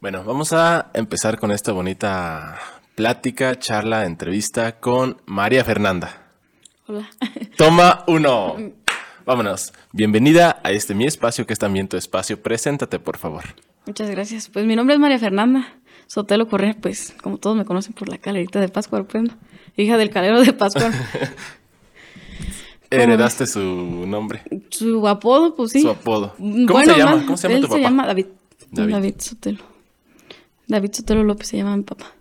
Bueno, vamos a empezar con esta bonita plática, charla, entrevista con María Fernanda. Hola. Toma uno. Vámonos. Bienvenida a este mi espacio que es también tu espacio. Preséntate, por favor. Muchas gracias. Pues mi nombre es María Fernanda Sotelo Correa, pues como todos me conocen por la calerita de Pascua, pues, hija del calero de Pascua. ¿Heredaste su nombre? Su apodo, pues sí. Su apodo. ¿Cómo se llama? ¿Cómo se llama tu papá? se llama David. David. Sotelo. David Sotelo López se llama mi papá.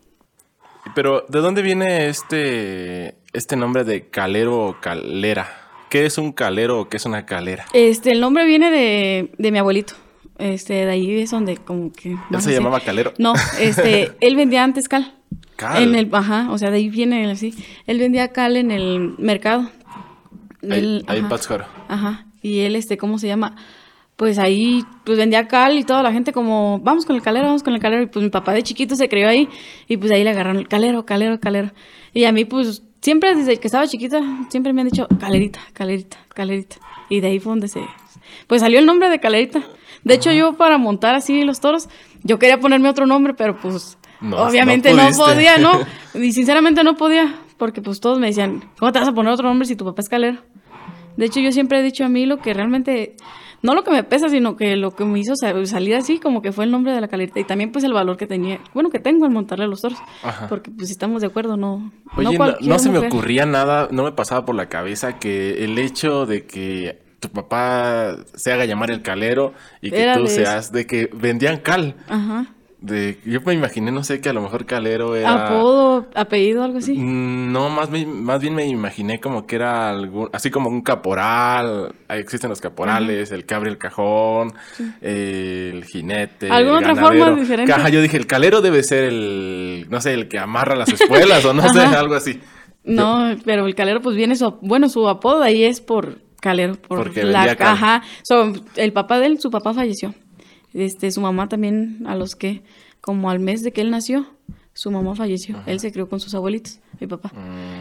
Pero, ¿de dónde viene este, este nombre de calero o calera? ¿Qué es un calero o qué es una calera? Este, el nombre viene de, de mi abuelito. Este, de ahí es donde como que... ¿Él se llamaba calero? No, este, él vendía antes cal. ¿Cal? En el, ajá, o sea, de ahí viene así. Él vendía cal en el mercado. Ahí, ahí en Ajá. Y él, este, ¿cómo se llama? Pues ahí, pues vendía cal y toda la gente como, vamos con el calero, vamos con el calero. Y pues mi papá de chiquito se crió ahí y pues ahí le agarraron el calero, calero, calero. Y a mí, pues, siempre desde que estaba chiquita, siempre me han dicho calerita, calerita, calerita. Y de ahí fue donde se, pues salió el nombre de calerita. De hecho, yo para montar así los toros, yo quería ponerme otro nombre, pero pues obviamente no, podía, ¿no? Y sinceramente no podía, porque pues todos me decían, ¿cómo te vas a poner otro nombre si tu papá es calero? De hecho, yo siempre he dicho a mí lo que realmente, no lo que me pesa, sino que lo que me hizo salir así, como que fue el nombre de la calerita y también pues el valor que tenía, bueno, que tengo al montarle los toros, porque pues si estamos de acuerdo, no. Oye, no, no se me ocurría nada, no me pasaba por la cabeza que el hecho de que tu papá se haga llamar el calero y que tú seas de que vendían cal. Ajá. De, yo me imaginé, no sé, que a lo mejor calero era... ¿Apodo, apellido, algo así? Mm, no, más, más bien me imaginé como que era algún, así como un caporal, ahí existen los caporales, el que abre el cajón, el jinete, ¿Alguna otra forma diferente? Caja, yo dije, el calero debe ser el, no sé, el que amarra las espuelas o no sé, algo así. No, pero el calero pues viene su, bueno, su apodo ahí es por Calero por la caja. el papá de él, su papá falleció. Este, su mamá también, a los que, como al mes de que él nació, su mamá falleció. Él se crió con sus abuelitos, mi papá.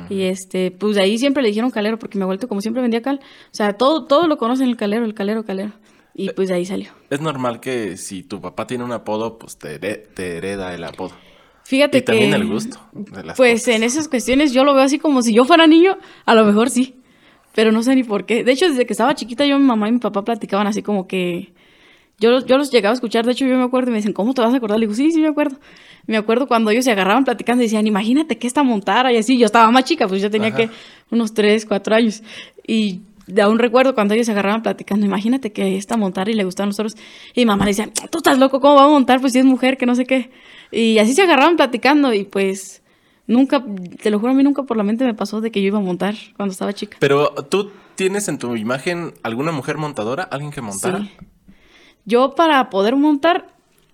Y este, pues ahí siempre le dijeron calero, porque mi abuelito, como siempre vendía cal, o sea, todo, todo lo conocen el calero, el calero, calero. Y pues de ahí salió. Es normal que si tu papá tiene un apodo, pues te, te hereda el apodo. Fíjate y también el gusto. pues en esas cuestiones yo lo veo así como si yo fuera niño, a lo mejor sí pero no sé ni por qué. De hecho, desde que estaba chiquita, yo, mi mamá y mi papá platicaban así como que. Yo, yo los llegaba a escuchar, de hecho, yo me acuerdo y me dicen, ¿cómo te vas a acordar? Le digo, sí, sí, me acuerdo. Me acuerdo cuando ellos se agarraban platicando y decían, imagínate que esta montara y así. Yo estaba más chica, pues yo tenía que unos 3, 4 años. Y de aún recuerdo cuando ellos se agarraban platicando, imagínate que esta montara y le gustaban los toros. Y mamá le decía, tú estás loco, ¿cómo va a montar? Pues si es mujer, que no sé qué. Y así se agarraban platicando y pues nunca, te lo juro, a mí nunca por la mente me pasó de que yo iba a montar cuando estaba chica. Pero tú tienes en tu imagen alguna mujer montadora? ¿Alguien que montara? Sí. Yo para poder montar,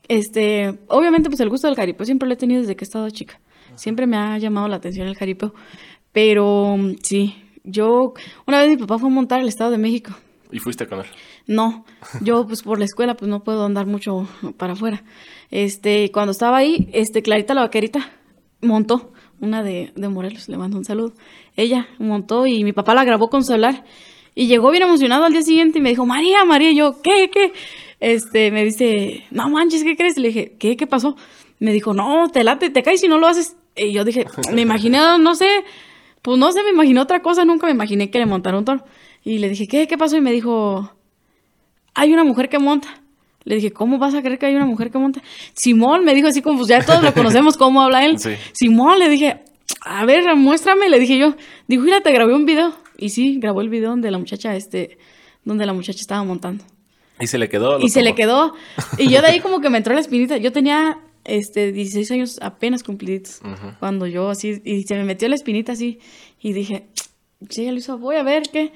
este, obviamente pues el gusto del jaripeo siempre lo he tenido desde que he estado chica. Siempre me ha llamado la atención el jaripeo. Pero sí, yo, una vez mi papá fue a montar al Estado de México. ¿Y fuiste con él? No, yo pues por la escuela pues no puedo andar mucho para afuera. Este, cuando estaba ahí, este, Clarita la vaquerita montó una de, de Morelos, le mando un saludo. Ella montó y mi papá la grabó con celular. Y llegó bien emocionado al día siguiente y me dijo, María, María, y yo, ¿qué, qué? Este, me dice, no manches, ¿qué crees? Le dije, ¿qué, qué pasó? Me dijo, no, te late, te caes si no lo haces. Y yo dije, me imaginé, no sé, pues no sé, me imaginé otra cosa, nunca me imaginé que le montara un toro. Y le dije, ¿qué, qué pasó? Y me dijo, hay una mujer que monta. Le dije, ¿cómo vas a creer que hay una mujer que monta? Simón me dijo así como, pues ya todos lo conocemos, ¿cómo habla él? Simón, le dije, a ver, muéstrame, le dije yo. Dijo, mira, te grabé un video. Y sí, grabó el video donde la muchacha, este, donde la muchacha estaba montando. ¿Y se le quedó? Y se le quedó. Y yo de ahí como que me entró la espinita. Yo tenía, este, 16 años apenas cumpliditos. Cuando yo así, y se me metió la espinita así. Y dije, sí, hizo, voy a ver qué.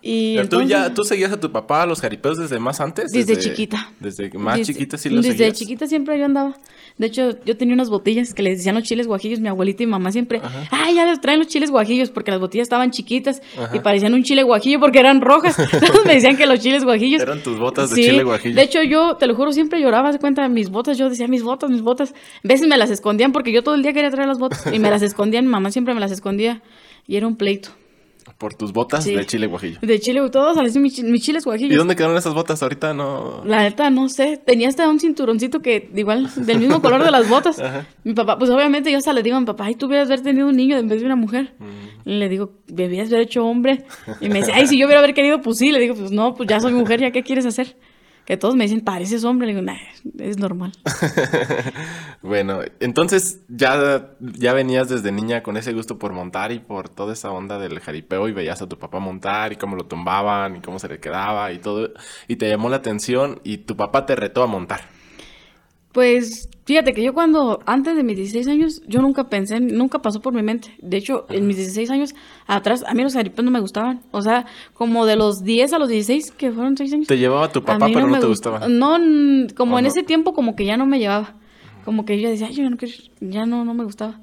y tú ya, tú seguías a tu papá a los jaripeos desde más antes? Desde, chiquita. Desde más chiquita sí lo Desde chiquita siempre yo andaba. De hecho, yo tenía unas botellas que le decían los chiles guajillos. Mi abuelita y mamá siempre, ay, ya les traen los chiles guajillos porque las botellas estaban chiquitas y parecían un chile guajillo porque eran rojas. Entonces me decían que los chiles guajillos. Eran tus botas de chile guajillo. De hecho, yo, te lo juro, siempre lloraba, de cuenta, mis botas. Yo decía, mis botas, mis botas. A veces me las escondían porque yo todo el día quería traer las botas y me las escondían. Mi mamá siempre me las escondía y era un pleito. Por tus botas de chile guajillo. De chile, todos salen mis, mis chiles guajillos. ¿Y dónde quedaron esas botas? Ahorita no. La neta, no sé. Tenía hasta un cinturoncito que, igual, del mismo color de las botas. Mi papá, pues obviamente yo hasta le digo a mi papá, ay, tú hubieras haber tenido un niño en vez de una mujer. Mm. Y le digo, debías haber hecho hombre. Y me dice, ay, si yo hubiera haber querido, pues sí. Le digo, pues no, pues ya soy mujer, ¿ya qué quieres hacer? Que todos me dicen, pareces hombre. Le digo, es normal. bueno, entonces ya, ya venías desde niña con ese gusto por montar y por toda esa onda del jaripeo y veías a tu papá montar y cómo lo tumbaban y cómo se le quedaba y todo. Y te llamó la atención y tu papá te retó a montar. Pues fíjate que yo cuando, antes de mis 16 años, yo nunca pensé, nunca pasó por mi mente. De hecho, en mis 16 años atrás, a mí los jaripeos no me gustaban. O sea, como de los 10 a los 16, que fueron 6 años. Te llevaba tu papá, pero no, te gustaba. No, como en ese tiempo como que ya no me llevaba. Como que yo decía, Ay, yo no quiero, ya no, no me gustaba.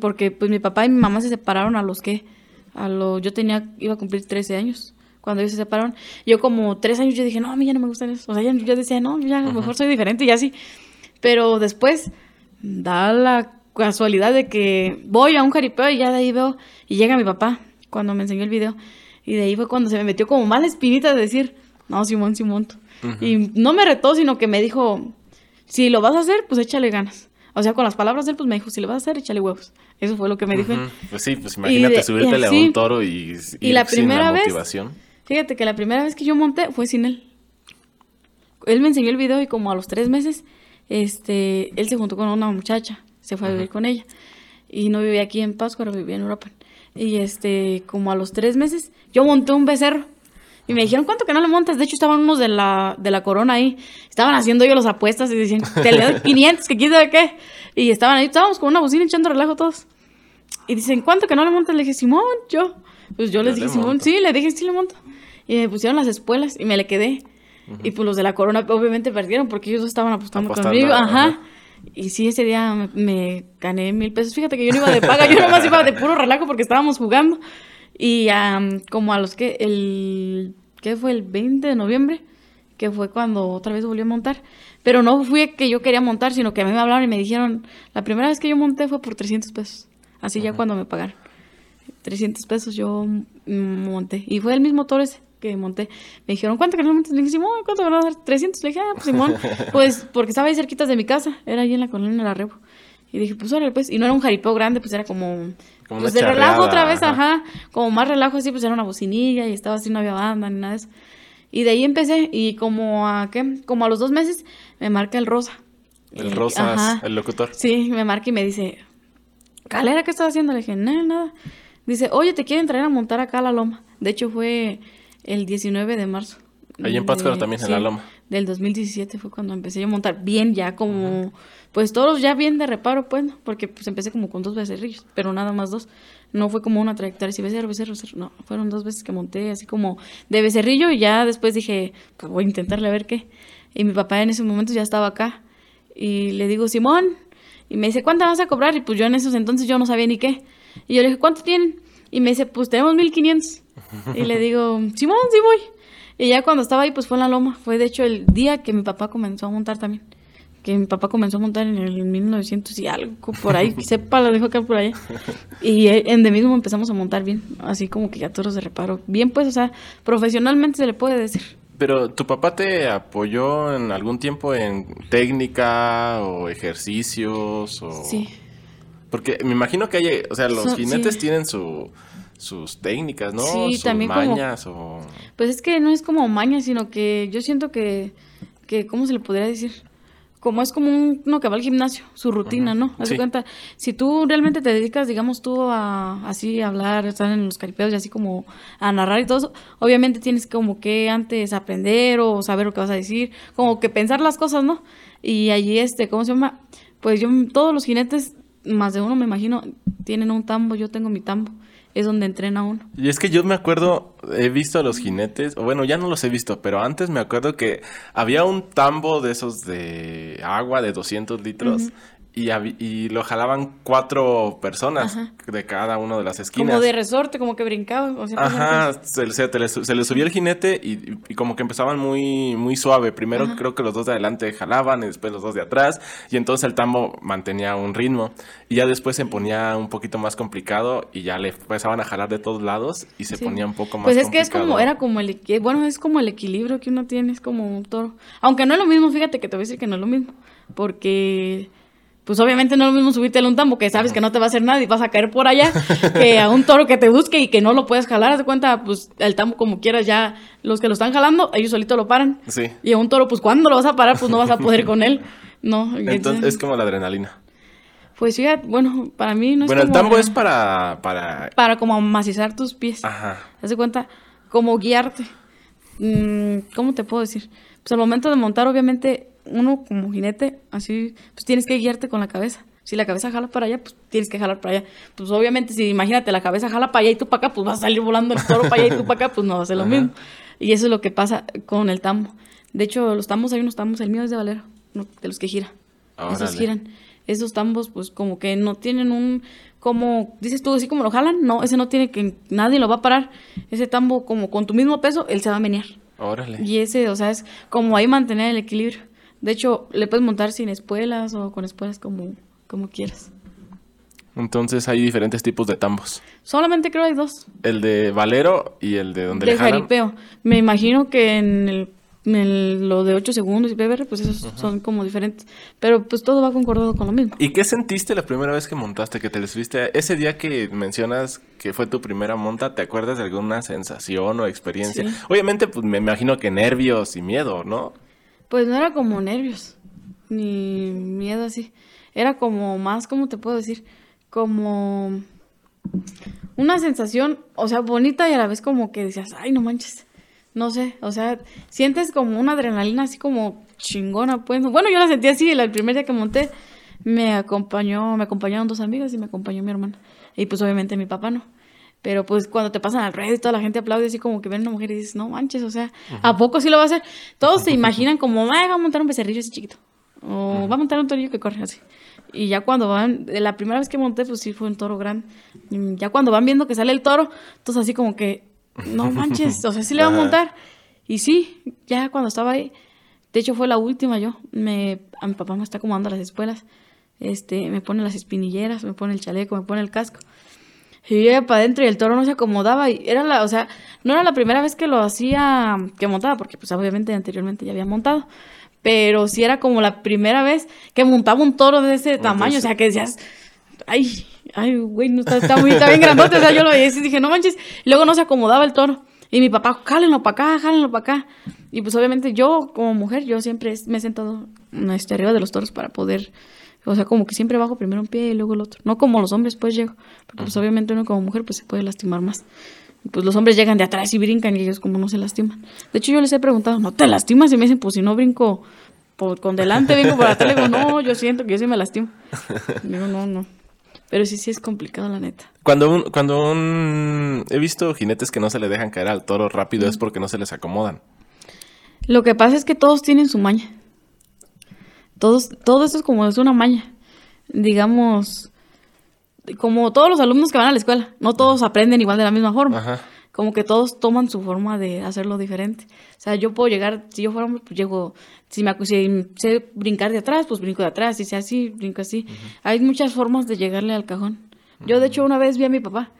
Porque pues mi papá y mi mamá se separaron a los que, a los, yo tenía, iba a cumplir 13 años cuando ellos se separaron. Yo como 3 años yo dije, no, a mí ya no me gustan eso. O sea, yo decía, no, ya a lo mejor soy diferente y así. Pero después da la casualidad de que voy a un jaripeo y ya de ahí veo, y llega mi papá cuando me enseñó el video. Y de ahí fue cuando se me metió como más la espinita de decir, no, Simón, Simón. Y no me retó, sino que me dijo, si lo vas a hacer, pues échale ganas. O sea, con las palabras de él, pues me dijo, si lo vas a hacer, échale huevos. Eso fue lo que me dijo. Pues sí, pues imagínate subirte a un toro y, y, la primera vez, fíjate que la primera vez que yo monté fue sin él. Él me enseñó el video y como a los tres meses este, él se juntó con una muchacha, se fue a vivir con ella. Y no vivía aquí en Pascua, vivía en Europa. Y este, como a los tres meses, yo monté un becerro. Y me dijeron, ¿cuánto que no le montas? De hecho, estaban unos de la, de la corona ahí. Estaban haciendo ellos las apuestas y decían, te le doy 500, que quién sabe qué. Y estaban ahí, estábamos con una bocina echando relajo todos. Y dicen, ¿cuánto que no le montas? Le dije, Simón, yo. Pues yo les dije, Simón, sí, le dije, sí le monto. Y me pusieron las espuelas y me le quedé. Y pues los de la corona obviamente perdieron porque ellos estaban apostando, conmigo. Ajá. Y sí, ese día me, gané mil pesos. Fíjate que yo no iba de paga, yo nomás iba de puro relajo porque estábamos jugando. Y como a los que, el, ¿qué fue? El 20 de noviembre, que fue cuando otra vez volví a montar. Pero no fue que yo quería montar, sino que a mí me hablaron y me dijeron, la primera vez que yo monté fue por 300 pesos. Así ya cuando me pagaron. 300 pesos yo monté. Y fue el mismo toro ese que monté. Me dijeron, ¿cuánto montes? Le dije, Simón, ¿cuánto van a dar? 300. Le dije, ah, pues Simón. pues porque estaba ahí cerquita de mi casa, era ahí en la colonia de la Rebo. Y dije, pues órale, pues. Y no era un jaripeo grande, pues era como. como pues de relajo otra vez, ajá. Como más relajo así, pues era una bocinilla y estaba así, no había banda ni nada de eso. Y de ahí empecé, y como a, ¿qué? Como a los dos meses, me marca el Rosa. El, Rosa, el locutor. Sí, me marca y me dice, Calera, ¿qué estás haciendo? Le dije, nada, nada. Dice, oye, te quieren traer a montar acá a la loma. De hecho, fue el 19 de marzo. Ahí en Pátzcuaro también, en la Loma. Del 2017 fue cuando empecé yo a montar bien, ya como, pues todos ya bien de reparo, pues, porque pues empecé como con dos becerrillos, pero nada más dos. No fue como una trayectoria, si becerro, becerro, becerro, no, fueron dos veces que monté así como de becerrillo y ya después dije, pues, voy a intentarle a ver qué. Y mi papá en ese momento ya estaba acá y le digo, Simón, y me dice, ¿cuánto vas a cobrar? Y pues yo en esos entonces yo no sabía ni qué. Y yo le dije, ¿cuánto tienen? Y me dice, pues tenemos 1500. Y le digo, Simón, sí voy. Y ya cuando estaba ahí, pues fue en la loma. Fue de hecho el día que mi papá comenzó a montar también. Que mi papá comenzó a montar en el 1900 y algo, por ahí, sepa, lo dejo acá por allá. Y en de mismo empezamos a montar bien, así como que ya todos de reparo. Bien, pues, o sea, profesionalmente se le puede decir. Pero tu papá te apoyó en algún tiempo en técnica o ejercicios o... Sí. Porque me imagino que hay, o sea, los jinetes tienen su sus técnicas, ¿no? Sí, también mañas o... Pues es que no es como mañas, sino que yo siento que, que ¿cómo se le podría decir? Como es como un, uno que va al gimnasio, su rutina, ¿no? Haz cuenta, si tú realmente te dedicas, digamos, tú a así a hablar, estar en los caripeos y así como a narrar y todo eso, obviamente tienes como que antes aprender o saber lo que vas a decir, como que pensar las cosas, ¿no? Y allí, este, ¿cómo se llama? Pues yo, todos los jinetes, más de uno me imagino, tienen un tambo, yo tengo mi tambo es donde entrena uno. Y es que yo me acuerdo, he visto a los jinetes, o bueno, ya no los he visto, pero antes me acuerdo que había un tambo de esos de agua de 200 litros. Y, y, lo jalaban cuatro personas de cada una de las esquinas. Como de resorte, como que brincaban. Ajá, se, se, le subía el jinete y, como que empezaban muy, muy suave. Primero creo que los dos de adelante jalaban y después los dos de atrás. Y entonces el tambo mantenía un ritmo. Y ya después se ponía un poquito más complicado y ya le empezaban a jalar de todos lados y se ponía un poco más Pues es que es como, era como el, bueno, es como el equilibrio que uno tiene, es como un toro. Aunque no es lo mismo, fíjate que te voy a decir que no es lo mismo. Porque pues obviamente no es lo mismo subirte a un tambo que sabes que no te va a hacer nada y vas a caer por allá, que a un toro que te busque y que no lo puedes jalar, haz de cuenta, pues el tambo como quieras ya, los que lo están jalando, ellos solitos lo paran. Sí. Y a un toro, pues cuando lo vas a parar, pues no vas a poder con él. No. Entonces es como la adrenalina. Pues fíjate, bueno, para mí no es Bueno, el tambo es para, para... Para como amacizar tus pies. Ajá. Haz de cuenta, como guiarte. Mm, ¿Cómo te puedo decir? Pues al momento de montar, obviamente, uno como jinete, así, pues tienes que guiarte con la cabeza. Si la cabeza jala para allá, pues tienes que jalar para allá. Pues obviamente, si imagínate, la cabeza jala para allá y tú para acá, pues vas a salir volando el toro para allá y tú para acá, pues no va a ser lo mismo. Y eso es lo que pasa con el tambo. De hecho, los tambos, hay unos tambos, el mío es de valero, de los que gira. Esos giran. Esos tambos, pues como que no tienen un, como, dices tú, así como lo jalan, no, ese no tiene que, nadie lo va a parar. Ese tambo, como con tu mismo peso, él se va a menear. Órale. Y ese, o sea, es como ahí mantener el equilibrio. De hecho, le puedes montar sin espuelas o con espuelas como, como quieras. Entonces hay diferentes tipos de tambos. Solamente creo hay dos. El de valero y el de donde de le jaripeo. Me imagino que en el lo de 8 segundos y beber, pues esos son como diferentes. Pero pues todo va concordado con lo mismo. ¿Y qué sentiste la primera vez que montaste, que te le subiste? Ese día que mencionas que fue tu primera monta, ¿te acuerdas de alguna sensación o experiencia? Obviamente, pues me imagino que nervios y miedo, ¿no? Pues no era como nervios, ni miedo así. Era como más, ¿cómo te puedo decir? Como una sensación, o sea, bonita y a la vez como que decías, ay, no manches no sé, o sea, sientes como una adrenalina así como chingona, pues. Bueno, yo la sentí así el primer día que monté. Me acompañó, me acompañaron dos amigas y me acompañó mi hermana. Y pues obviamente mi papá no. Pero pues cuando te pasan al red y toda la gente aplaude así como que ven a una mujer y dices, no manches, o sea, ¿a poco sí lo va a hacer? Todos se imaginan como, va a montar un becerrillo así chiquito. O va a montar un torillo que corre así. Y ya cuando van, la primera vez que monté, pues sí fue un toro grande. ya cuando van viendo que sale el toro, entonces así como que no manches, o sea, sí le va a montar. Y sí, ya cuando estaba ahí, de hecho fue la última yo, me, a mi papá me está acomodando las espuelas, este, me pone las espinilleras, me pone el chaleco, me pone el casco. Y yo iba para adentro y el toro no se acomodaba y era la, o sea, no era la primera vez que lo hacía, que montaba, porque pues obviamente anteriormente ya había montado, pero sí era como la primera vez que montaba un toro de ese tamaño, o sea, que decías, ay, ay, güey, no está, está, muy, está bien grandote. O sea, yo lo veía y dije, no manches. luego no se acomodaba el toro. Y mi papá, jálenlo para acá, jálenlo para acá. Y pues obviamente yo, como mujer, yo siempre me he sentado este, arriba de los toros para poder, o sea, como que siempre bajo primero un pie y luego el otro. No como los hombres, pues llego. Porque pues obviamente uno como mujer, pues se puede lastimar más. Pues los hombres llegan de atrás y brincan y ellos como no se lastiman. De hecho, yo les he preguntado, ¿no te lastimas? Y me dicen, pues si no brinco con delante, vengo por atrás. Le digo, no, yo siento que yo sí me lastimo. Digo, no, no. Pero sí, sí es complicado, la neta. Cuando un, cuando un... He visto jinetes que no se le dejan caer al toro rápido es porque no se les acomodan. Lo que pasa es que todos tienen su maña. Todos, todo esto es como es una maña. Digamos, como todos los alumnos que van a la escuela. No todos aprenden igual de la misma forma. Ajá como que todos toman su forma de hacerlo diferente. O sea, yo puedo llegar, si yo fuera pues llego, si me si sé brincar de atrás, pues brinco de atrás, si sea así, brinco así. Hay muchas formas de llegarle al cajón. Yo, de hecho, una vez vi a mi papá.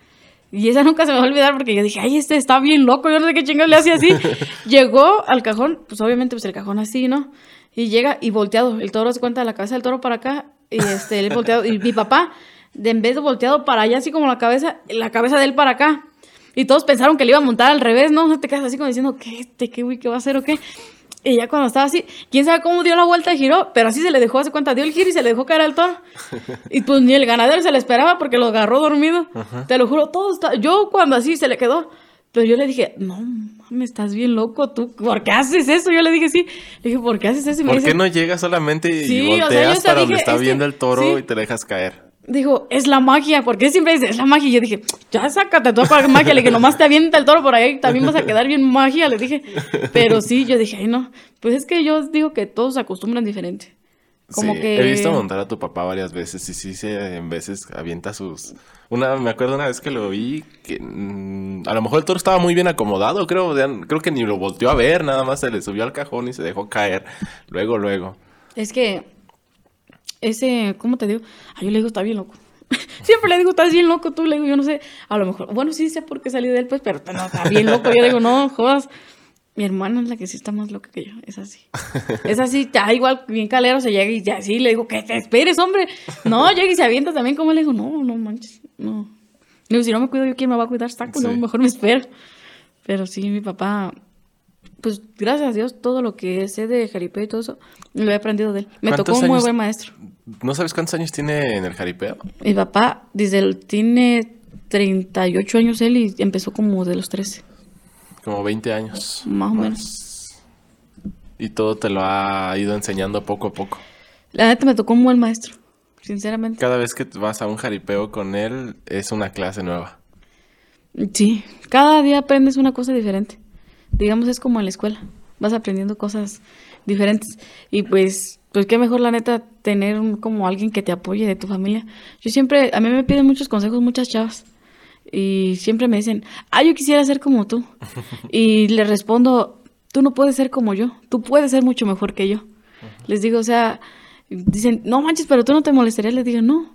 Y esa nunca se me va a olvidar porque yo dije, ay, este está bien loco, yo no sé qué chingados le hacía así. Llegó al cajón, pues obviamente, pues el cajón así, ¿no? Y llega y volteado, el toro se cuenta de la cabeza del toro para acá, y este, él volteado, y mi papá, de en vez de volteado para allá, así como la cabeza, la cabeza de él para acá. Y todos pensaron que le iba a montar al revés, ¿no? No te quedas así como diciendo, ¿qué este, qué güey, qué va a hacer o qué? Y ya cuando estaba así, quién sabe cómo dio la vuelta y giró, pero así se le dejó, hace cuenta, dio el giro y se le dejó caer al toro. Y pues ni el ganadero se le esperaba porque lo agarró dormido. Te lo juro, todo está. Yo cuando así se le quedó, pero yo le dije, no, me estás bien loco tú, ¿por qué haces eso? Yo le dije, sí. Le dije, ¿por qué haces eso? Y ¿Por qué no llegas solamente y volteas para donde está viendo el toro y te dejas caer? dijo, es la magia, porque siempre dice, es la magia. Y yo dije, ya sácate toda para magia. Le dije, nomás te avienta el toro por ahí, también vas a quedar bien magia, le dije. Pero sí, yo dije, ay, no. Pues es que yo digo que todos se acostumbran diferente. Como que... He visto montar a tu papá varias veces y sí, se en veces avienta sus... Una, me acuerdo una vez que lo vi, que mm, a lo mejor el toro estaba muy bien acomodado, creo, creo que ni lo volteó a ver, nada más se le subió al cajón y se dejó caer, luego, luego. Es que ese, ¿cómo te digo? A yo le digo, está bien loco. Siempre le digo, estás bien loco, tú le digo, yo no sé, a lo mejor, bueno, sí sé por qué salí de él, pues, pero no, está bien loco. Yo le digo, no, jodas. Mi hermana es la que sí está más loca que yo, es así. Es así, ya igual, bien calero, se llega y ya sí, le digo, que te esperes, hombre. No, llega y se avienta también, como le digo, no, no manches, no. Digo, si no me cuido yo, ¿quién me va a cuidar? Saco, no, mejor me espero. Pero sí, mi papá, pues gracias a Dios, todo lo que sé de jaripeo y todo eso, lo he aprendido de él. Me tocó un muy buen maestro. ¿No sabes cuántos años tiene en el jaripeo? Mi papá, desde el, tiene 38 años él y empezó como de los 13. Como 20 años. Más o menos. Y todo te lo ha ido enseñando poco a poco. La neta me tocó un buen maestro, sinceramente. Cada vez que vas a un jaripeo con él es una clase nueva. Sí, cada día aprendes una cosa diferente. Digamos, es como en la escuela. Vas aprendiendo cosas diferentes. Y pues, pues qué mejor la neta tener como alguien que te apoye de tu familia. Yo siempre, a mí me piden muchos consejos muchas chavas y siempre me dicen, ah, yo quisiera ser como tú. y les respondo, tú no puedes ser como yo, tú puedes ser mucho mejor que yo. Les digo, o sea, dicen, no manches, pero tú no te molestaría. Les digo, no.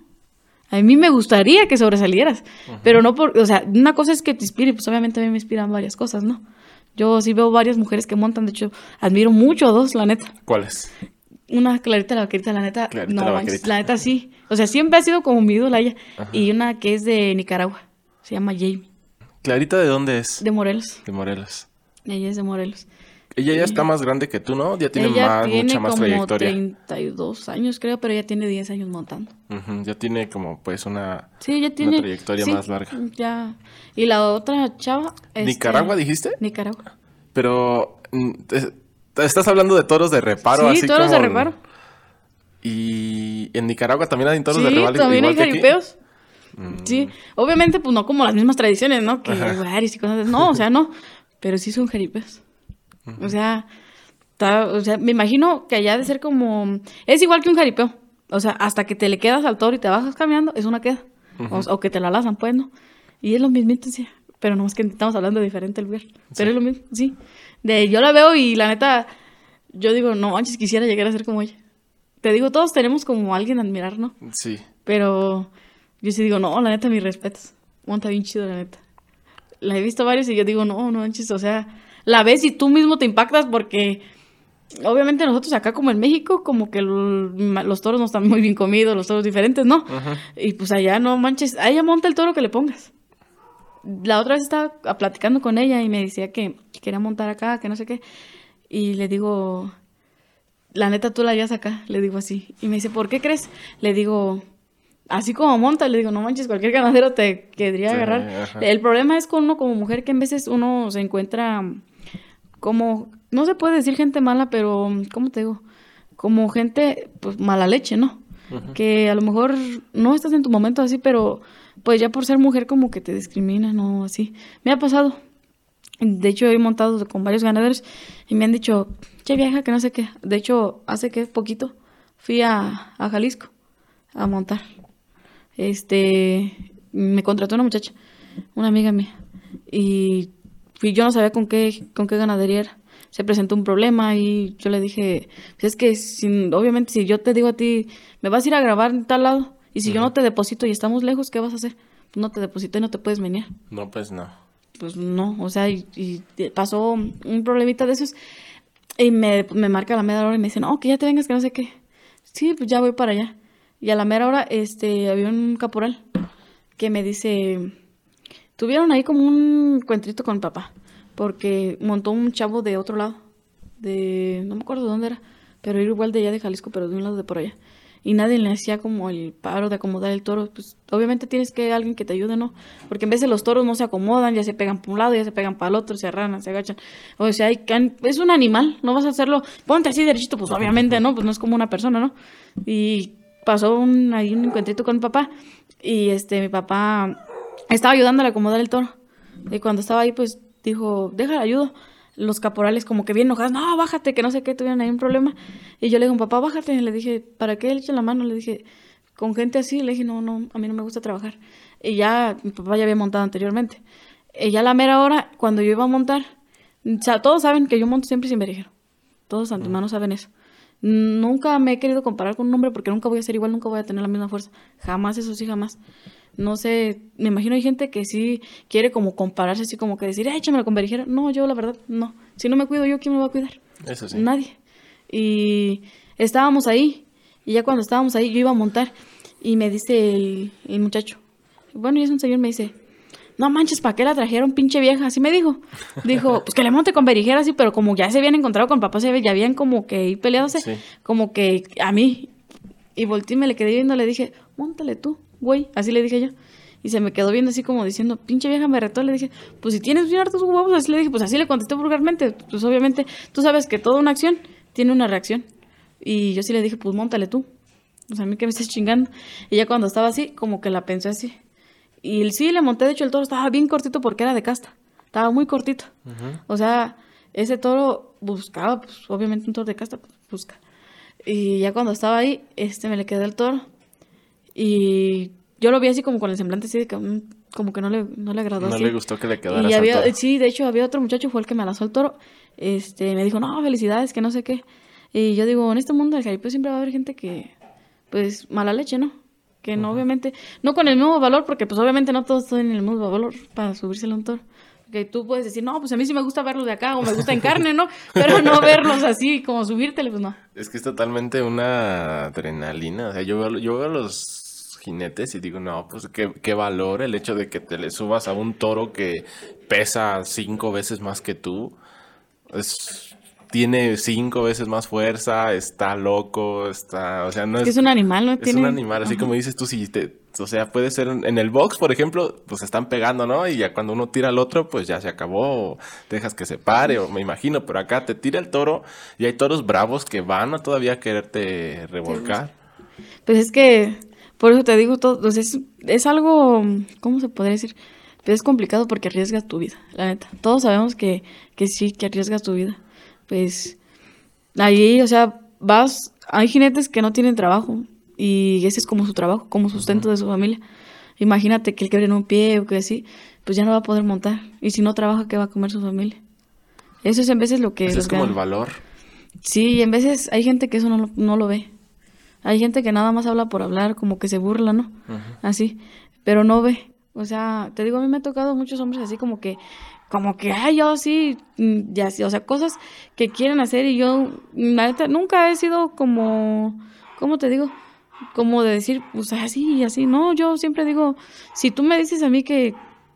A mí me gustaría que sobresalieras, pero no por, o sea, una cosa es que te inspire, pues obviamente a mí me inspiran varias cosas, ¿no? Yo sí veo varias mujeres que montan, de hecho, admiro mucho a dos, la neta. ¿Cuáles? Una Clarita la Vaquerita, la neta. no, la, la neta sí. O sea, siempre ha sido como mi ídola ella. Y una que es de Nicaragua. Se llama Jamie. ¿Clarita de dónde es? De Morelos. De Morelos. Ella es de Morelos. Ella ya está más grande que tú, ¿no? Ya tiene más, mucha más como trayectoria. 32 años creo, pero ella tiene 10 años montando. Ya tiene como pues una, sí, ya tiene, trayectoria más larga. Ya. Y la otra chava... Este, ¿Nicaragua dijiste? Nicaragua. Pero... Mm, estás hablando de toros de reparo, sí, toros de reparo. Y en Nicaragua también hay toros de reparo. Sí, también hay jaripeos. Sí, obviamente, pues no como las mismas tradiciones, ¿no? Que lugares y cosas. No, o sea, no. Pero sí son jaripeos. O sea, o sea, me imagino que allá de ser como. Es igual que un jaripeo. O sea, hasta que te le quedas al toro y te bajas caminando, es una queda. o, que te la lazan, pues, ¿no? Y es lo mismo, sí. Pero no es que estamos hablando de diferente lugar. Pero es lo mismo, sí. De, yo la veo y la neta, yo digo, no, antes quisiera llegar a ser como ella. Te digo, todos tenemos como alguien a admirar, ¿no? Sí. Pero yo sí digo, no, la neta, mis respetos. Monta bien chido, la neta. La he visto varios y yo digo, no, no manches, o sea, la ves y tú mismo te impactas porque obviamente nosotros acá como en México, como que los toros no están muy bien comidos, los toros diferentes, ¿no? Y pues allá no manches, a ella monta el toro que le pongas. La otra vez estaba platicando con ella y me decía que quería montar acá, que no sé qué. Y le digo, la neta tú la harías acá, le digo así. Y me dice, ¿por qué crees? Le digo, así como monta, le digo, no manches, cualquier ganadero te querría agarrar. El problema es con uno como mujer que en veces uno se encuentra como, no se puede decir gente mala, pero, ¿cómo te digo? Como gente, pues, mala leche, ¿no? Que a lo mejor no estás en tu momento así, pero pues ya por ser mujer como que te discriminan o así. Me ha pasado. De hecho, he montado con varios ganaderos y me han dicho, che vieja, que no sé qué. De hecho, hace que poquito fui a, a Jalisco a montar este, me contrató una muchacha, una amiga mía, y yo no sabía con qué, con qué ganadería era. Se presentó un problema y yo le dije, pues es que sin, obviamente si yo te digo a ti, me vas a ir a grabar en tal lado, y si yo no te deposito y estamos lejos, ¿qué vas a hacer? Pues no te deposito y no te puedes venir. No, pues no. Pues no, o sea, y, pasó un problemita de esos. Y me, me marca la media hora y me dice, no, que ya te vengas, que no sé qué. Sí, pues ya voy para allá. Y a la mera hora, este, había un caporal que me dice, tuvieron ahí como un cuentrito con papá, porque montó un chavo de otro lado, de, no me acuerdo de dónde era, pero era igual de allá de Jalisco, pero de un lado de por allá. Y nadie le hacía como el paro de acomodar el toro. Pues obviamente tienes que alguien que te ayude, ¿no? Porque en de los toros no se acomodan, ya se pegan por un lado, ya se pegan para el otro, se arranan, se agachan. O sea, hay, es un animal, no vas a hacerlo, ponte así derechito, pues obviamente, ¿no? Pues no es como una persona, ¿no? Y pasó un, ahí un encuentrito con mi papá y este mi papá estaba ayudándole a acomodar el toro. Y cuando estaba ahí, pues dijo, déjale ayudo. los caporales como que bien enojados, no, bájate, que no sé qué, tuvieron ahí un problema. Y yo le dije, papá, bájate. Y le dije, ¿para qué le echa la mano? Le dije, con gente así, le dije, no, no, a mí no me gusta trabajar. Y ya, mi papá ya había montado anteriormente. Y ya a la mera hora, cuando yo iba a montar, o sea, todos saben que yo monto siempre sin berijero. Todos antemano saben eso. Nunca me he querido comparar con un hombre porque nunca voy a ser igual, nunca voy a tener la misma fuerza. Jamás, eso sí, jamás. No sé, me imagino hay gente que sí quiere como compararse, así como que decir, échamelo con berijero. No, yo la verdad, no. Si no me cuido yo, ¿quién me va a cuidar? Eso sí. Nadie. Y estábamos ahí, y ya cuando estábamos ahí, yo iba a montar, y me dice el, el muchacho, bueno, y es un señor, me dice, no manches, ¿para qué la trajeron, pinche vieja? Así me dijo. Dijo, pues que le monte con berijera, así, pero como ya se habían encontrado con papá, se ya habían como que peleándose, como que a mí. Y volteé me le quedé viendo, le dije, montale tú, güey. Así le dije yo. Y se me quedó viendo así como diciendo, pinche vieja me retó. Le dije, pues si tienes bien hartos huevos, así le dije, pues así le contesté vulgarmente. Pues obviamente, tú sabes que toda una acción tiene una reacción. Y yo sí le dije, pues montale tú. O sea, a mí que me estás chingando. Y ya cuando estaba así, como que la pensé así. Y sí, le monté, de hecho el toro estaba bien cortito porque era de casta. Estaba muy cortito. O sea, ese toro buscaba, pues obviamente un toro de casta, pues busca. Y ya cuando estaba ahí, este me le quedé el toro. Y yo lo vi así como con el semblante así de que mm, como que no le, no le agradó. No le gustó que le quedara y había, Sí, de hecho había otro muchacho, fue el que me alazó el toro. Este, me dijo, no, felicidades, que no sé qué. Y yo digo, en este mundo del jaripeo siempre va a haber gente que, pues, mala leche, ¿no? Que no obviamente, no con el mismo valor, porque pues obviamente no todos tienen el mismo valor para subirse a un toro. Que tú puedes decir, no, pues a mí sí me gusta verlos de acá o me gusta en carne, ¿no? Pero no verlos así, como subírtele, pues no. Es que es totalmente una adrenalina. O sea, yo veo, yo veo a los jinetes y digo, no, pues qué, qué valor el hecho de que te le subas a un toro que pesa cinco veces más que tú. Es tiene cinco veces más fuerza, está loco, está, o sea, no es... Es un animal, ¿no? Es un animal, así como dices tú, si te, o sea, puede ser en el box, por ejemplo, pues están pegando, ¿no? Y ya cuando uno tira al otro, pues ya se acabó, dejas que se pare, o me imagino, pero acá te tira el toro y hay toros bravos que van a todavía quererte revolcar. Pues es que, por eso te digo, todo, es, es algo, ¿cómo se podría decir? Pues es complicado porque arriesgas tu vida, la neta. Todos sabemos que, que sí, que arriesgas tu vida pues ahí, o sea, vas, hay jinetes que no tienen trabajo y ese es como su trabajo, como sustento de su familia. Imagínate que él quebre en un pie o que así, pues ya no va a poder montar. Y si no trabaja, ¿qué va a comer su familia? Eso es en veces lo que... Eso es como el valor. Sí, y en veces hay gente que eso no, no lo ve. Hay gente que nada más habla por hablar, como que se burla, ¿no? Así, pero no ve. O sea, te digo, a mí me ha tocado muchos hombres así como que como que, ay, yo sí, mm, ya o sea, cosas que quieren hacer y yo, la nunca he sido como, ¿cómo te digo? Como de decir, pues así y así, no, yo siempre digo, si tú me dices a mí que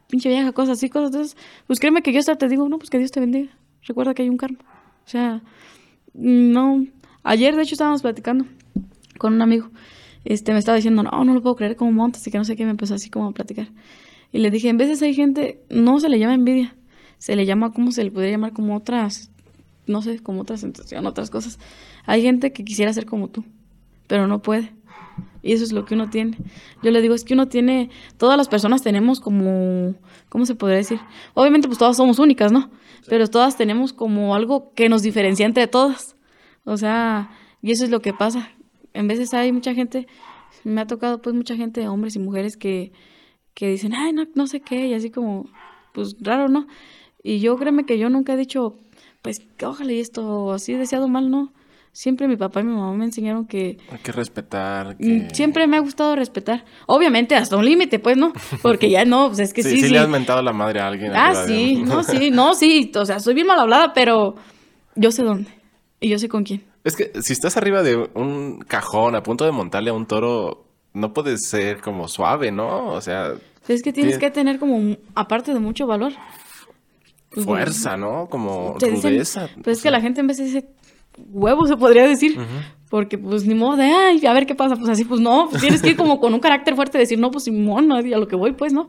pinche vieja, cosas así, cosas entonces, pues créeme que yo hasta te digo, no, pues que Dios te bendiga, recuerda que hay un karma, o sea, no, ayer de hecho estábamos platicando con un amigo, este, me estaba diciendo, no, no lo puedo creer, como montas y que no sé qué, me empezó así como a platicar. Y le dije, en veces hay gente, no se le llama envidia, se le llama, ¿cómo se le podría llamar? Como otras, no sé, como otra sensación, otras cosas. Hay gente que quisiera ser como tú, pero no puede. Y eso es lo que uno tiene. Yo le digo, es que uno tiene, todas las personas tenemos como, ¿cómo se podría decir? Obviamente pues todas somos únicas, ¿no? Pero todas tenemos como algo que nos diferencia entre todas. O sea, y eso es lo que pasa. En veces hay mucha gente, me ha tocado pues mucha gente, hombres y mujeres que, que dicen, ay, no, no sé qué, y así como, pues raro, ¿no? Y yo créeme que yo nunca he dicho, pues ojalá y esto así deseado mal, ¿no? Siempre mi papá y mi mamá me enseñaron que... Hay que respetar. Mm, siempre me ha gustado respetar. Obviamente hasta un límite, pues, ¿no? Porque ya no, pues es que sí. Sí, sí, le has mentado la madre a alguien. Ah, sí, no, sí, no, sí. O sea, soy bien mal hablada, pero yo sé dónde. Y yo sé con quién. Es que si estás arriba de un cajón a punto de montarle a un toro, no puedes ser como suave, ¿no? O sea... Es que tienes que tener como, aparte de mucho valor, fuerza, ¿no? Como rudeza. pues es que la gente en vez de decir huevo se podría decir. Porque pues ni modo de, ay, a ver qué pasa. Pues así, pues no, pues, tienes que ir como con un carácter fuerte decir, no, pues Simón, no, a lo que voy, pues, ¿no?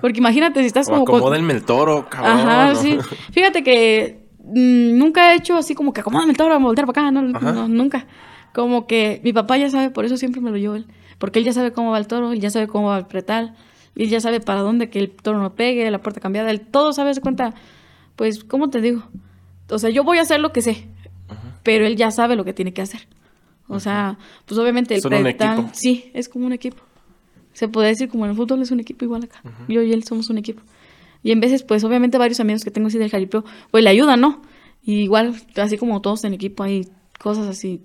Porque imagínate si estás como... Acomódenme el toro, cabrón. Ajá, sí. Fíjate que mm, nunca he hecho así como que acomódame el toro, a voltear para acá, no, no, nunca. Como que mi papá ya sabe, por eso siempre me lo llevo él. Porque él ya sabe cómo va el toro, él ya sabe cómo va el pretal, él ya sabe para dónde que el toro no pegue, la puerta cambiada, él todo sabe, se cuenta pues, ¿cómo te digo? o sea, yo voy a hacer lo que sé, pero él ya sabe lo que tiene que hacer. O sea, pues obviamente el Son un equipo. Sí, es como un equipo. Se puede decir como en el fútbol es un equipo igual acá. Yo y él somos un equipo. Y en veces, pues obviamente varios amigos que tengo así del jaripeo, pues le ayudan, ¿no? Y igual, así como todos en equipo hay cosas así,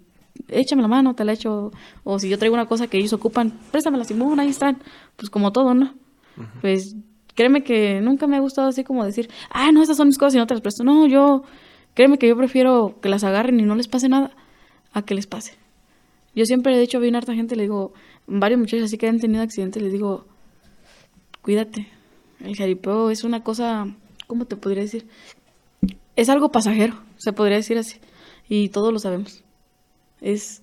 échame la mano, te la echo. O si yo traigo una cosa que ellos ocupan, préstamela, Simón, ahí están. Pues como todo, ¿no? Pues créeme que nunca me ha gustado así como decir, ah, no, estas son mis cosas y no te las presto. No, yo, créeme que yo prefiero que las agarren y no les pase nada a que les pase. Yo siempre he dicho a harta gente, le digo, varios muchachos así que han tenido accidentes, les digo, cuídate. El jaripeo es una cosa, ¿cómo te podría decir? Es algo pasajero, se podría decir así. Y todos lo sabemos. Es.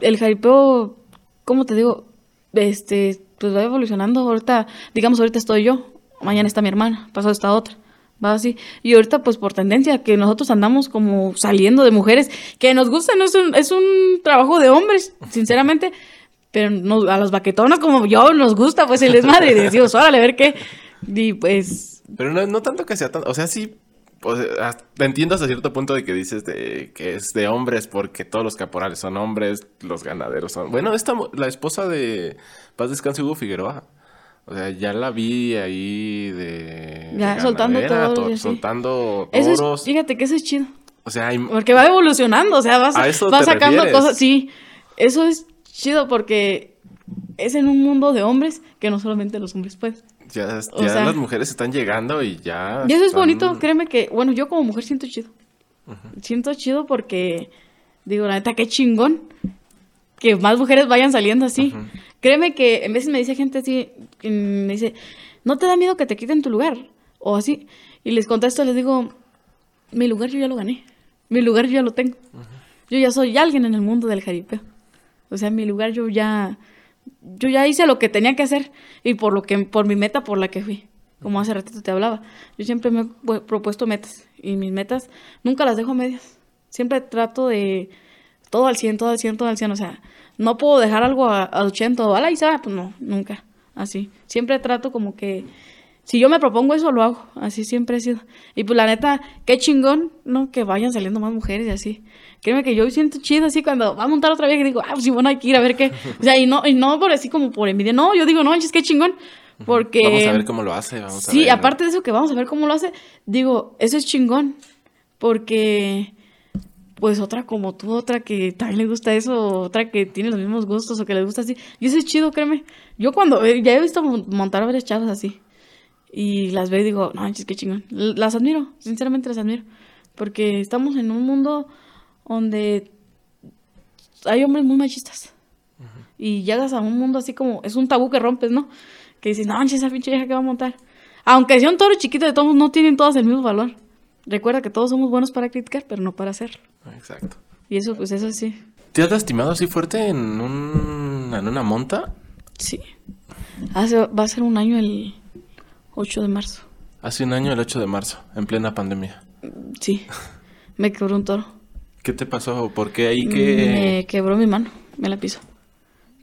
El jaripeo, ¿cómo te digo? Este, pues va evolucionando. Ahorita, digamos, ahorita estoy yo, mañana está mi hermana, pasado está otra va así. Y ahorita, pues por tendencia, que nosotros andamos como saliendo de mujeres, que nos gusta, no es un, es un trabajo de hombres, sinceramente, pero a los baquetones como yo nos gusta, pues el desmadre, y decimos, órale, a ver qué. Y pues... Pero no, no tanto que sea tanto, o sea, sí, pues, entiendo hasta cierto punto de que dices de que es de hombres porque todos los caporales son hombres, los ganaderos son... Bueno, esta, la esposa de Paz Descanso Hugo Figueroa. O sea, ya la vi ahí de. Ya, soltando todo. soltando toros. fíjate que eso es chido. O sea, hay... Porque va evolucionando, o sea, vas, sacando cosas. Sí, eso es chido porque es en un mundo de hombres que no solamente los hombres pueden. Ya, ya las mujeres están llegando y ya. Y eso es bonito, créeme que, bueno, yo como mujer siento chido. Siento chido porque, digo, la neta, qué chingón que más mujeres vayan saliendo así. Créeme que en veces me dice gente así, me dice, ¿no te da miedo que te quiten tu lugar? O así. Y les contesto, les digo, mi lugar yo ya lo gané. Mi lugar yo ya lo tengo. Yo ya soy alguien en el mundo del jaripeo. O sea, mi lugar yo ya, yo ya hice lo que tenía que hacer y por lo que, por mi meta por la que fui. Como hace ratito te hablaba. Yo siempre me he propuesto metas y mis metas nunca las dejo a medias. Siempre trato de todo al 100, todo al 100, todo al 100. O sea, no puedo dejar algo a, 80 o a la Isa, pues no, nunca. Así. Siempre trato como que. Si yo me propongo eso, lo hago. Así siempre he sido. Y pues la neta, qué chingón, ¿no? Que vayan saliendo más mujeres y así. Créeme que yo siento chido así cuando va a montar otra vez y digo, ah, pues sí, bueno, hay que ir a ver qué. O sea, y no, y no por así como por envidia. No, yo digo, no, manches, qué chingón. Porque. Vamos a ver cómo lo hace. Vamos a sí, aparte de eso que vamos a ver cómo lo hace, digo, eso es chingón. Porque pues otra como tú, otra que también le gusta eso, otra que tiene los mismos gustos o que le gusta así. Y eso es chido, créeme. Yo cuando, eh, ya he visto montar a varias chavas así. Y las veo y digo, no, manches, qué chingón. Las admiro, sinceramente las admiro. Porque estamos en un mundo donde hay hombres muy machistas. Y llegas a un mundo así como, es un tabú que rompes, ¿no? Que dices, no, manches, esa pinche vieja que va a montar. Aunque sea un toro chiquito de todos, no tienen todas el mismo valor. Recuerda que todos somos buenos para criticar, pero no para hacerlo. Exacto. Y eso, pues eso sí. ¿Te has lastimado así fuerte en, un, en una monta? Sí. Hace, va a ser un año el 8 de marzo. Hace un año el 8 de marzo, en plena pandemia. Sí. Me quebró un toro. ¿Qué te pasó? ¿Por qué ahí que...? Me quebró mi mano, me la piso.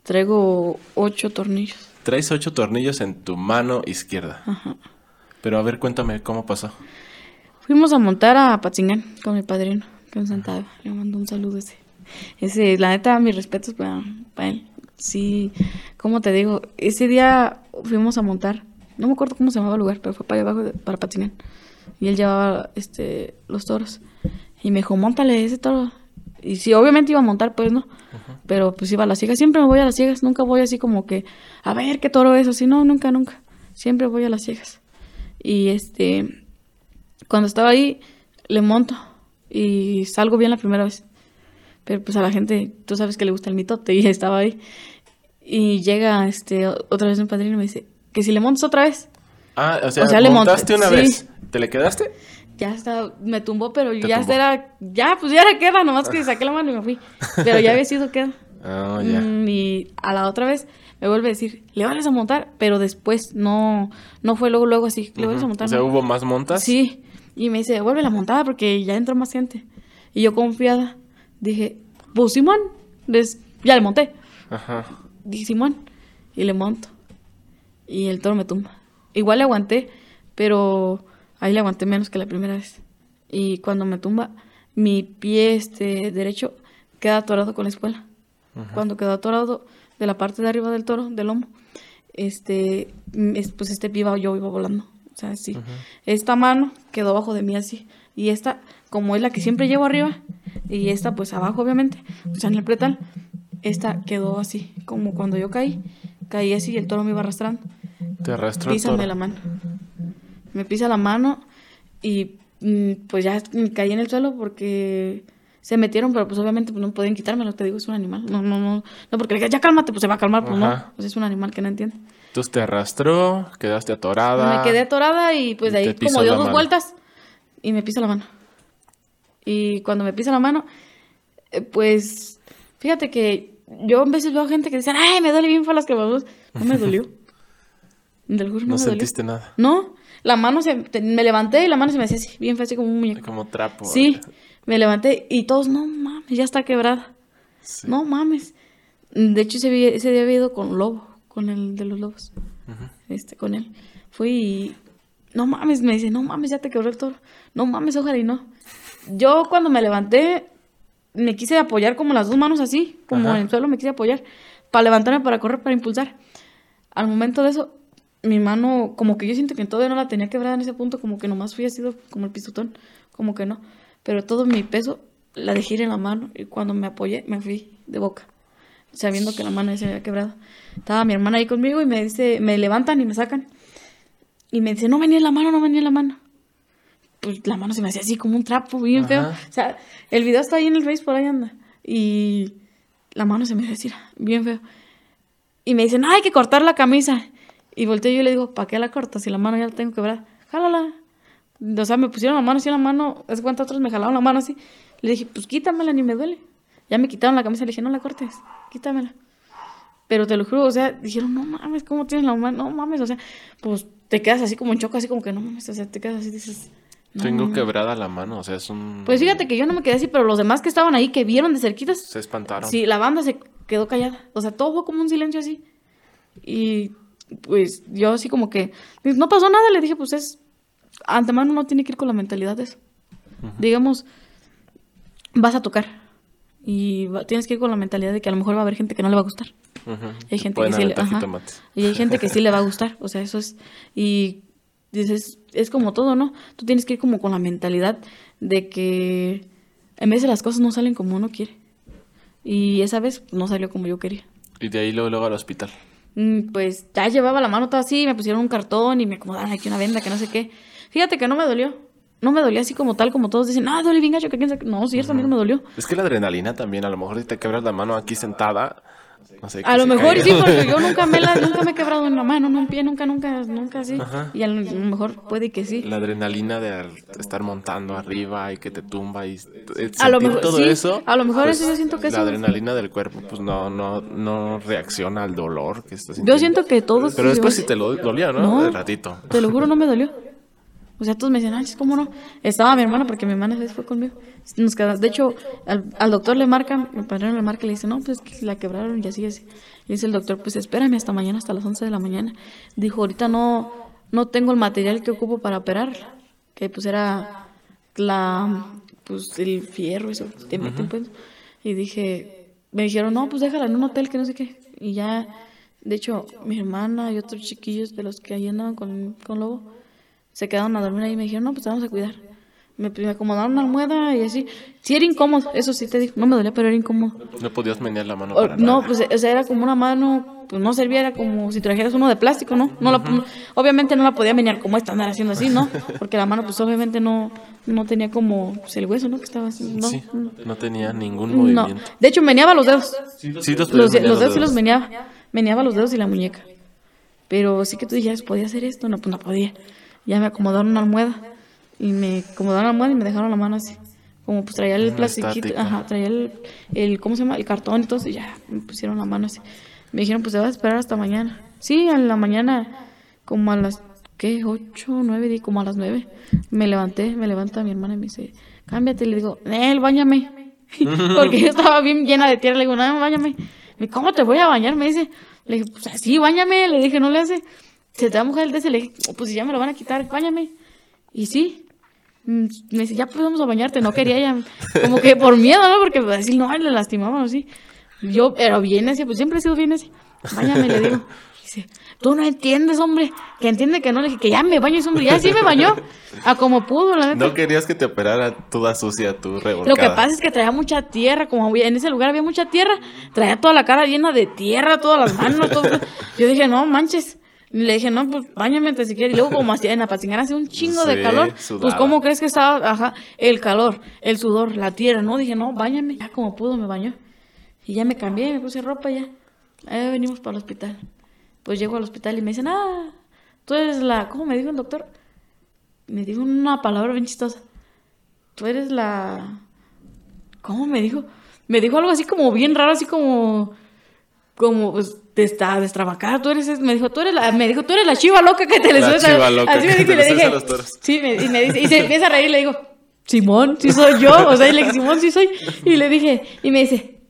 Traigo ocho tornillos. Traes ocho tornillos en tu mano izquierda. Ajá. Pero a ver, cuéntame, ¿cómo pasó? Fuimos a montar a Patzingán con mi padrino, con Santado. Le mando un saludo ese. Ese, la neta, mis respetos para, él. Sí, como te digo, ese día fuimos a montar. No me acuerdo cómo se llamaba el lugar, pero fue para allá abajo, para Patzingán. Y él llevaba este, los toros. Y me dijo, montale ese toro. Y sí, obviamente iba a montar, pues, ¿no? Pero pues iba a las ciegas. Siempre me voy a las ciegas. Nunca voy así como que, a ver qué toro es. Así, no, nunca, nunca. Siempre voy a las ciegas. Y este, cuando estaba ahí, le monto y salgo bien la primera vez. Pero pues a la gente, tú sabes que le gusta el mitote y estaba ahí. Y llega este otra vez un padrino y me dice, que si le montas otra vez. Ah, o sea, le montaste una vez. ¿Te le quedaste? Ya está, me tumbó, pero ya era, ya, pues ya era queda, nomás que saqué la mano y me fui. Pero ya había sido queda. Oh, ya. Mm, y a la otra vez me vuelve a decir, le vas a montar, pero después no, no fue luego, luego así, le vas a montar. O sea, ¿hubo más montas? Sí, y me dice, vuelve la montada porque ya entró más gente. Y yo confiada, dije, pues Simón, ya le monté. Ajá. Dije, Simón, y le monto. Y el toro me tumba. Igual le aguanté, pero ahí le aguanté menos que la primera vez. Y cuando me tumba, mi pie este derecho queda atorado con la espuela. Cuando quedó atorado de la parte de arriba del toro, del lomo, este, pues este pie iba, yo iba volando. O sea, sí. Esta mano quedó abajo de mí así. Y esta, como es la que siempre llevo arriba, y esta pues abajo obviamente, o sea, en el pretal, esta quedó así, como cuando yo caí, caí así y el toro me iba arrastrando. Te arrastró Písame la mano. Me pisa la mano y mm, pues ya caí en el suelo porque se metieron, pero pues obviamente pues, no pueden quitármelo, te digo, es un animal. No, no, no, no, porque le digas, ya cálmate, pues se va a calmar, pues no, pues es un animal que no entiende. Entonces te arrastró, quedaste atorada. Me quedé atorada y pues de ahí como dio dos vueltas y me pisa la mano. Y cuando me pisa la mano, eh, pues fíjate que yo a veces veo gente que dice, ay, me duele bien fue las quemaduras. No me dolió. no, sentiste nada. No, la mano se, me levanté y la mano se me hacía así, bien fácil como un muñeco. Como trapo. Sí, me levanté y todos, no mames, ya está quebrada. No mames. De hecho, ese, día había ido con Lobo, con el de los lobos. Este, con él. Fui y, no mames, me dice, no mames, ya te quebró el toro. No mames, ojalá y no. Yo cuando me levanté, me quise apoyar como las dos manos así, como en el suelo me quise apoyar, para levantarme, para correr, para impulsar. Al momento de eso, mi mano, como que yo siento que todavía no la tenía quebrada en ese punto, como que nomás fui así como el pisotón, como que no. Pero todo mi peso la dejé ir en la mano y cuando me apoyé me fui de boca, sabiendo que la mano ya se había quebrado. Estaba mi hermana ahí conmigo y me dice, me levantan y me sacan. Y me dice, no venía la mano, no venía la mano. Pues la mano se me hacía así como un trapo, bien feo. O sea, el video está ahí en el Face, por ahí anda. Y la mano se me hacía bien feo. Y me dicen, no, hay que cortar la camisa. Y volteo y yo le digo, ¿para qué la cortas si la mano ya la tengo quebrada? Jálala. O sea, me pusieron la mano así en la mano, es cuenta otros me jalaron la mano así. Le dije, pues quítamela, ni me duele. Ya me quitaron la camisa, le dije, no la cortes, quítamela. Pero te lo juro, o sea, dijeron, no mames, ¿cómo tienes la mano? No mames, o sea, pues te quedas así como en choque, así como que no mames, o sea, te quedas así, dices. Tengo quebrada la mano, o sea, es un... Pues fíjate que yo no me quedé así, pero los demás que estaban ahí, que vieron de cerquitas... Se espantaron. Sí, la banda se quedó callada. O sea, todo fue como un silencio así. Y pues yo así como que, pues, no pasó nada, le dije, pues es, antemano no tiene que ir con la mentalidad de eso. Digamos, vas a tocar y tienes que ir con la mentalidad de que a lo mejor va a haber gente que no le va a gustar. y hay gente que sí le, y hay gente que sí le va a gustar, o sea, eso es y dices, es como todo, ¿no? Tú tienes que ir como con la mentalidad de que en vez de las cosas no salen como uno quiere. Y esa vez no salió como yo quería. Y de ahí luego, luego al hospital. Mm, pues ya llevaba la mano toda así, me pusieron un cartón y me acomodaron aquí una venda que no sé qué. Fíjate que no me dolió. No me dolía así como tal, como todos dicen, ah, duele bien gacho, que quién sabe. No, cierto, a mí no me dolió. Es que la adrenalina también, a lo mejor si te quebras la mano aquí sentada, no sé. A lo mejor sí, porque yo nunca me, la, nunca me he quebrado en la mano, en un pie, nunca, nunca, nunca así. Y a lo mejor puede que sí. La adrenalina de estar montando arriba y que te tumba y eh, a lo mejor, todo eso. A lo mejor pues, eso yo siento que La adrenalina del cuerpo, pues no, no, no reacciona al dolor que estás sintiendo. Yo siento que todo. Pero después sí te lo dolía, ¿no? no de ratito. Te lo juro, no me dolió. O sea, todos me decían, ay, ¿cómo no? Estaba mi hermana, porque mi hermana fue conmigo. Nos de hecho, al, doctor le marcan, mi padre le marca y le dice, no, pues que la quebraron y así, así. Y dice el doctor, pues espérame hasta mañana, hasta las 11 de la mañana. Dijo, ahorita no, no tengo el material que ocupo para operarla. Que pues era la, pues el fierro, eso, te meten pues. Y dije, me dijeron, no, pues déjala en un hotel que no sé qué. Y ya, de hecho, mi hermana y otros chiquillos de los que ahí andaban con, con Lobo, se quedaron a dormir ahí y me dijeron, no, pues te vamos a cuidar. Me, acomodaron una almohada y así. Sí, era incómodo, eso sí te digo. No me dolía, pero era incómodo. No podías menear la mano para No, pues o sea, era como una mano, pues no servía, era como si trajeras uno de plástico, ¿no? no la, obviamente no la podía menear como esta, andar haciendo así, ¿no? Porque la mano, pues obviamente no, no tenía como pues, el hueso, ¿no? Que estaba así, ¿no? Sí, no tenía ningún movimiento. No. De hecho, meneaba los dedos. Sí, los, los, dedos, sí los meneaba. Meneaba los dedos y la muñeca. Pero sí que tú dijeras, ¿podía hacer esto? No, pues no podía ya me acomodaron una almohada y me acomodaron la almohada y me dejaron la mano así. Como pues traía el plastiquito, ajá, traía el, el, ¿cómo se llama? El cartón y todo, y ya me pusieron la mano así. Me dijeron, pues te vas a esperar hasta mañana. Sí, a la mañana, como a las, ¿qué? Ocho, nueve, como a las nueve. Me levanté, me levanta mi hermana y me dice, cámbiate. Le digo, él, bañame. Porque yo estaba bien llena de tierra. Le digo, no, bañame. Me ¿cómo te voy a bañar? Me dice. Le dije, pues así, bañame. Le dije, no le hace se te va a mojar el dedo, le dije, oh, pues si ya me lo van a quitar, bañame. Y sí, Mm, me dice, ya pues vamos a bañarte. No quería ya, como que por miedo, ¿no? Porque pues, así no, le lastimaban así. Yo, pero bien así, pues siempre he sido bien así. Báñame, le digo. Dice, tú no entiendes, hombre. Que entiende que no. Le dije, que ya me baño, hombre. Ya sí me bañó. A como pudo, la neta. No querías que te operara toda sucia, tu revolcada. Lo que pasa es que traía mucha tierra. Como en ese lugar había mucha tierra. Traía toda la cara llena de tierra, todas las manos, todo. Yo dije, no manches. Le dije, no, pues bañame antes si quieres. Y luego, como hacía en la patingana, hacía un chingo de calor. Pues, ¿cómo crees que estaba? Ajá, el calor, el sudor, la tierra, ¿no? Dije, no, bañame. Ya como pudo, me bañó. Y ya me cambié, me puse ropa ya. Ahí venimos para el hospital. Pues llego al hospital y me dicen, ah, tú eres la. ¿Cómo me dijo el doctor? Me dijo una palabra bien chistosa. Tú eres la. ¿Cómo me dijo? Me dijo algo así como bien raro, así como. Como, pues, te está destrabacada, tú eres, me dijo, tú eres la, me dijo, tú eres la chiva loca que te le chiva loca Así me dijo, y le dije, sí, me, y me dice, y se empieza a reír y le digo, Simón, sí soy yo, o sea, y le dije, Simón, sí soy, y le dije, y me dice,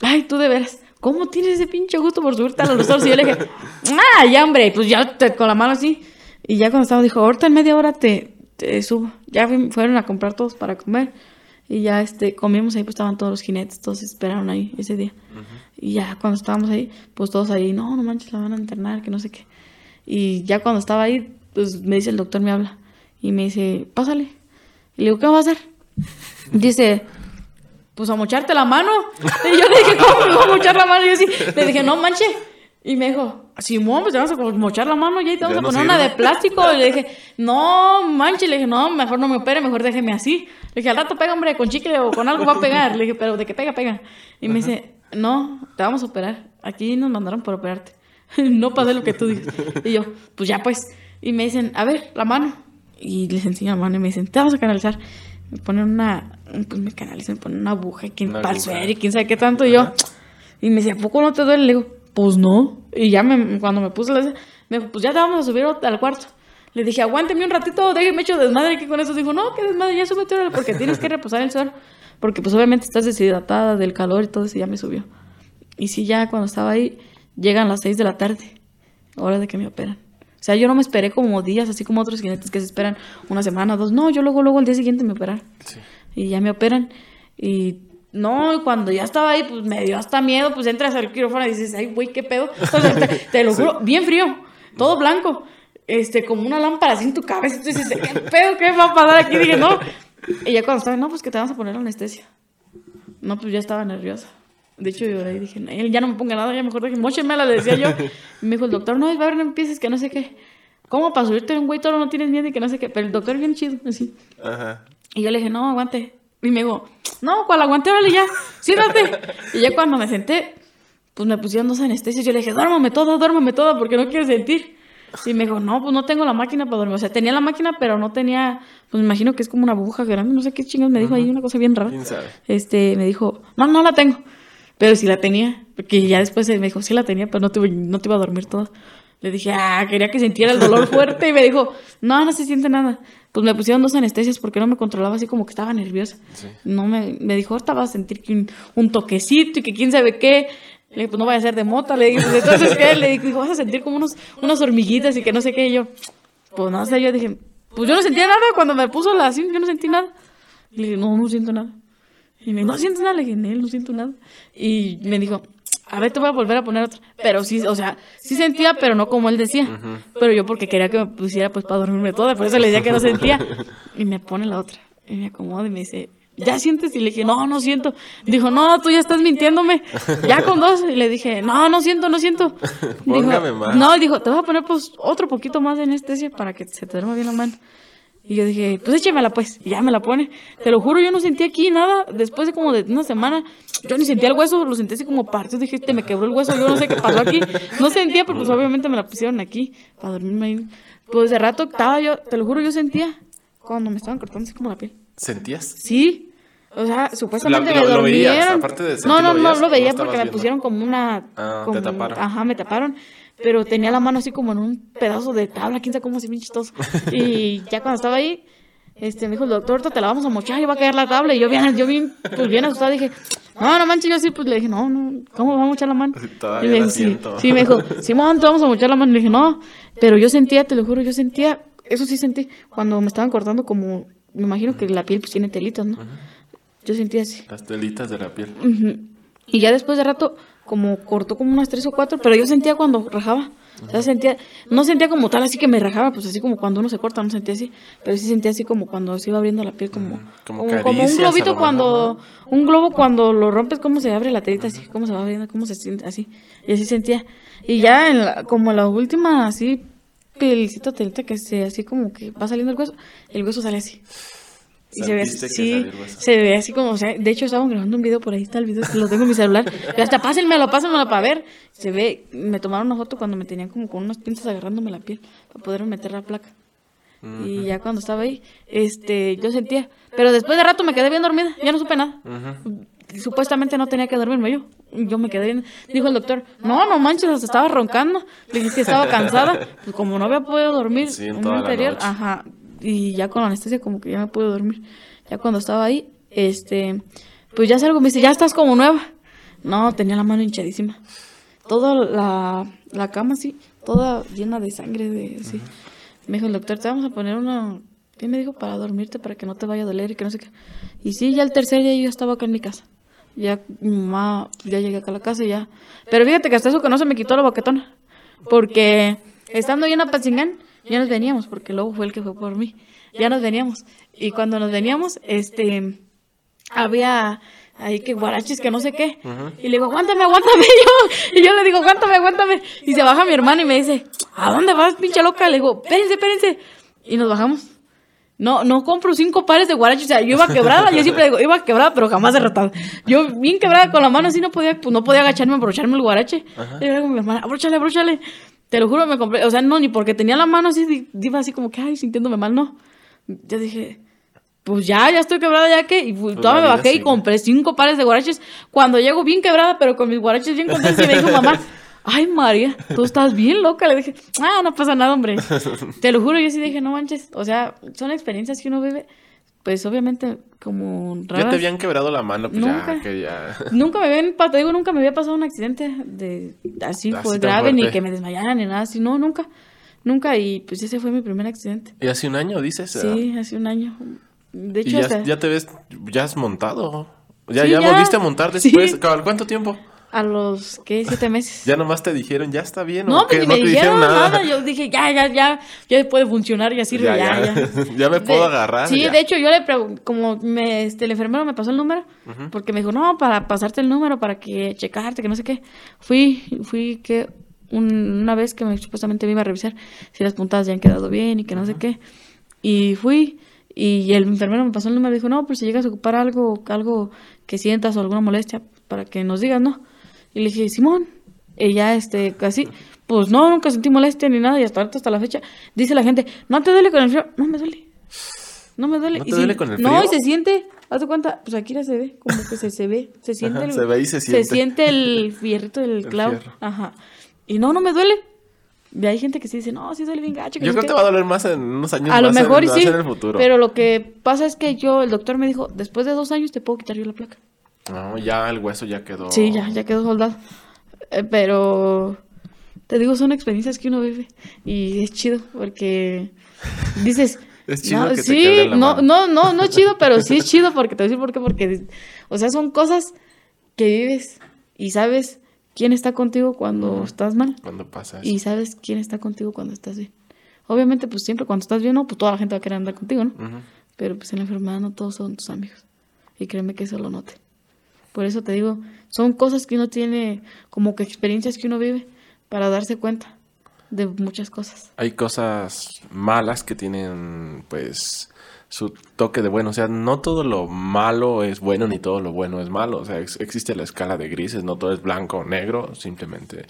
ay, tú de veras, ¿cómo tienes ese pinche gusto por subirte a los doctores? Y yo le dije, ah, ya, hombre, pues ya te, con la mano así, y ya cuando estaba, dijo, ahorita en media hora te, te subo, ya fueron a comprar todos para comer, y ya este, comimos ahí, pues estaban todos los jinetes, todos esperaron ahí ese día. Y ya cuando estábamos ahí, pues todos ahí, no, no manches, la van a internar, que no sé qué. Y ya cuando estaba ahí, pues me dice el doctor, me habla. Y me dice, pásale. Y le digo, ¿qué va a hacer? Dice, pues a mocharte la mano. Y yo le dije, ¿cómo me voy a mochar la mano? Y yo así, le dije, no manches. Y me dijo, Simón, pues te vas a mochar la mano ya y te vamos a poner una de plástico. Y le dije, no, manches. Le dije, no, mejor no me opere, mejor déjeme así. Le dije, al rato pega, hombre, con chicle o con algo va a pegar. Le dije, pero de que pega, pega. Y me dice, no, te vamos a operar. Aquí nos mandaron por operarte. no pasa lo que tú dices. Y yo, pues ya pues. Y me dicen, a ver, la mano. Y les enseño la mano y me dicen, te vamos a canalizar. Me ponen una, pues me canalizan, me ponen una aguja, quién, para el suero y quién sabe qué tanto. Y yo, y me dice, ¿a poco no te duele? Le digo, pues no. Y ya me, cuando me puse la... Me dijo, pues ya te vamos a subir al cuarto. Le dije, aguánteme un ratito, déjeme hecho desmadre aquí con eso. Dijo, no, que desmadre, ya súbete porque tienes que reposar el suelo. Porque pues obviamente estás deshidratada del calor y todo eso, y ya me subió. Y sí, ya cuando estaba ahí, llegan las 6 de la tarde, hora de que me operan. O sea, yo no me esperé como días, así como otros jinetes que se esperan una semana, dos. No, yo luego, luego al día siguiente me operan. Y ya me operan. Y no, cuando ya estaba ahí, pues me dio hasta miedo, pues entras al quirófano y dices, ay, güey, qué pedo. te, lo juro, bien frío, todo blanco, este, como una lámpara así en tu cabeza. Y dices, ¿qué pedo, qué va a pasar aquí? dije, no. Y ya cuando estaba, no, pues que te vas a poner anestesia. No, pues ya estaba nerviosa. De hecho, yo ahí dije, él ya no me ponga nada, ya mejor dije, la le decía yo. Y me dijo el doctor, no, a ver, no empieces, que no sé qué. ¿Cómo para subirte un güey todo no tienes miedo y que no sé qué? Pero el doctor bien chido, así. Ajá. Y yo le dije, no, aguante. Y me dijo, no, cual aguante, órale ya, siéntate. y ya cuando me senté, pues me pusieron dos anestesias. Yo le dije, duérmame todo, duérmame todo, porque no quiero sentir. Y me dijo, no, pues no tengo la máquina para dormir. O sea, tenía la máquina, pero no tenía, pues me imagino que es como una aguja grande, no sé qué chingados me dijo ahí, una cosa bien rara. Este, me dijo, no, no la tengo. Pero sí la tenía, porque ya después me dijo, sí la tenía, pero no te, no te iba a dormir toda. Le dije, ah, quería que sintiera el dolor fuerte. Y me dijo, no, no se siente nada pues me pusieron dos anestesias porque no me controlaba así como que estaba nerviosa. No me, me dijo, ahorita vas a sentir que un, toquecito y que quién sabe qué. Le dije, pues no vaya a ser de mota. Le dije, pues entonces qué. Le dije, vas a sentir como unos, unas hormiguitas y que no sé qué. Y yo, pues no sé, yo dije, pues yo no sentía nada cuando me puso la así, yo no sentí nada. Le dije, no, no siento nada. Y me dijo, no siento nada. Le dije, no siento nada. Y me dijo, a ver, te voy a volver a poner otra. Pero sí, o sea, sí sentía, pero no como él decía. Pero yo porque quería que me pusiera pues para dormirme toda, por eso le decía que no sentía. Y me pone la otra. Y me acomoda y me dice, ¿ya sientes? Y le dije, no, no siento. Dijo, no, tú ya estás mintiéndome. Ya con dos. Y le dije, no, no siento, no siento. Póngame más. No, dijo, te voy a poner pues otro poquito más de anestesia para que se te duerma bien la mano. Y yo dije, pues échemela pues. Y ya me la pone. Te lo juro, yo no sentí aquí nada. Después de como de una semana, yo ni sentía el hueso, lo sentí así como partido. Dije, te me quebró el hueso, yo no sé qué pasó aquí. No sentía, pero pues obviamente me la pusieron aquí para dormirme ahí. Pues de rato estaba yo, te lo juro, yo sentía cuando me estaban cortando así como la piel. ¿Sentías? Sí. O sea, supuestamente me dormían. no, no, no, lo veía porque me pusieron como una... Ah, te taparon. Ajá, me taparon pero tenía la mano así como en un pedazo de tabla, quién sabe cómo así bien chistoso. Y ya cuando estaba ahí, este, me dijo el doctor, te la vamos a mochar y va a caer la tabla. Y yo bien, yo bien, pues bien asustada dije, no, no manches, yo así, pues le dije, no, no, ¿cómo vamos a mochar la mano? y le dije, sí, sí, me dijo, Simón, te vamos a mochar la mano. Y le dije, no, pero yo sentía, te lo juro, yo sentía, eso sí sentí, cuando me estaban cortando como me imagino que la piel pues tiene telitas, ¿no? Yo sentía así. Las telitas de la piel. Y ya después de rato, como cortó como unas tres o cuatro, pero yo sentía cuando rajaba. O sea, sentía, no sentía como tal así que me rajaba, pues así como cuando uno se corta, no sentía así, pero sí sentía así como cuando se iba abriendo la piel, como, como, un globito cuando, un globo cuando lo rompes, cómo se abre la telita así, cómo se va abriendo, cómo se siente así, y así sentía. Y ya en la, como la última así, pelicito telita que se, así como que va saliendo el hueso, el hueso sale así. Y se ve así, se ve así como, o sea, de hecho estaban grabando un video por ahí, está el video, lo tengo en mi celular, y hasta pásenmelo, pásenmelo para ver, se ve, me tomaron una foto cuando me tenían como con unas pinzas agarrándome la piel, para poder meter la placa. Y ya cuando estaba ahí, este, yo sentía, pero después de rato me quedé bien dormida, ya no supe nada. Supuestamente no tenía que dormirme yo, yo me quedé bien. Dijo el doctor, no, no manches, hasta estaba roncando. Le dije que estaba cansada, pues como no había podido dormir en el interior, ajá, y ya con la anestesia como que ya me pude dormir. Ya cuando estaba ahí, este, pues ya salgo, me dice, ya estás como nueva. No, tenía la mano hinchadísima. Toda la, la cama así, toda llena de sangre, de así. Me dijo el doctor, te vamos a poner una, ¿qué me dijo? Para dormirte, para que no te vaya a doler y que no sé qué. Y sí, ya el tercer día yo estaba acá en mi casa. Ya mi mamá, ya llegué acá a la casa y ya. Pero fíjate que hasta eso que no se me quitó la boquetona. Porque estando yo en Apatzingán, ya nos veníamos, porque luego fue el que fue por mí. Ya nos veníamos. Y cuando nos veníamos, este, había ahí que guaraches, que no sé qué. Y le digo, aguántame, aguántame. Yo, y yo le digo, aguántame, aguántame. Y se baja mi hermana y me dice, ¿a dónde vas, pinche loca? Le digo, espérense, espérense. Y nos bajamos. No, no compro cinco pares de guaraches. O sea, yo iba quebrada, yo siempre digo, iba quebrada, pero jamás derrotada. Yo bien quebrada con la mano así no podía, pues no podía agacharme, abrocharme el guarache. Y yo le mi hermana, abróchale, abróchale. Te lo juro, me compré, o sea, no, ni porque tenía la mano así, iba así como que, ay, sintiéndome mal, no. Yo dije, pues ya, ya estoy quebrada, ya que, y pues toda me bajé y compré cinco pares de guaraches. Cuando llego bien quebrada, pero con mis guaraches bien contentos, y me dijo mamá, ay, María, tú estás bien loca. Le dije, ah, no pasa nada, hombre. Te lo juro, yo sí dije, no manches, o sea, son experiencias que uno vive pues obviamente como raras. Ya te habían quebrado la mano, pues nunca, ya, que ya... Nunca me habían, te digo, nunca me había pasado un accidente de así, pues grave, ni que me desmayaran, ni nada así, no, nunca, nunca, y pues ese fue mi primer accidente. ¿Y hace un año, dices? Sí, hace un año. De hecho, ya, ya, te ves, ya has montado, ya, ya, volviste a montar después, ¿cuánto tiempo? A los, ¿qué? Siete meses. ya nomás te dijeron, ya está bien. No, pues me dijeron, nada. Yo dije, ya, ya, ya, ya puede funcionar, ya sirve, ya, ya. Ya, ya. me puedo agarrar. Sí, de hecho, yo le pregunté, como me, este, el enfermero me pasó el número, porque me dijo, no, para pasarte el número, para que checarte, que no sé qué. Fui, fui que una vez que me, supuestamente me iba a revisar si las puntadas ya han quedado bien y que no sé qué. Y fui, y el enfermero me pasó el número y dijo, no, pues si llegas a ocupar algo, algo que sientas o alguna molestia, para que nos digas, ¿no? Y le dije, Simón, ella, este, casi, pues no, nunca sentí molestia ni nada, y hasta hasta la fecha, dice la gente, ¿no te duele con el frío? No me duele. No me duele. ¿No te duele con el frío? No, y se siente, haz de cuenta, pues aquí ya se ve, como que se, se ve, se siente el... Se ve y se siente. Se siente el fierrito del clavo. Ajá. Y no, no me duele. Y hay gente que sí dice, no, sí duele bien gacho. Yo creo que te va a doler más en unos años A lo mejor en, sí. En el futuro. Pero lo que pasa es que yo, el doctor me dijo, después de dos años te puedo quitar yo la placa. No, ya el hueso ya quedó. Sí, ya, ya quedó soldado. Eh, pero te digo, son experiencias que uno vive y es chido porque dices, es chido no, sí, no, no, no, no es chido, pero sí es chido porque te voy a decir por qué, porque, o sea, son cosas que vives y sabes quién está contigo cuando estás mal. Cuando pasas. Y sabes quién está contigo cuando estás bien. Obviamente, pues siempre cuando estás bien, no, pues toda la gente va a querer andar contigo, ¿no? Pero pues en la enfermedad no todos son tus amigos. Y créeme que eso lo note. Por eso te digo, son cosas que uno tiene, como que experiencias que uno vive para darse cuenta de muchas cosas. Hay cosas malas que tienen, pues, su toque de bueno. O sea, no todo lo malo es bueno ni todo lo bueno es malo. O sea, existe la escala de grises, no todo es blanco o negro, simplemente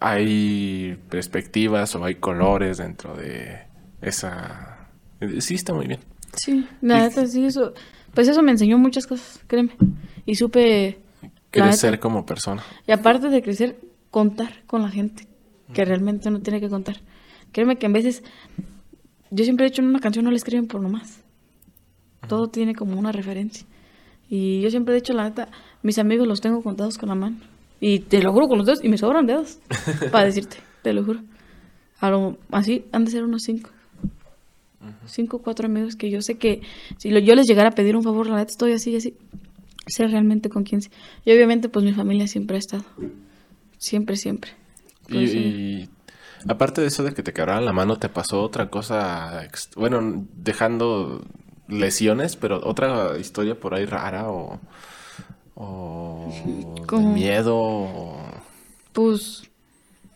hay perspectivas o hay colores dentro de esa... Sí, está muy bien. Sí, nada, sí, eso... Pues eso me enseñó muchas cosas, créeme y supe... Crecer como persona. Y aparte de crecer, contar con la gente, que realmente uno tiene que contar. Créeme que en veces, yo siempre he dicho en una canción no le escriben por nomás. Todo tiene como una referencia. Y yo siempre he dicho, la neta, mis amigos los tengo contados con la mano. Y te lo juro con los dedos, y me sobran dedos, para decirte, te lo juro. así han de ser unos cinco. Cinco o cuatro amigos que yo sé que si yo les llegara a pedir un favor, la neta estoy así, así. Sé realmente con quién. Y obviamente, pues mi familia siempre ha estado. Siempre, siempre. y, aparte de eso de que te quebraran la mano, ¿te pasó otra cosa? Bueno, dejando lesiones, pero otra historia por ahí rara o, o miedo. Pues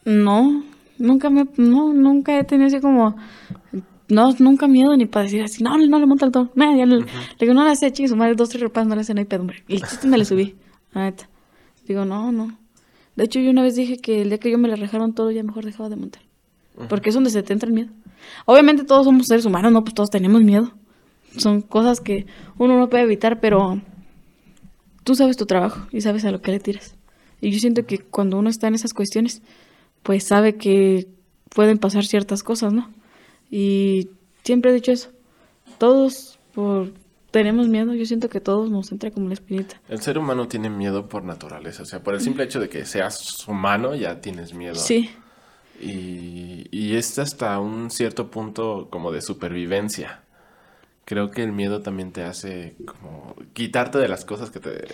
no, nunca me, no, nunca he tenido así como, no, nunca miedo ni para decir así, no, no le monta el toro, no, ya le, digo, no le hace chingue su madre, dos, tres repas, no le hace, no hay pedo, hombre. Y el chiste me le subí, la neta. Digo, no, no. De hecho, yo una vez dije que el día que yo me le rejaron todo, ya mejor dejaba de montar. Porque es donde se te entra el miedo. Obviamente todos somos seres humanos, ¿no? Pues todos tenemos miedo. Son cosas que uno no puede evitar, pero tú sabes tu trabajo y sabes a lo que le tiras. Y yo siento que cuando uno está en esas cuestiones, pues sabe que pueden pasar ciertas cosas, ¿no? Y siempre he dicho eso. Todos por tenemos miedo, yo siento que todos nos entra como la espinita. El ser humano tiene miedo por naturaleza, o sea, por el simple hecho de que seas humano ya tienes miedo. Sí. Y, y es hasta un cierto punto como de supervivencia. Creo que el miedo también te hace como quitarte de las cosas que te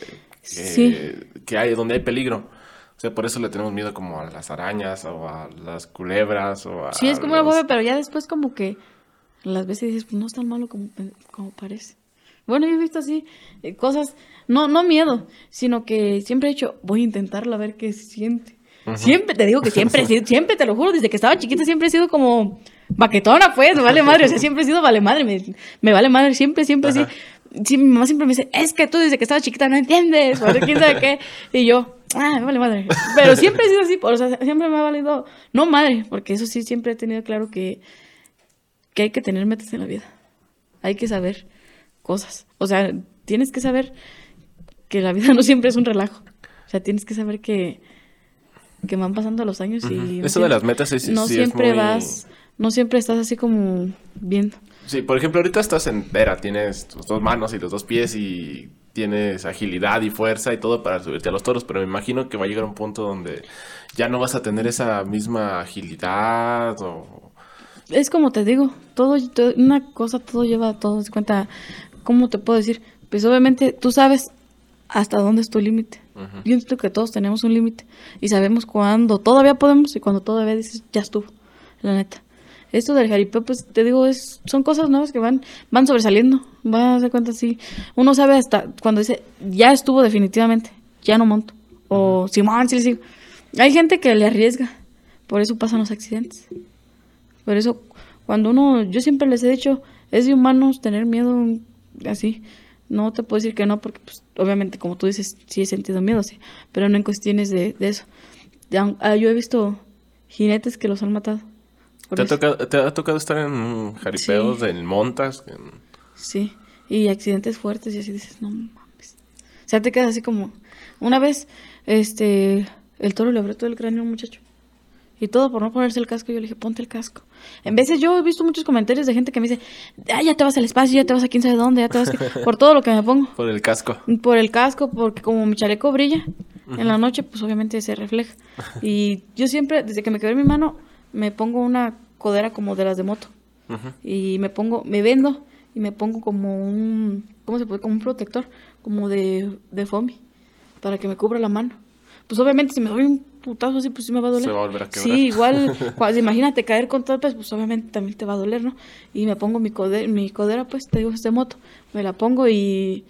que hay donde hay peligro. O sea, por eso le tenemos miedo como a las arañas o a las culebras o a... Sí, es como una hueva, pero ya después como que las veces dices, pues no es tan malo como, como parece. Bueno, yo he visto así eh, cosas, no, no miedo, sino que siempre he dicho, voy a intentarlo a ver qué se siente. Siempre, te digo que siempre, siempre te lo juro, desde que estaba chiquita siempre he sido como baquetona, pues, me vale madre, o sea, siempre he sido vale madre, me, me vale madre, siempre, siempre. Sí, mi mamá siempre me dice, es que tú desde que estaba chiquita no entiendes, o quién sabe qué. Y yo, ah, me vale madre. Pero siempre he sido así, o sea, siempre me ha valido, no madre, porque eso sí, siempre he tenido claro que, que hay que tener metas en la vida. Hay que saber cosas. O sea, tienes que saber que la vida no siempre es un relajo. O sea, tienes que saber que, que van pasando los años y... Eso de las metas es, no siempre vas, no siempre estás así como viendo. Sí, por ejemplo, ahorita estás entera, tienes tus dos manos y los dos pies y tienes agilidad y fuerza y todo para subirte a los toros, pero me imagino que va a llegar un punto donde ya no vas a tener esa misma agilidad o... Es como te digo, todo, una cosa, todo lleva a todo, cuenta, ¿cómo te puedo decir? Pues obviamente tú sabes hasta dónde es tu límite. Yo entiendo que todos tenemos un límite y sabemos cuándo todavía podemos y cuando todavía dices, ya estuvo, la neta esto del jaripeo, pues te digo, es, son cosas nuevas que van, van sobresaliendo. Va a cuenta así. Uno sabe hasta cuando dice, ya estuvo definitivamente, ya no monto. O Simón, sí, sí. Hay gente que le arriesga. Por eso pasan los accidentes. Por eso, cuando uno, yo siempre les he dicho, es de humanos tener miedo así. No te puedo decir que no, porque pues, obviamente, como tú dices, sí he sentido miedo, sí. Pero no en cuestiones de, de eso. Yo he visto jinetes que los han matado. ¿Te ha, tocado, ¿Te ha, tocado, estar en jaripeos, en montas? Sí, y accidentes fuertes y así dices, no mames. O sea, te quedas así como... Una vez, este, el toro le abrió todo el cráneo a un muchacho. Y todo por no ponerse el casco. Yo le dije, ponte el casco. En veces yo he visto muchos comentarios de gente que me dice, ah, ya te vas al espacio, ya te vas a quién sabe dónde, ya te vas por todo lo que me pongo. Por el casco. Por el casco, porque como mi chaleco brilla en la noche, pues obviamente se refleja. Y yo siempre, desde que me quebré mi mano, me pongo una codera como de las de moto. Y me pongo, me vendo y me pongo como un, ¿cómo se puede? Como un protector, como de, de foamy, para que me cubra la mano. Pues obviamente si me doy un putazo así, pues sí me va a doler. Se va a volver a quebrar. Sí, igual, imagínate caer con todo pues obviamente también te va a doler, ¿no? Y me pongo mi, codera, mi codera, pues te digo, es de moto, me la pongo y,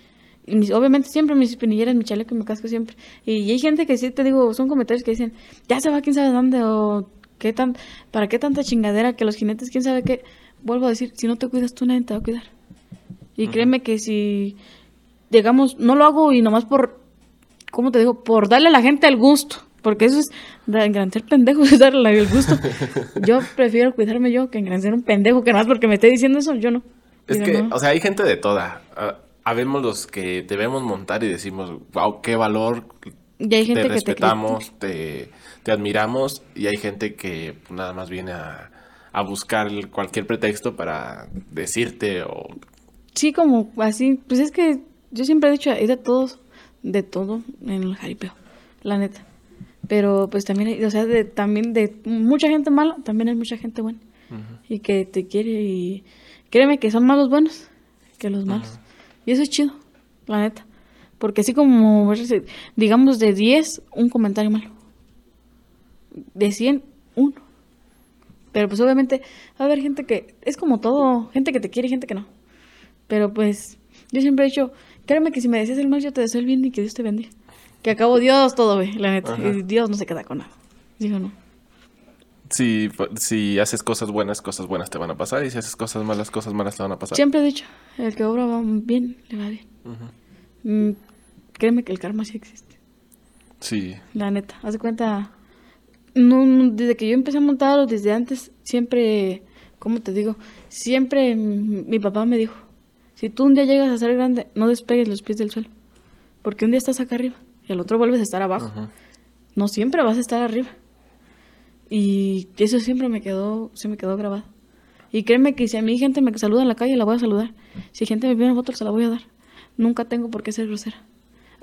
obviamente siempre mis espinilleras, mi chaleco y mi casco siempre. Y, hay gente que sí, te digo, son comentarios que dicen, ya se va quién sabe dónde, o ¿Qué tan, ¿Para qué tanta chingadera que los jinetes, quién sabe qué? Vuelvo a decir, si no te cuidas tú, nadie te va a cuidar. Y créeme que si, digamos, no lo hago y nomás por, ¿cómo te digo? Por darle a la gente el gusto. Porque eso es, engrandecer pendejos es darle el gusto. yo prefiero cuidarme yo que engrandecer un pendejo que más porque me esté diciendo eso, yo no. Es que, o sea, hay gente de toda. Ah, habemos los que debemos montar y decimos, wow, qué valor. Y hay gente te que respetamos, te te admiramos y hay gente que nada más viene a, buscar cualquier pretexto para decirte o... Sí, como así, pues es que yo siempre he dicho, hay de todos, de todo en el jaripeo, la neta. Pero pues también, hay, o sea, de, también de mucha gente mala, también hay mucha gente buena. Y que te quiere y créeme que son más los buenos que los malos. Y eso es chido, la neta. Porque así como, digamos, de 10, un comentario malo. De 100, uno. Pero pues obviamente va a haber gente que, es como todo, gente que te quiere y gente que no. Pero pues yo siempre he dicho, créeme que si me deseas el mal, yo te deseo el bien y que Dios te bendiga. Que acabo Dios todo ve, la neta. Y Dios no se queda con nada. Digo, no. Si, si haces cosas buenas, cosas buenas te van a pasar. Y si haces cosas malas, cosas malas te van a pasar. Siempre he dicho, el que obra va bien, le va bien. Mm, créeme que el karma sí existe. Sí. La neta. Haz de cuenta, no, desde que yo empecé a montar o desde antes, siempre, ¿cómo te digo? Siempre mi papá me dijo, si tú un día llegas a ser grande, no despegues los pies del suelo. Porque un día estás acá arriba y al otro vuelves a estar abajo. No siempre vas a estar arriba. Y eso siempre me quedó, se me quedó grabado. Y créeme que si a mí gente me saluda en la calle, la voy a saludar. Si gente me pide una foto, se la voy a dar. Nunca tengo por qué ser grosera.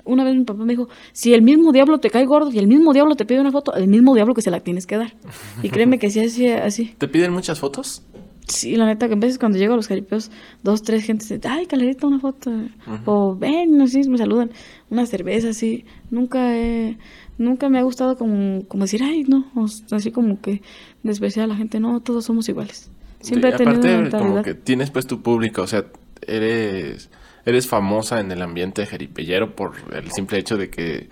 Una vez mi papá me dijo, si el mismo diablo te cae gordo y el mismo diablo te pide una foto, el mismo diablo que se la tienes que dar. Y créeme que sí, así, así. ¿Te piden muchas fotos? Sí, la neta, que a veces cuando llego a los jaripeos, dos, tres gente dice, ay, calerita, una foto. O ven, así, me saludan. Una cerveza, así. Nunca he, nunca me ha gustado como, como decir, ay, no, así como que despreciar a la gente. No, todos somos iguales. Siempre he tenido aparte, como que tienes pues tu público, o sea, eres, eres famosa en el ambiente jeripellero por el simple hecho de que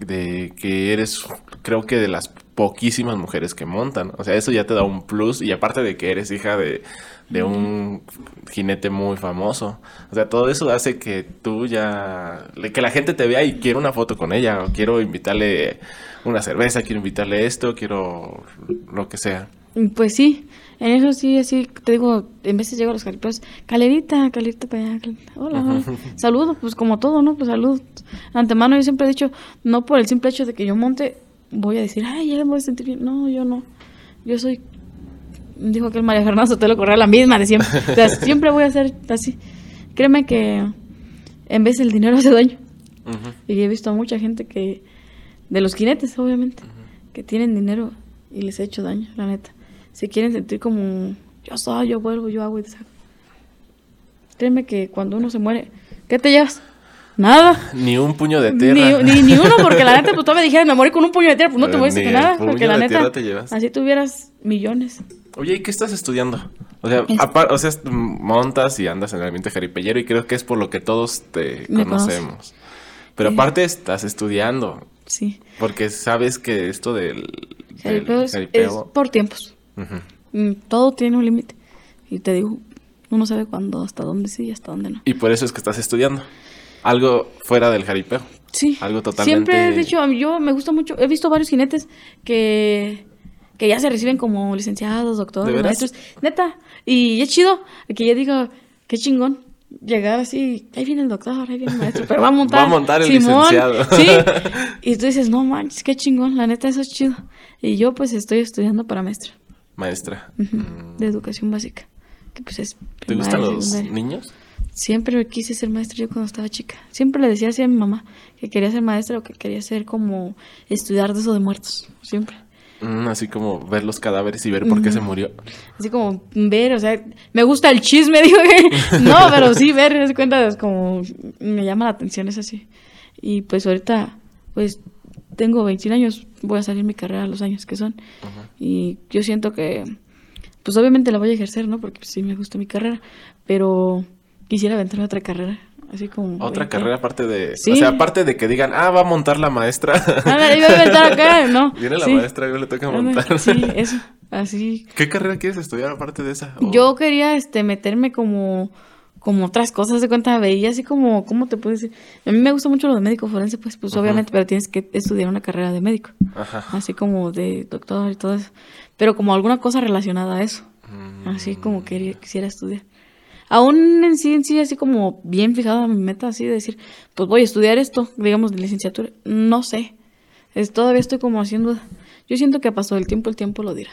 de que eres, creo que de las poquísimas mujeres que montan. O sea, eso ya te da un plus. Y aparte de que eres hija de, de un jinete muy famoso. O sea, todo eso hace que tú ya, que la gente te vea y quiero una foto con ella. O quiero invitarle una cerveza, quiero invitarle esto, quiero lo que sea. Pues sí, en eso sí, así te digo, en veces llego a los caripeos, calerita, calerita para allá, hola, hola. saludo, pues como todo, ¿no? Pues salud. Antemano yo siempre he dicho, no por el simple hecho de que yo monte, voy a decir, ay, ya me voy a sentir bien. No, yo no. Yo soy, dijo que el María Fernanda lo correa la misma de siempre. o sea, siempre voy a ser así. Créeme que en vez el dinero hace daño. Y he visto a mucha gente que, de los jinetes, obviamente, que tienen dinero y les he hecho daño, la neta se quieren sentir como yo soy, yo vuelvo, yo hago y deshago. Créeme que cuando uno se muere, ¿qué te llevas? Nada. Ni un puño de tierra. Ni, ni, uno, porque la neta, pues tú me dijeras, me morí con un puño de tierra, pues no te voy a decir nada, porque la neta, así tuvieras millones. Oye, ¿y qué estás estudiando? O sea, o sea, montas y andas en el ambiente jaripellero y creo que es por lo que todos te conocemos. Pero aparte estás estudiando. Sí. Porque sabes que esto del, jaripeo, es por tiempos. Mm, todo tiene un límite. Y te digo, uno sabe cuándo, hasta dónde sí y hasta dónde no. Y por eso es que estás estudiando. Algo fuera del jaripeo. Sí. Algo totalmente. Siempre he dicho, yo me gusta mucho. He visto varios jinetes que, que ya se reciben como licenciados, doctores, maestros. Neta. Y es chido. Que ya digo, qué chingón. Llegar así, ahí viene el doctor, ahí viene el maestro, pero va a montar. va a montar el licenciado. Sí. Y tú dices, no manches, qué chingón, la neta, eso es chido. Y yo pues estoy estudiando para maestra. Maestra. Mm. De educación básica. Que pues es ¿Te gustan los niños? Siempre quise ser maestra yo cuando estaba chica. Siempre le decía así a mi mamá que quería ser maestra o que quería ser como estudiar de eso de muertos. Siempre. Mm, así como ver los cadáveres y ver por qué se murió. Así como ver, o sea, me gusta el chisme, digo que no, pero sí ver, es cuenta, es como me llama la atención, es así. Y pues ahorita, pues tengo 21 años, voy a salir mi carrera a los años que son. Y yo siento que, pues obviamente la voy a ejercer, ¿no? Porque sí me gusta mi carrera, pero quisiera aventarme otra carrera. Así como... Otra carrera aparte de... O sea, aparte de que digan, ah, va a montar la maestra. Ah, iba a aventar acá, ¿no? Viene la maestra y yo le toca montar. Sí, eso, así. ¿Qué carrera quieres estudiar aparte de esa? Yo quería, este, meterme como como otras cosas, de cuenta, veía así como, ¿cómo te puedes decir? A mí me gusta mucho lo de médico forense, pues, pues obviamente, pero tienes que estudiar una carrera de médico, Ajá. así como de doctor y todo eso, pero como alguna cosa relacionada a eso, mm. así como que quisiera estudiar. Aún en sí, en sí, así como bien fijada mi meta, así de decir, pues voy a estudiar esto, digamos, de licenciatura, no sé, es, todavía estoy como haciendo, yo siento que pasado el tiempo, el tiempo lo dirá,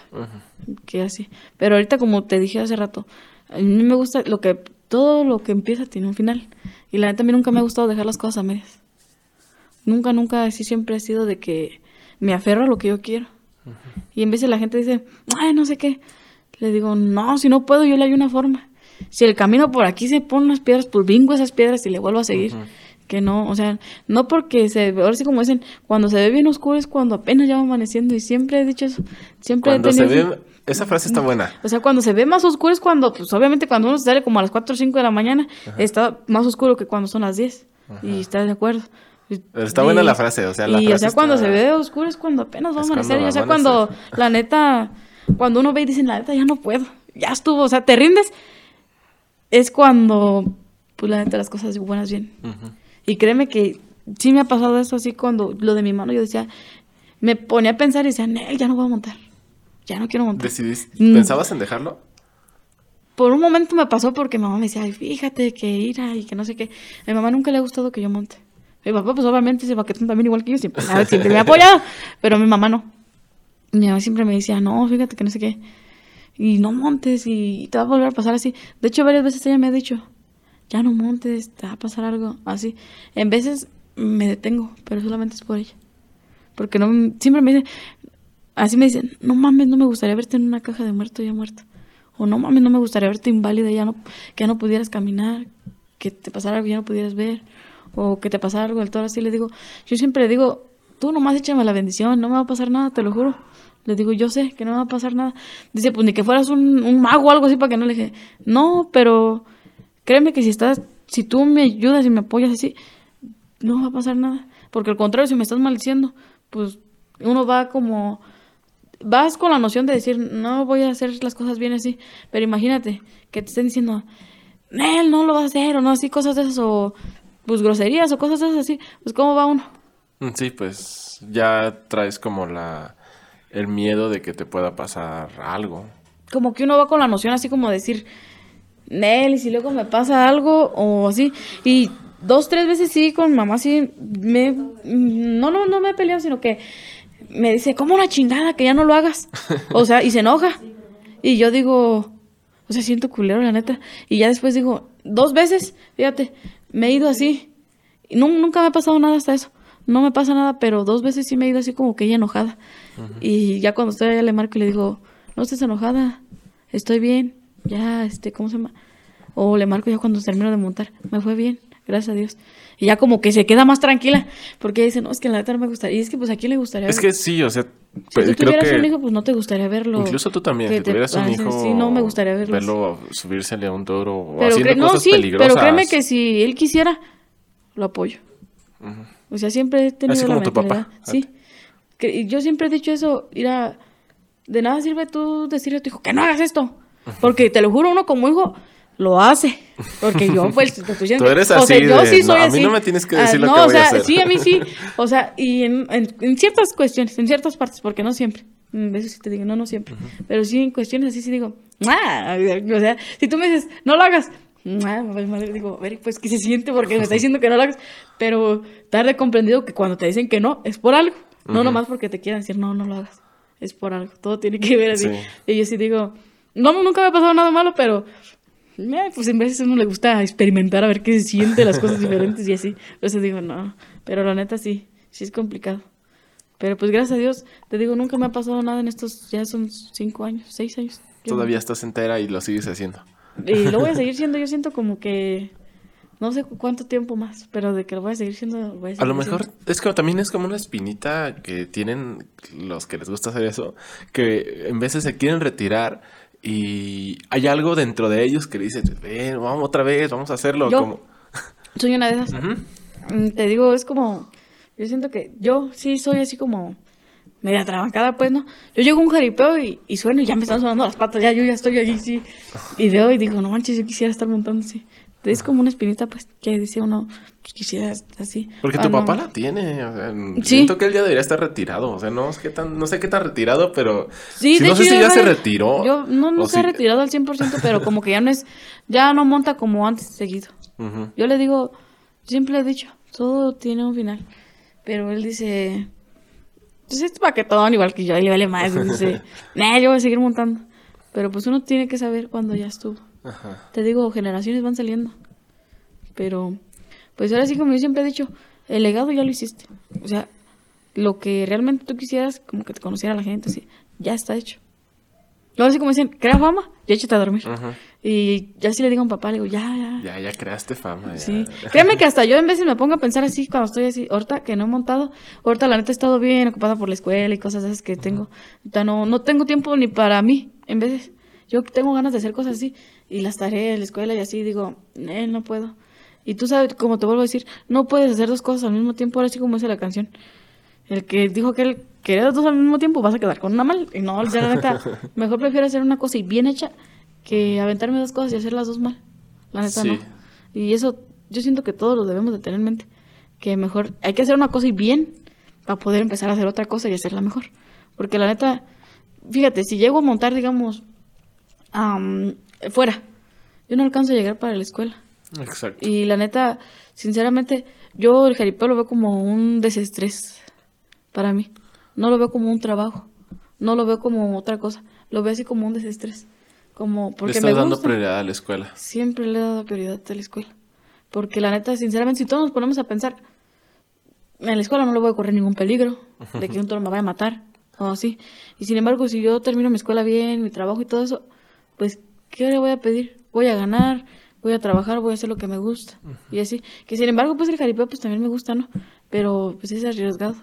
que así, pero ahorita como te dije hace rato, a mí me gusta lo que todo lo que empieza tiene un final. Y la neta a mí nunca me ha gustado dejar las cosas a medias. Nunca, nunca, así siempre ha sido de que me aferro a lo que yo quiero. Y en vez de la gente dice, ay, no sé qué, le digo, no, si no puedo, yo le hay una forma. si el camino por aquí se pone unas piedras, pues bingo esas piedras y le vuelvo a seguir. Que no, o sea, no porque se ve, ahora sí como dicen, cuando se ve bien oscuro es cuando apenas ya va amaneciendo y siempre he dicho eso. Siempre cuando se ve, esa frase está buena. O sea, cuando se ve más oscuro es cuando, pues obviamente cuando uno sale como a las 4 o 5 de la mañana, está más oscuro que cuando son las 10. Y estás de acuerdo. está buena la frase, o sea, la Y o sea, cuando se ve oscuro es cuando apenas va a amanecer. o sea, cuando la neta, cuando uno ve y dice, la neta, ya no puedo, ya estuvo, o sea, te rindes, es cuando, pues la neta, las cosas buenas bien. Y créeme que sí me ha pasado eso así cuando lo de mi mano, yo decía, me ponía a pensar y decía, ya no voy a montar ya no quiero montar. Mm. ¿Pensabas en dejarlo? Por un momento me pasó porque mi mamá me decía, ay, fíjate que ir y que no sé qué. A mi mamá nunca le ha gustado que yo monte. Mi papá, pues obviamente se baquetón también igual que yo, siempre, siempre me ha apoyado, pero mi mamá no. Mi mamá siempre me decía, no, fíjate que no sé qué. Y no montes y te va a volver a pasar así. De hecho, varias veces ella me ha dicho, ya no montes, te va a pasar algo así. En veces me detengo, pero solamente es por ella. Porque no, siempre me dice, Así me dicen, no mames, no me gustaría verte en una caja de muerto ya muerto. O no mames, no me gustaría verte inválida, ya no, que ya no pudieras caminar, que te pasara algo y ya no pudieras ver, o que te pasara algo del todo así. Le digo, yo siempre le digo, tú nomás échame la bendición, no me va a pasar nada, te lo juro. Le digo, yo sé que no me va a pasar nada. Dice, pues ni que fueras un, un mago o algo así para que no le dije, no, pero créeme que si estás, si tú me ayudas y me apoyas así, no va a pasar nada. Porque al contrario, si me estás maldiciendo, pues uno va como vas con la noción de decir, no voy a hacer las cosas bien así, pero imagínate que te estén diciendo, él no lo va a hacer, o no, así cosas de esas, o pues groserías, o cosas de esas así, pues ¿cómo va uno? Mm, sí, pues ya traes como la, el miedo de que te pueda pasar algo. Como que uno va con la noción así como decir, Nel, y si luego me pasa algo, o así, y dos, tres veces sí, con mamá sí, me, no, no, no me he peleado, sino que me dice, ¿cómo una chingada que ya no lo hagas? O sea, y se enoja. Y yo digo, o sea, siento culero, la neta. Y ya después digo, dos veces, fíjate, me he ido así. Y nunca me ha pasado nada hasta eso. No me pasa nada, pero dos veces sí me he ido así como que ella enojada. Y ya cuando estoy allá le marco y le digo, no estés enojada, estoy bien, ya, este, ¿cómo se llama? O le marco ya cuando termino de montar, me fue bien, gracias a Dios. Y ya como que se queda más tranquila, porque dice, no, es que la neta no me gustaría. Y es que, pues, ¿a quién le gustaría Es que sí, o sea... Si tú tuvieras un hijo, pues no te gustaría verlo. Incluso tú también, si tuvieras un hijo... Sí, no me gustaría verlo. Verlo subírsele a un toro o pero haciendo no, cosas sí, peligrosas. pero créeme que si él quisiera, lo apoyo. O sea, siempre he tenido Así como la tu papá. Sí. Que, yo siempre he dicho eso, ir a... De nada sirve tú decirle a tu hijo, que no hagas esto. Porque te lo juro, uno como hijo lo hace. Porque yo, pues, te estoy Tú eres así. O sea, yo sí soy no, así. A mí no me tienes que decir Ah, lo no, que o voy sea, a hacer. sí, a mí sí. O sea, y en, en, en ciertas cuestiones, en ciertas partes, porque no siempre. Mm, Eso sí te digo, no, no siempre. Pero sí, en cuestiones así sí digo, ¡ah! O sea, si tú me dices, no lo hagas, ¡ah! Madre, digo, a ver, pues, ¿qué se siente? Porque me está diciendo que no lo hagas. Pero tarde comprendido que cuando te dicen que no, es por algo. No nomás porque te quieran decir, no, no lo hagas. Es por algo. Todo tiene que ver así. Sí. Y yo sí digo, no, nunca me ha pasado nada malo, pero eh, pues en veces a uno le gusta experimentar a ver qué se siente, las cosas diferentes y así. Entonces digo, no, pero la neta sí, sí es complicado. Pero pues gracias a Dios, te digo, nunca me ha pasado nada en estos, ya son cinco años, seis años. Todavía estás entera y lo sigues haciendo. Y lo voy a seguir siendo, yo siento como que, no sé cuánto tiempo más, pero de que lo voy a seguir siendo, voy a lo mejor siendo. es que también es como una espinita que tienen los que les gusta hacer eso, que en veces se quieren retirar y hay algo dentro de ellos que le dicen, ven, vamos otra vez, vamos a hacerlo. Yo. Como... Soy una de esas. Mm, Te digo, es como, yo siento que yo sí soy así como media trabancada, pues, ¿no? Yo llego a un jaripeo y, y sueno y ya me están sonando las patas, ya yo ya estoy allí, sí. Y veo y digo, no manches, yo quisiera estar montando así. Es como una espinita, pues, que dice uno, pues quisiera así. Porque Ah, tu no. papá la tiene. O sea, Sí. Siento que él ya debería estar retirado. O sea, no sé qué tan, no sé qué tan retirado, pero Sí, si de no hecho, sé si ya se retiró. Yo no, no se ha retirado al 100%, pero como que ya no es, ya no monta como antes seguido. Yo le digo, siempre he dicho, todo tiene un final. Pero él dice, pues es paquetón igual que yo, y le vale más. y dice, nah, yo voy a seguir montando. Pero pues uno tiene que saber cuándo ya estuvo. Ajá. Te digo, generaciones van saliendo. Pero, pues ahora sí, como yo siempre he dicho, el legado ya lo hiciste. O sea, lo que realmente tú quisieras, como que te conociera la gente, así, ya está hecho. Luego así como dicen, crea fama, ya échate a dormir. Ujú. Y ya si le digo a un papá, le digo, ya, ya. Ya, ya creaste fama. Ya. Sí. Créeme que hasta yo en veces me pongo a pensar así cuando estoy así, ahorita que no he montado, ahorita la neta he estado bien ocupada por la escuela y cosas esas que tengo. Ahorita no, no tengo tiempo ni para mí, en veces. Yo tengo ganas de hacer cosas así y las tareas, la escuela y así, digo, eh, no puedo. Y tú sabes, como te vuelvo a decir, no puedes hacer dos cosas al mismo tiempo, ahora sí como dice la canción. El que dijo que él quería dos al mismo tiempo, vas a quedar con una mal. Y no, ya la neta, mejor prefiero hacer una cosa y bien hecha que aventarme dos cosas y hacer las dos mal. La neta no. Y eso yo siento que todos lo debemos de tener en mente. Que mejor hay que hacer una cosa y bien para poder empezar a hacer otra cosa y hacerla mejor. Porque la neta, fíjate, si llego a montar, digamos, fuera, yo no alcanzo a llegar para la escuela. Exacto. Y la neta, sinceramente, yo el jaripeo lo veo como un desestrés para mí. No lo veo como un trabajo. No lo veo como otra cosa. Lo veo así como un desestrés. Como porque le estás dando prioridad a la escuela. Siempre le he dado prioridad a la escuela. Porque la neta, sinceramente, si todos nos ponemos a pensar, en la escuela no le voy a correr ningún peligro de que un toro me vaya a matar o así. Y sin embargo, si yo termino mi escuela bien, mi trabajo y todo eso, pues, ¿qué le voy a pedir? Voy a ganar, voy a trabajar, voy a hacer lo que me gusta. Y así. Que sin embargo, pues el jaripeo pues también me gusta, ¿no? Pero pues es arriesgado.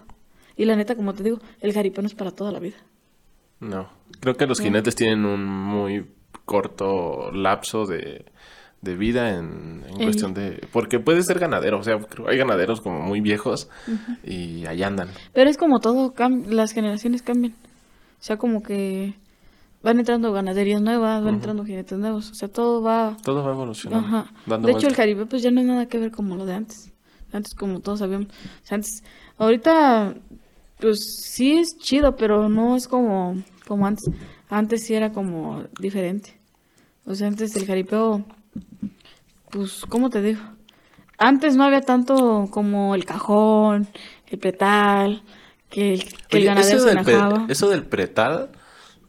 Y la neta, como te digo, el jaripeo no es para toda la vida. No. Creo que los jinetes tienen un muy corto lapso de, vida en, cuestión de... Porque puede ser ganadero, o sea, hay ganaderos como muy viejos y ahí andan. Pero es como todo, las generaciones cambian. O sea, como que van entrando ganaderías nuevas, van entrando jinetes nuevos, o sea, todo va... Todo va evolucionando. Ajá. de hecho, el jaripeo pues ya no es nada que ver como lo de antes. Antes, como todos sabíamos, o sea, antes, ahorita pues sí es chido, pero no es como, como antes. Antes sí era como diferente. O sea, antes el jaripeo, pues, ¿cómo te digo? Antes no había tanto como el cajón, el pretal, que, el, que el ganadero eso se del, eso del pretal,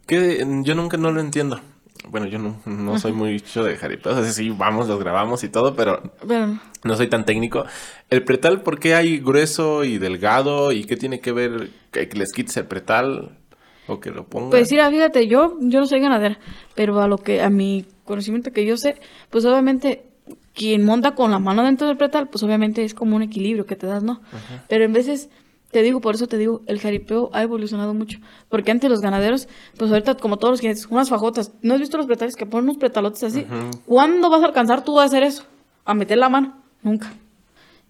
que yo nunca no lo entiendo bueno, yo no, soy muy mucho de jaripeos, así sí, vamos, los grabamos y todo, pero no soy tan técnico. El pretal, ¿por qué hay grueso y delgado? ¿Y qué tiene que ver que les quites el pretal o que lo pongan? Pues mira, fíjate, yo, yo no soy ganadera, pero a lo que, a mi conocimiento que yo sé, pues obviamente quien monta con la mano dentro del pretal, pues obviamente es como un equilibrio que te das, ¿no? Pero en veces te digo, por eso te digo, el jaripeo ha evolucionado mucho. Porque antes los ganaderos, pues ahorita como todos los jinetes, unas fajotas. ¿No has visto los pretales que ponen unos pretalotes así? ¿Cuándo vas a alcanzar tú a hacer eso? A meter la mano. Nunca.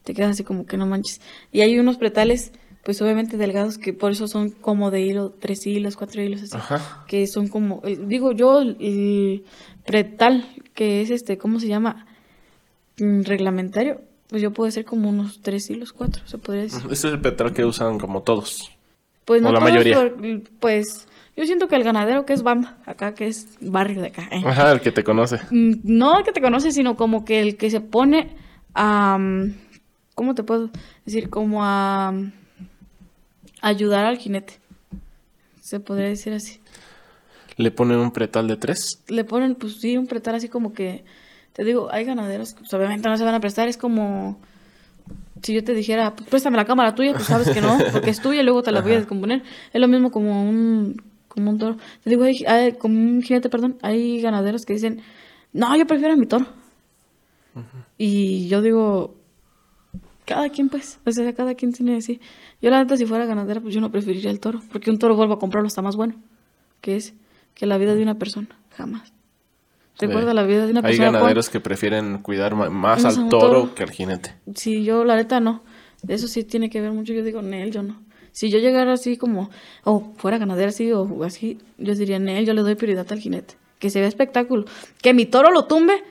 Te quedas así como que no manches. Y hay unos pretales, pues obviamente delgados, que por eso son como de hilo, tres hilos, cuatro hilos, así. Que son como, digo yo, el pretal, que es este, ¿cómo se llama? Mm, reglamentario pues yo puedo hacer como unos tres hilos, cuatro, se podría decir. Este es el petróleo que usan como todos. Pues no la mayoría. pues yo siento que el ganadero que es Bamba, acá que es barrio de acá. ¿eh? Ajá, el que te conoce. Mm, no el que te conoce, sino como que el que se pone a... ¿Cómo te puedo decir? Como a... ayudar al jinete. Se podría decir así. ¿Le ponen un pretal de tres? Le ponen, pues sí, un pretal así como que te digo, hay ganaderos que pues, obviamente no se van a prestar, es como si yo te dijera, pues préstame la cámara tuya, pues sabes que no, porque es tuya y luego te la voy a descomponer. Es lo mismo como un, como un toro. Te digo, hay, como un jinete, perdón, hay ganaderos que dicen, no, yo prefiero a mi toro. Y yo digo, cada quien pues, o sea, cada quien tiene así. Yo la neta si fuera ganadera, pues yo no preferiría el toro, porque un toro vuelvo a comprarlo está más bueno, que es que la vida de una persona, jamás. Recuerda la vida de una persona. Hay ganaderos que prefieren cuidar más al toro, que al jinete. Sí, yo la neta no. Eso sí tiene que ver mucho. Yo digo, Nel, yo no. Si yo llegara así como, o fuera ganadera así, o así, yo diría, Nel, yo le doy prioridad al jinete. Que se vea espectáculo. Que mi toro lo tumbe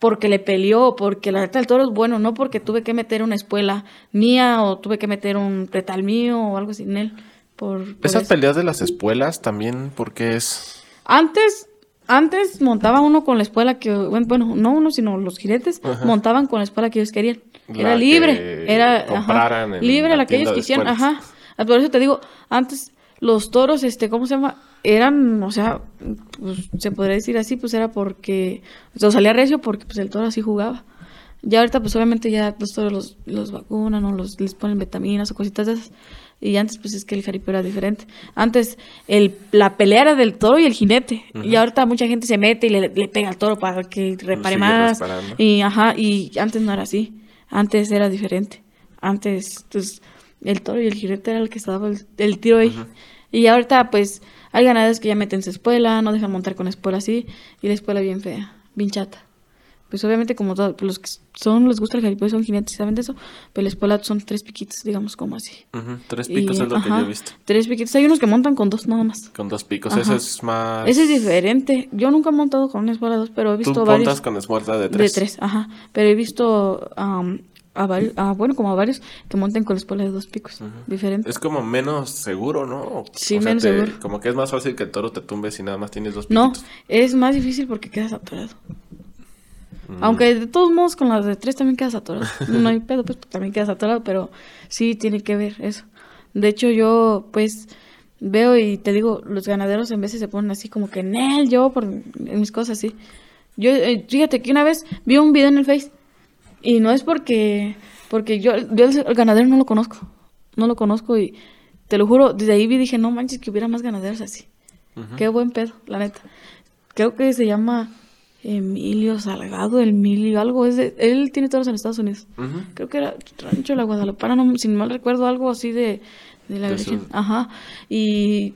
porque le peleó, porque la neta el toro es bueno, no porque tuve que meter una espuela mía o tuve que meter un pretal mío o algo así en él. Por, Esas peleas de las espuelas también, porque es... Antes antes montaba uno con la espuela que, bueno, no uno, sino los jinetes, montaban con la espuela que ellos querían. Era libre, era libre la que ellos quisieran, ajá. Por eso te digo, antes los toros, este, ¿cómo se llama? Eran, o sea, pues, se podría decir así, pues era porque, o salía recio porque pues el toro así jugaba. Ya ahorita pues obviamente ya los toros los, los vacunan o los, les ponen vitaminas o cositas de esas. Y antes, pues es que el jaripeo era diferente. Antes, el, la pelea era del toro y el jinete. Y ahorita mucha gente se mete y le, pega al toro para que repare más. Y ajá, y antes no era así. Antes era diferente. Antes, pues, el toro y el jinete era el que estaba el, el tiro ahí. Y ahorita, pues, hay ganaderos que ya meten su espuela, no dejan montar con espuela así, y la espuela bien fea, bien chata. Pues obviamente como todos los que son, les gusta el jaripeo son jinetes, ¿saben de eso? Pero la espuela son tres piquitos, digamos, como así. Tres picos es lo que yo he visto. Tres piquitos. Hay unos que montan con dos nada más. Con dos picos, ese es más... Ese es diferente. Yo nunca he montado con una espuela dos, pero he visto ¿Tú varios... montas con espuela de tres? De tres, ajá. Pero he visto a varios, bueno, como a varios que monten con la espuela de dos picos, diferentes. Es como menos seguro, ¿no? Sí, menos seguro. Como que es más fácil que el toro te tumbe si nada más tienes dos picos. No, es más difícil porque quedas atorado. Mm. Aunque de todos modos con las de tres también quedas atorado. no hay pedo, pues también quedas atorado, pero sí tiene que ver eso. De hecho, yo pues veo y te digo, los ganaderos en veces se ponen así como que en él, yo por mis cosas así. Yo, eh, fíjate que una vez vi un video en el Face y no es porque, porque yo, yo el ganadero no lo conozco, no lo conozco y te lo juro, desde ahí vi dije, no manches que hubiera más ganaderos así. Qué buen pedo, la neta. Creo que se llama Emilio Salgado, Emilio algo, es él tiene todos en Estados Unidos. Creo que era Rancho La Guadalupana, no, si no mal recuerdo, algo así de, de la Virgen. Ajá. Y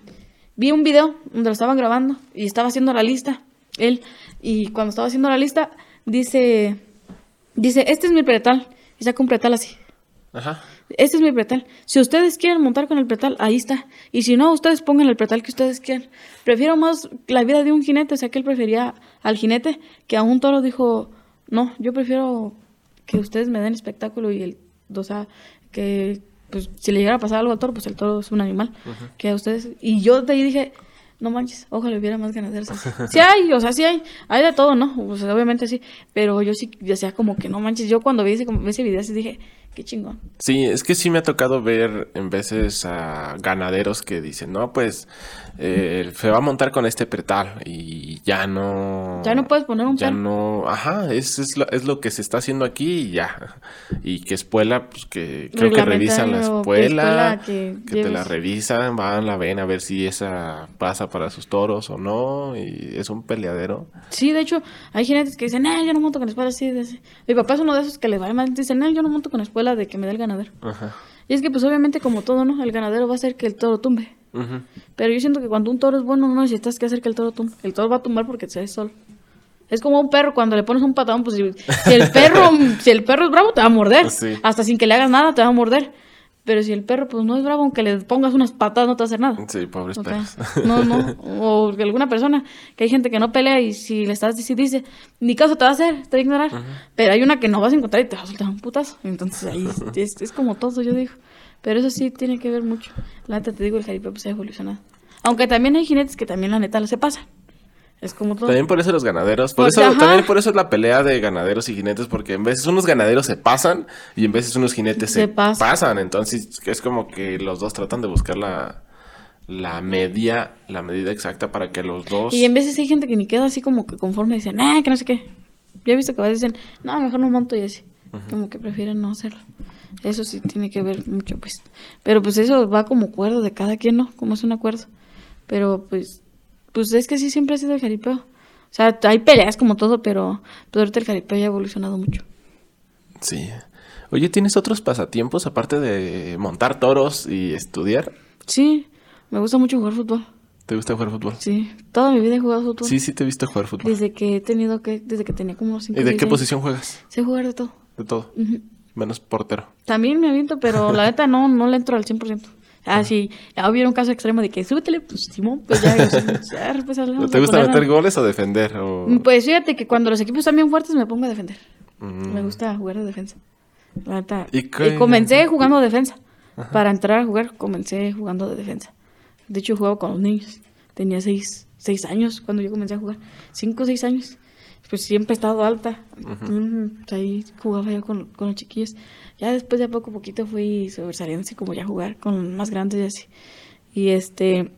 vi un video donde lo estaban grabando y estaba haciendo la lista, él, y cuando estaba haciendo la lista, dice Dice, este es mi pretal. Y saca un pretal así. Ajá. Este es mi pretal. Si ustedes quieren montar con el pretal, ahí está. Y si no, ustedes pongan el pretal que ustedes quieran. Prefiero más la vida de un jinete, o sea que él prefería al jinete que a un toro. Dijo, no, yo prefiero que ustedes me den espectáculo y el, o sea, que pues si le llegara a pasar algo al toro, pues el toro es un animal. Que a ustedes. Y yo de ahí dije, no manches, ojalá hubiera más ganaderos Sí hay, o sea, sí hay, hay de todo, ¿no? O sea, obviamente sí, pero yo sí decía como que no manches, yo cuando vi ese, ese video así dije, qué chingón. Sí, es que sí me ha tocado ver en veces a ganaderos que dicen, no, pues eh, se va a montar con este pretal y ya no... Ya no puedes poner un Ya no, ajá, es, es, lo, es lo que se está haciendo aquí y ya. Y que espuela, pues que creo que revisan la espuela, que, te la revisan, van, la ven a ver si esa pasa para sus toros o no, y es un peleadero. Sí, de hecho, hay jinetes que dicen, eh, yo no monto con espuela así. Mi papá es uno de esos que le va mal, dicen, eh, yo no monto con espuela de que me dé el ganadero. Ajá. Y es que, pues obviamente, como todo, ¿no? El ganadero va a hacer que el toro tumbe. Pero yo siento que cuando un toro es bueno, no necesitas que hacer que el toro tumbe. El toro va a tumbar porque se ve solo. Es como un perro, cuando le pones un patadón, pues si, el perro, si el perro es bravo, te va a morder. Hasta sin que le hagas nada, te va a morder. Pero si el perro, pues no es bravo, aunque le pongas unas patadas, no te va a hacer nada. Sí, pobres perros. No, no. O alguna persona, que hay gente que no pelea y si le estás diciendo, dice, ni caso te va a hacer, te va a ignorar. Pero hay una que no vas a encontrar y te va a soltar un putazo. Entonces ahí es, es como todo, yo digo. Pero eso sí tiene que ver mucho. La neta te digo, el jaripeo pues ha evolucionado. Aunque también hay jinetes que también la neta lo se pasan. Es como todo. También por eso los ganaderos. Por eso, también por eso es la pelea de ganaderos y jinetes, porque en veces unos ganaderos se pasan y en veces unos jinetes se, pasan. Entonces es como que los dos tratan de buscar la, la media, la medida exacta para que los dos. Y en veces hay gente que ni queda así como que conforme dicen, ah, que no sé qué. Yo he visto que a veces dicen, no, mejor no monto y así. Como que prefieren no hacerlo. Eso sí tiene que ver mucho, pues. Pero pues eso va como acuerdo de cada quien, ¿no? Como es un acuerdo. Pero pues, pues es que sí siempre ha sido el jaripeo. O sea, hay peleas como todo, pero, pero ahorita el jaripeo ya ha evolucionado mucho. Sí. Oye, ¿tienes otros pasatiempos aparte de montar toros y estudiar? Sí, me gusta mucho jugar fútbol. ¿Te gusta jugar fútbol? Sí, toda mi vida he jugado fútbol. Sí, sí te he visto jugar fútbol. Desde que he tenido que, desde que tenía como cinco ¿Y de qué posición juegas? Sé jugar de todo. De todo menos portero. También me aviento, pero la neta no, no le entro al 100%. Ah, sí, ya hubiera un caso extremo de que súbetele, pues Simón, pues ya. pues, ¿Te gusta meter goles o defender? Pues fíjate que cuando los equipos están bien fuertes me pongo a defender. Mm. Me gusta jugar de defensa. La neta. ¿Y, comencé jugando de defensa. Para entrar a jugar, comencé jugando de defensa. De hecho, jugaba con los niños. Tenía seis, seis años cuando yo comencé a jugar. Cinco o seis años pues siempre he estado alta. Pues, ahí jugaba yo con, los chiquillos. Ya después de poco a poquito fui sobresaliendo así como ya jugar con más grandes y así. Y este,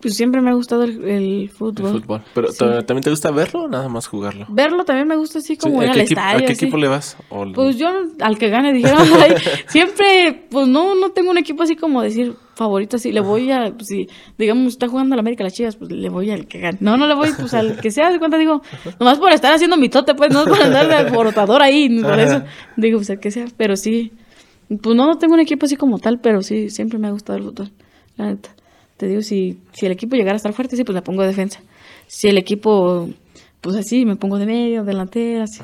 Pues siempre me ha gustado el, fútbol. El fútbol. ¿Pero también te gusta verlo o nada más jugarlo? Verlo también me gusta así como ir al estadio. ¿A qué equipo le vas? Pues yo al que gane, dijeron. siempre, pues no, no tengo un equipo así como decir favorito, así le voy a, pues, si digamos está jugando a la América las Chivas, pues le voy al que gane. No, no le voy pues al que sea, de cuenta digo, nomás por estar haciendo mi tote, pues no por andar de alborotador ahí, por eso digo, pues al que sea, pero sí, pues no, no tengo un equipo así como tal, pero sí, siempre me ha gustado el fútbol, la neta. Te digo, si, si el equipo llegara a estar fuerte, sí, pues me pongo de defensa. Si el equipo, pues así, me pongo de medio, delantera, así.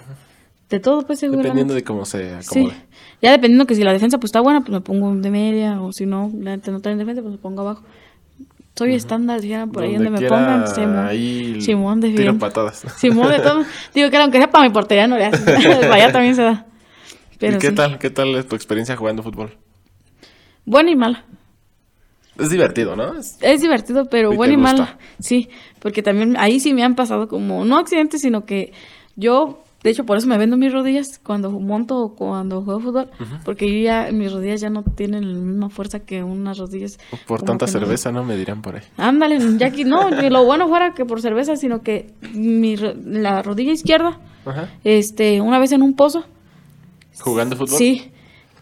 De todo, pues seguro. Dependiendo de cómo se acomode. Sí. Ya dependiendo que si la defensa pues está buena, pues me pongo de media, o si no, la gente no está en defensa, pues me pongo abajo. Soy estándar, dijeran por ahí donde, me pongan, Simón. Simón de Tiro patadas. Simón de todo. Digo que aunque sea para mi portería, no le hace. Vaya también se da. Pero ¿Y qué tal? ¿Qué tal es tu experiencia jugando fútbol? Buena y mala. Es divertido, ¿no? Es, divertido, pero bueno y malo. Sí, porque también ahí sí me han pasado como, no accidentes, sino que yo, de hecho, por eso me vendo mis rodillas cuando monto o cuando juego fútbol, porque ya mis rodillas ya no tienen la misma fuerza que unas rodillas. Por tanta cerveza, no. Me dirán por ahí. Ándale, ya aquí, no, lo bueno fuera que por cerveza, sino que mi, la rodilla izquierda, este, una vez en un pozo. ¿Jugando fútbol? Sí,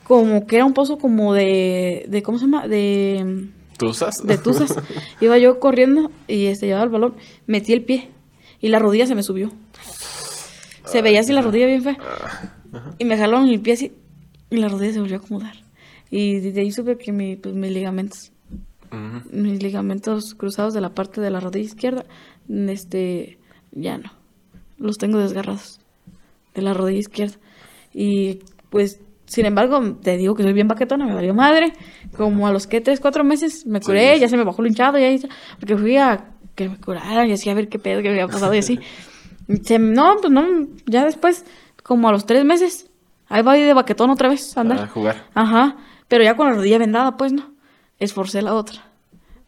como que era un pozo como de, de ¿cómo se llama? De ¿Tuzas? De tuzas. Iba yo corriendo y este, llevaba el balón, metí el pie y la rodilla se me subió. Se veía así la rodilla bien fea. Y me jalaron el pie así y la rodilla se volvió a acomodar. Y de ahí supe que mi, pues, mis ligamentos, mis ligamentos cruzados de la parte de la rodilla izquierda, este, ya no. Los tengo desgarrados de la rodilla izquierda. Y pues sin embargo, te digo que soy bien baquetona, me valió madre. Como a los que tres, cuatro meses me curé, ya se me bajó el hinchado, ya, porque fui a que me curaran y así a ver qué pedo que me había pasado y así. no, pues no, ya después, como a los tres meses, ahí va de baquetón otra vez a andar. A jugar. Ajá, pero ya con la rodilla vendada, pues no. Esforcé la otra.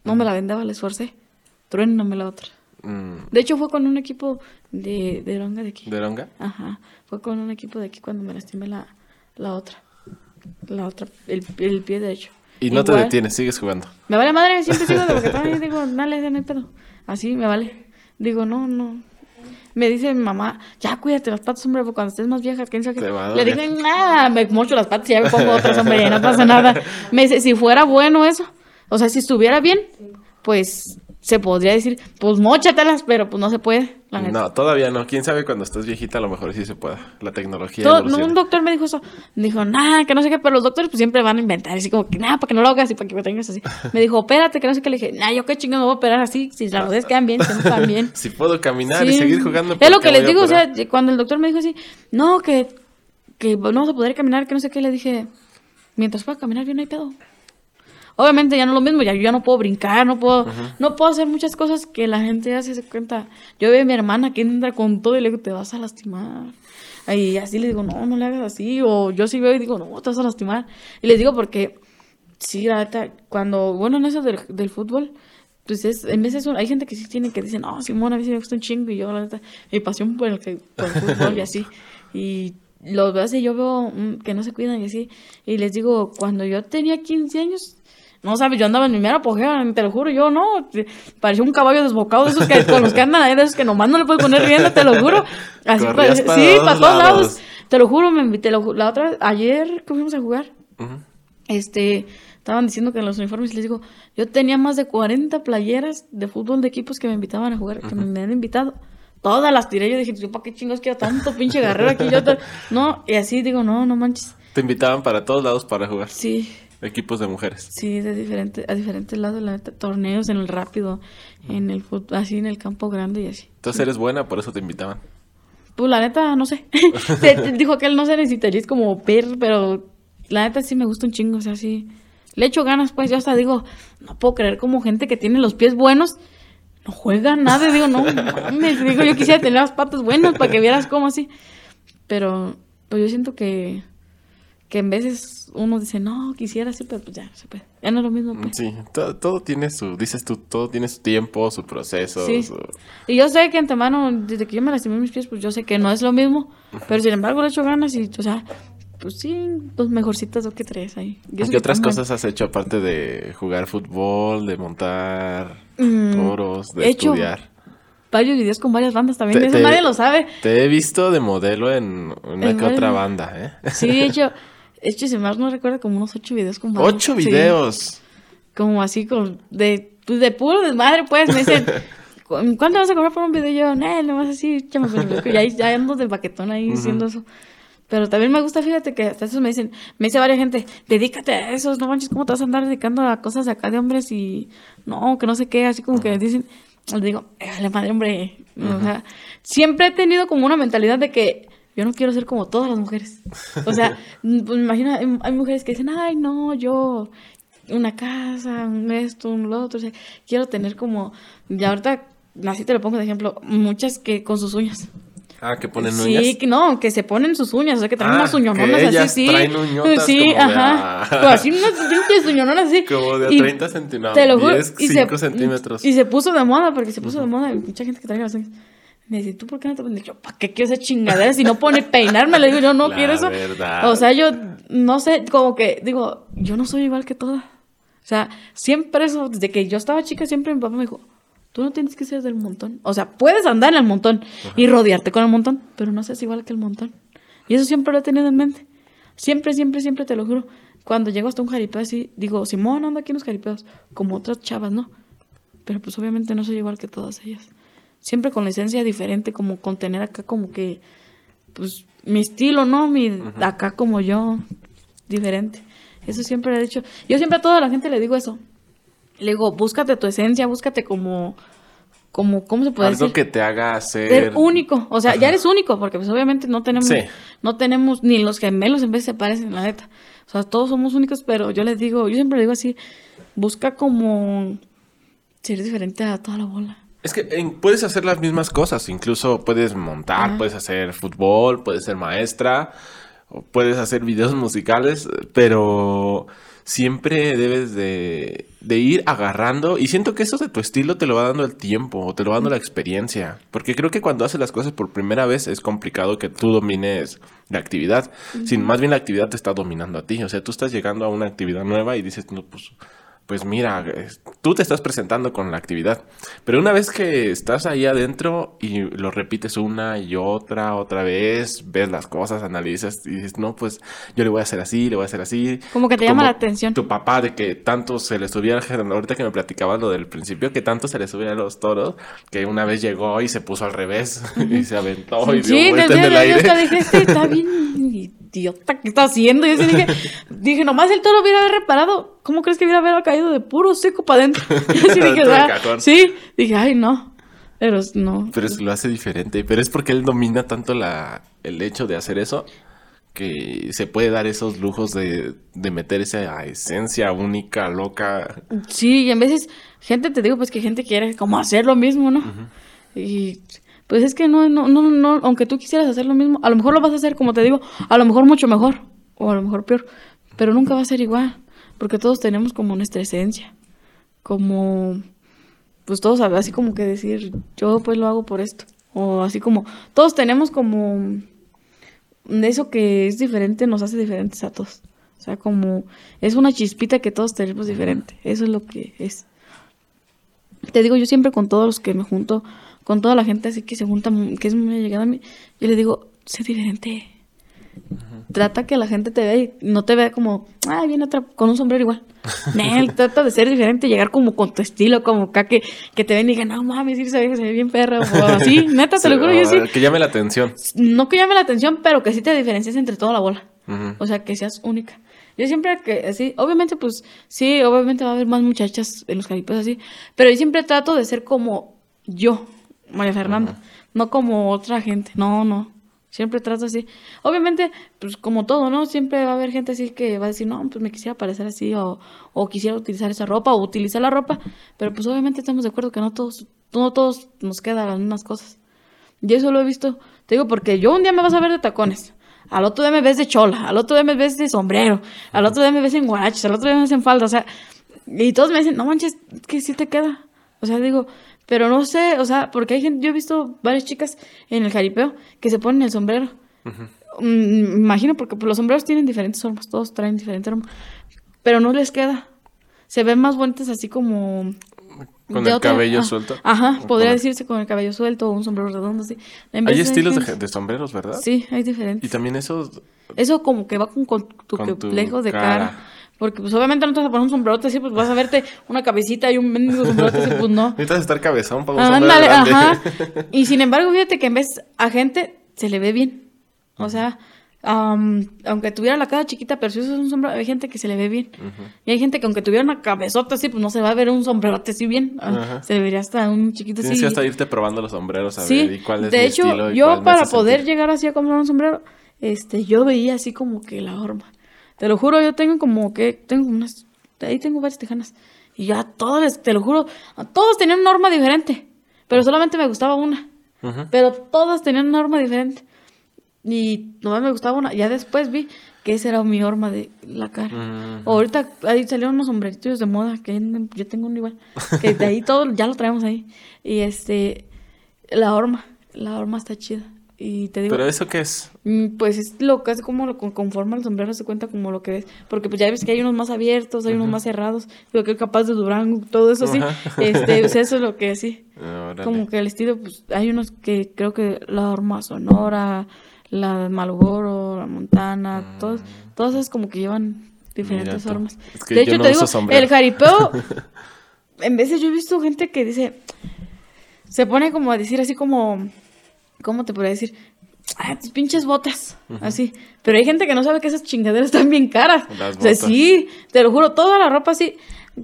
No me la vendaba, la esforcé. Truéname la otra. Mm. De hecho, fue con un equipo de, de Ronga de aquí. ¿De Ronga? Ajá. Fue con un equipo de aquí cuando me lastimé la, la otra. La otra, el, el pie derecho. Y no te detienes, sigues jugando. Me vale madre, siempre sigo de porque digo, dale, no hay pedo. Así me vale. Digo, no, no. Me dice mi mamá, ya cuídate las patas, hombre, porque cuando estés más vieja, ¿quién sabe? Le digo, nada, me mocho las patas y ya me pongo otras, hombre, no pasa nada. Me dice, si fuera bueno eso, o sea, si estuviera bien, pues se podría decir, pues mochatelas, pero pues no se puede. no, todavía no. Quién sabe cuando estés viejita, a lo mejor sí se pueda. La tecnología. no, un doctor me dijo eso. Dijo, nada, que no sé qué, pero los doctores pues siempre van a inventar. Así como que nada, para que no lo hagas y para que me tengas así. Me dijo, opérate, que no sé qué. Le dije, nah, yo qué chingo me voy a operar así. Si las rodillas quedan bien, si no bien. si puedo caminar y seguir jugando. Es lo que les digo, o sea, cuando el doctor me dijo así, no, que, que no vamos a poder caminar, que no sé qué, le dije, mientras pueda caminar bien, no hay pedo. Obviamente ya no es lo mismo, ya yo ya no puedo brincar, no puedo, no puedo hacer muchas cosas que la gente ya se cuenta. Yo veo a mi hermana que entra con todo y le digo, te vas a lastimar. Y así le digo, no, no le hagas así. O yo sí veo y digo, no, te vas a lastimar. Y les digo porque, sí, la verdad, cuando, bueno, en eso del, del fútbol, pues es, en eso, hay gente que sí tiene que dicen, no, Simón, a mí sí me gusta un chingo. Y yo, la verdad, mi pasión por el, por el fútbol y así. Y los veo así, yo veo mm, que no se cuidan y así. Y les digo, cuando yo tenía 15 años, no sabes, yo andaba en mi mera apogeo, te lo juro, yo no. Parecía un caballo desbocado de esos que con los que andan ahí, de esos que nomás no le puedes poner rienda, te lo juro. Así para, sí, para todos lados. Te lo juro, me invité la otra vez, ayer que fuimos a jugar, este, estaban diciendo que en los uniformes, les digo, yo tenía más de 40 playeras de fútbol de equipos que me invitaban a jugar, que me, me han invitado. Todas las tiré, yo dije, yo, ¿para qué chingos quiero tanto pinche guerrero aquí? Yo, no, y así digo, no, no manches. Te invitaban para todos lados para jugar. Sí. Equipos de mujeres. Sí, de diferente, a diferentes lados, la torneos en el rápido, en el fútbol, así en el campo grande y así. Entonces eres buena, por eso te invitaban. Pues la neta, no sé. dijo que él no se necesitaría es como per, pero la neta sí me gusta un chingo, o sea, sí. Le echo ganas, pues yo hasta digo, no puedo creer como gente que tiene los pies buenos no juega nada. Digo, no mames, digo, yo quisiera tener las patas buenas para que vieras cómo así. Pero, pues yo siento que que en veces uno dice, no, quisiera así, pero pues ya, se puede. Ya no es lo mismo. Pues. Sí, todo, tiene su, dices tú, todo tiene su tiempo, su proceso. Sí. Y yo sé que antemano, desde que yo me lastimé mis pies, pues yo sé que no es lo mismo, pero sin embargo le he hecho ganas y, o sea, pues sí, dos mejorcitas o que tres ahí. ¿Qué otras cosas has hecho aparte de jugar fútbol, de montar toros, de estudiar. Varios videos con varias bandas también, eso nadie lo sabe. Te he visto de modelo en una que otra banda, ¿eh? Sí, he hecho, he hecho, si más no recuerdo, como unos ocho videos con. ¿Ocho videos? Como así, con, de, pues de puro desmadre, pues, me dicen... ¿Cuánto vas a cobrar por un video? Y yo, no, nomás así, ya, ya ando de baquetón ahí diciendo eso. Pero también me gusta, fíjate que hasta eso me dicen, me dice varias gente, dedícate a eso, no manches, ¿cómo te vas a andar dedicando a cosas acá de hombres y no, que no sé qué, así como que dicen, les digo, la madre, hombre, o sea, siempre he tenido como una mentalidad de que yo no quiero ser como todas las mujeres. O sea, pues me imagino, hay, mujeres que dicen, ay, no, yo, una casa, un esto, un lo otro, o sea, quiero tener como, y ahorita, así te lo pongo de ejemplo, muchas que con sus uñas. Ah, que ponen uñas. Sí, que no, que se ponen sus uñas, o sea, que traen ah, unas uñononas así, sí. Traen uñotas sí, ajá. Pues así unas pinches uñononas así. Como de 30 centímetros. Te lo juro. 10, 5 centímetros. Y se puso de moda, porque se puso de moda. Mucha gente que trae las uñas. Me dice, ¿tú por qué no te pones? Yo, ¿para qué quiero esa chingadera si no pone peinarme? Le digo, yo no quiero eso. Verdad. O sea, yo no sé, como que digo, yo no soy igual que todas. O sea, siempre eso, desde que yo estaba chica, siempre mi papá me dijo, Tú no tienes que ser del montón. O sea, puedes andar en el montón y rodearte con el montón, pero no seas igual que el montón. Y eso siempre lo he tenido en mente. Siempre, siempre, siempre te lo juro. Cuando llego hasta un jaripeo así, digo, Simón anda aquí en los jaripeos, como otras chavas, ¿no? Pero pues obviamente no soy igual que todas ellas. Siempre con la esencia diferente, como con tener acá como que, pues, mi estilo, ¿no? Mi, acá como yo, diferente. Eso siempre he dicho. Yo siempre a toda la gente le digo eso. Le digo, búscate tu esencia, búscate como, como, ¿cómo se puede decir? Algo que te haga ser... único, o sea, ya eres único, porque pues obviamente no tenemos, no tenemos, ni los gemelos en vez se parecen, la neta. O sea, todos somos únicos, pero yo les digo, yo siempre le digo así, busca como ser diferente a toda la bola. Es que puedes hacer las mismas cosas, incluso puedes montar, puedes hacer fútbol, puedes ser maestra, puedes hacer videos musicales, pero siempre debes de, ir agarrando y siento que eso de tu estilo te lo va dando el tiempo o te lo va dando la experiencia, porque creo que cuando haces las cosas por primera vez es complicado que tú domines la actividad, sin más bien la actividad te está dominando a ti, o sea, tú estás llegando a una actividad nueva y dices, no, pues pues mira, tú te estás presentando con la actividad, pero una vez que estás ahí adentro y lo repites una y otra, otra vez, ves las cosas, analizas y dices, no, pues yo le voy a hacer así, le voy a hacer así. Como que te llama la atención. Tu papá, de que tanto se le subía, ahorita que me platicabas lo del principio, que tanto se le subía a los toros, que una vez llegó y se puso al revés y se aventó y dio vuelta en el aire. dije, este está bien idiota, ¿qué está haciendo? Y yo dije, dije, nomás el toro hubiera reparado. ¿Cómo crees que hubiera haber caído de puro seco para adentro? dije, ah, sí, dije, ay, no. Pero no. Pero lo hace diferente. Pero es porque él domina tanto la, el hecho de hacer eso que se puede dar esos lujos de, de meter esa esencia única, loca. Sí, y en veces, gente, te digo, pues que gente quiere como hacer lo mismo, ¿no? Y pues es que no, no, no, no, aunque tú quisieras hacer lo mismo, a lo mejor lo vas a hacer, como te digo, a lo mejor mucho mejor, o a lo mejor peor, pero nunca va a ser igual, porque todos tenemos como nuestra esencia, como, pues todos así como que decir, yo pues lo hago por esto, o así como, todos tenemos como, eso que es diferente nos hace diferentes a todos, o sea, como, es una chispita que todos tenemos diferente, eso es lo que es. Te digo, yo siempre con todos los que me junto, con toda la gente así que se junta, que es muy llegada a mí, yo le digo, sé diferente. Trata que la gente te vea y no te vea como, ay, viene otra con un sombrero igual. Nel, trata de ser diferente, llegar como con tu estilo, como acá que, que te ven y digan, no mames, sí, se ve, se ve bien perro, o así, neta, te lo juro, yo sí. Que llame la atención. No que llame la atención, pero que sí te diferencies entre toda la bola. O sea, que seas única. Yo siempre que así, obviamente, pues sí, obviamente va a haber más muchachas en los caripos así, pero yo siempre trato de ser como yo, María Fernanda, no como otra gente, no, no. Siempre trato así. Obviamente, pues como todo, ¿no? Siempre va a haber gente así que va a decir, no, pues me quisiera parecer así, o, o quisiera utilizar esa ropa, o utilizar la ropa. Pero pues obviamente estamos de acuerdo que no todos, no todos nos quedan las mismas cosas. Y eso lo he visto, te digo, porque yo un día me vas a ver de tacones, al otro día me ves de chola, al otro día me ves de sombrero, al otro día me ves en guaraches, al otro día me ves en falda, o sea, y todos me dicen, no manches, que sí te queda. O sea, digo, pero no sé, o sea, porque hay gente, yo he visto varias chicas en el jaripeo que se ponen el sombrero. Mm, imagino, porque pues, los sombreros tienen diferentes formas, todos traen diferentes formas. Pero no les queda. Se ven más bonitas así como... Con el cabello suelto. Ajá, podría decirse con el cabello suelto o un sombrero redondo, sí. Hay estilos de, sombreros, ¿verdad? Sí, hay diferentes. Y también esos... Eso como que va con, tu complejo de cara. Porque pues obviamente no te vas a poner un sombrerote así, pues vas a verte una cabecita y un mendigo sombrerote así, pues no. Necesitas estar cabezón para un sombrero ajá. Y sin embargo, fíjate que en vez a gente se le ve bien. O sea, aunque tuviera la cara chiquita, pero si es un sombrero, hay gente que se le ve bien. Y hay gente que aunque tuviera una cabezota así, pues no se va a ver un sombrerote así bien. Ah, se vería hasta un chiquito Tienes así. que hasta irte probando los sombreros a ver y cuál es De hecho, yo para poder llegar así a comprar un sombrero, este, yo veía así como que la horma. Te lo juro, yo tengo como que, tengo unas, ahí tengo varias tejanas. Y ya todos, te lo juro, todos tenían una horma diferente. Pero solamente me gustaba una. Pero todas tenían una horma diferente. Y nomás me gustaba una. Ya después vi que esa era mi horma de la cara. Ahorita ahí salieron unos sombreritos de moda, que yo tengo un igual. Que de ahí todo, ya lo traemos ahí. Y este, la horma, la horma está chida. Y te digo, ¿Pero eso qué es? Mm, pues es lo que es como lo conforma el sombrero, se cuenta como lo que es. Porque pues ya ves que hay unos más abiertos, hay unos más cerrados. Digo que es capaz de durar todo eso sí. Este, pues, eso es lo que sí. como que el estilo, pues hay unos que creo que la horma sonora, la de Malboro, la Montana, mm. todos, todas esas como que llevan diferentes formas. de hecho, te digo, el jaripeo, en veces yo he visto gente que dice, se pone como a decir así como, ¿cómo te podría decir? Ah, tus pinches botas, así. Pero hay gente que no sabe que esas chingaderas están bien caras. o sea, sí, te lo juro, toda la ropa así.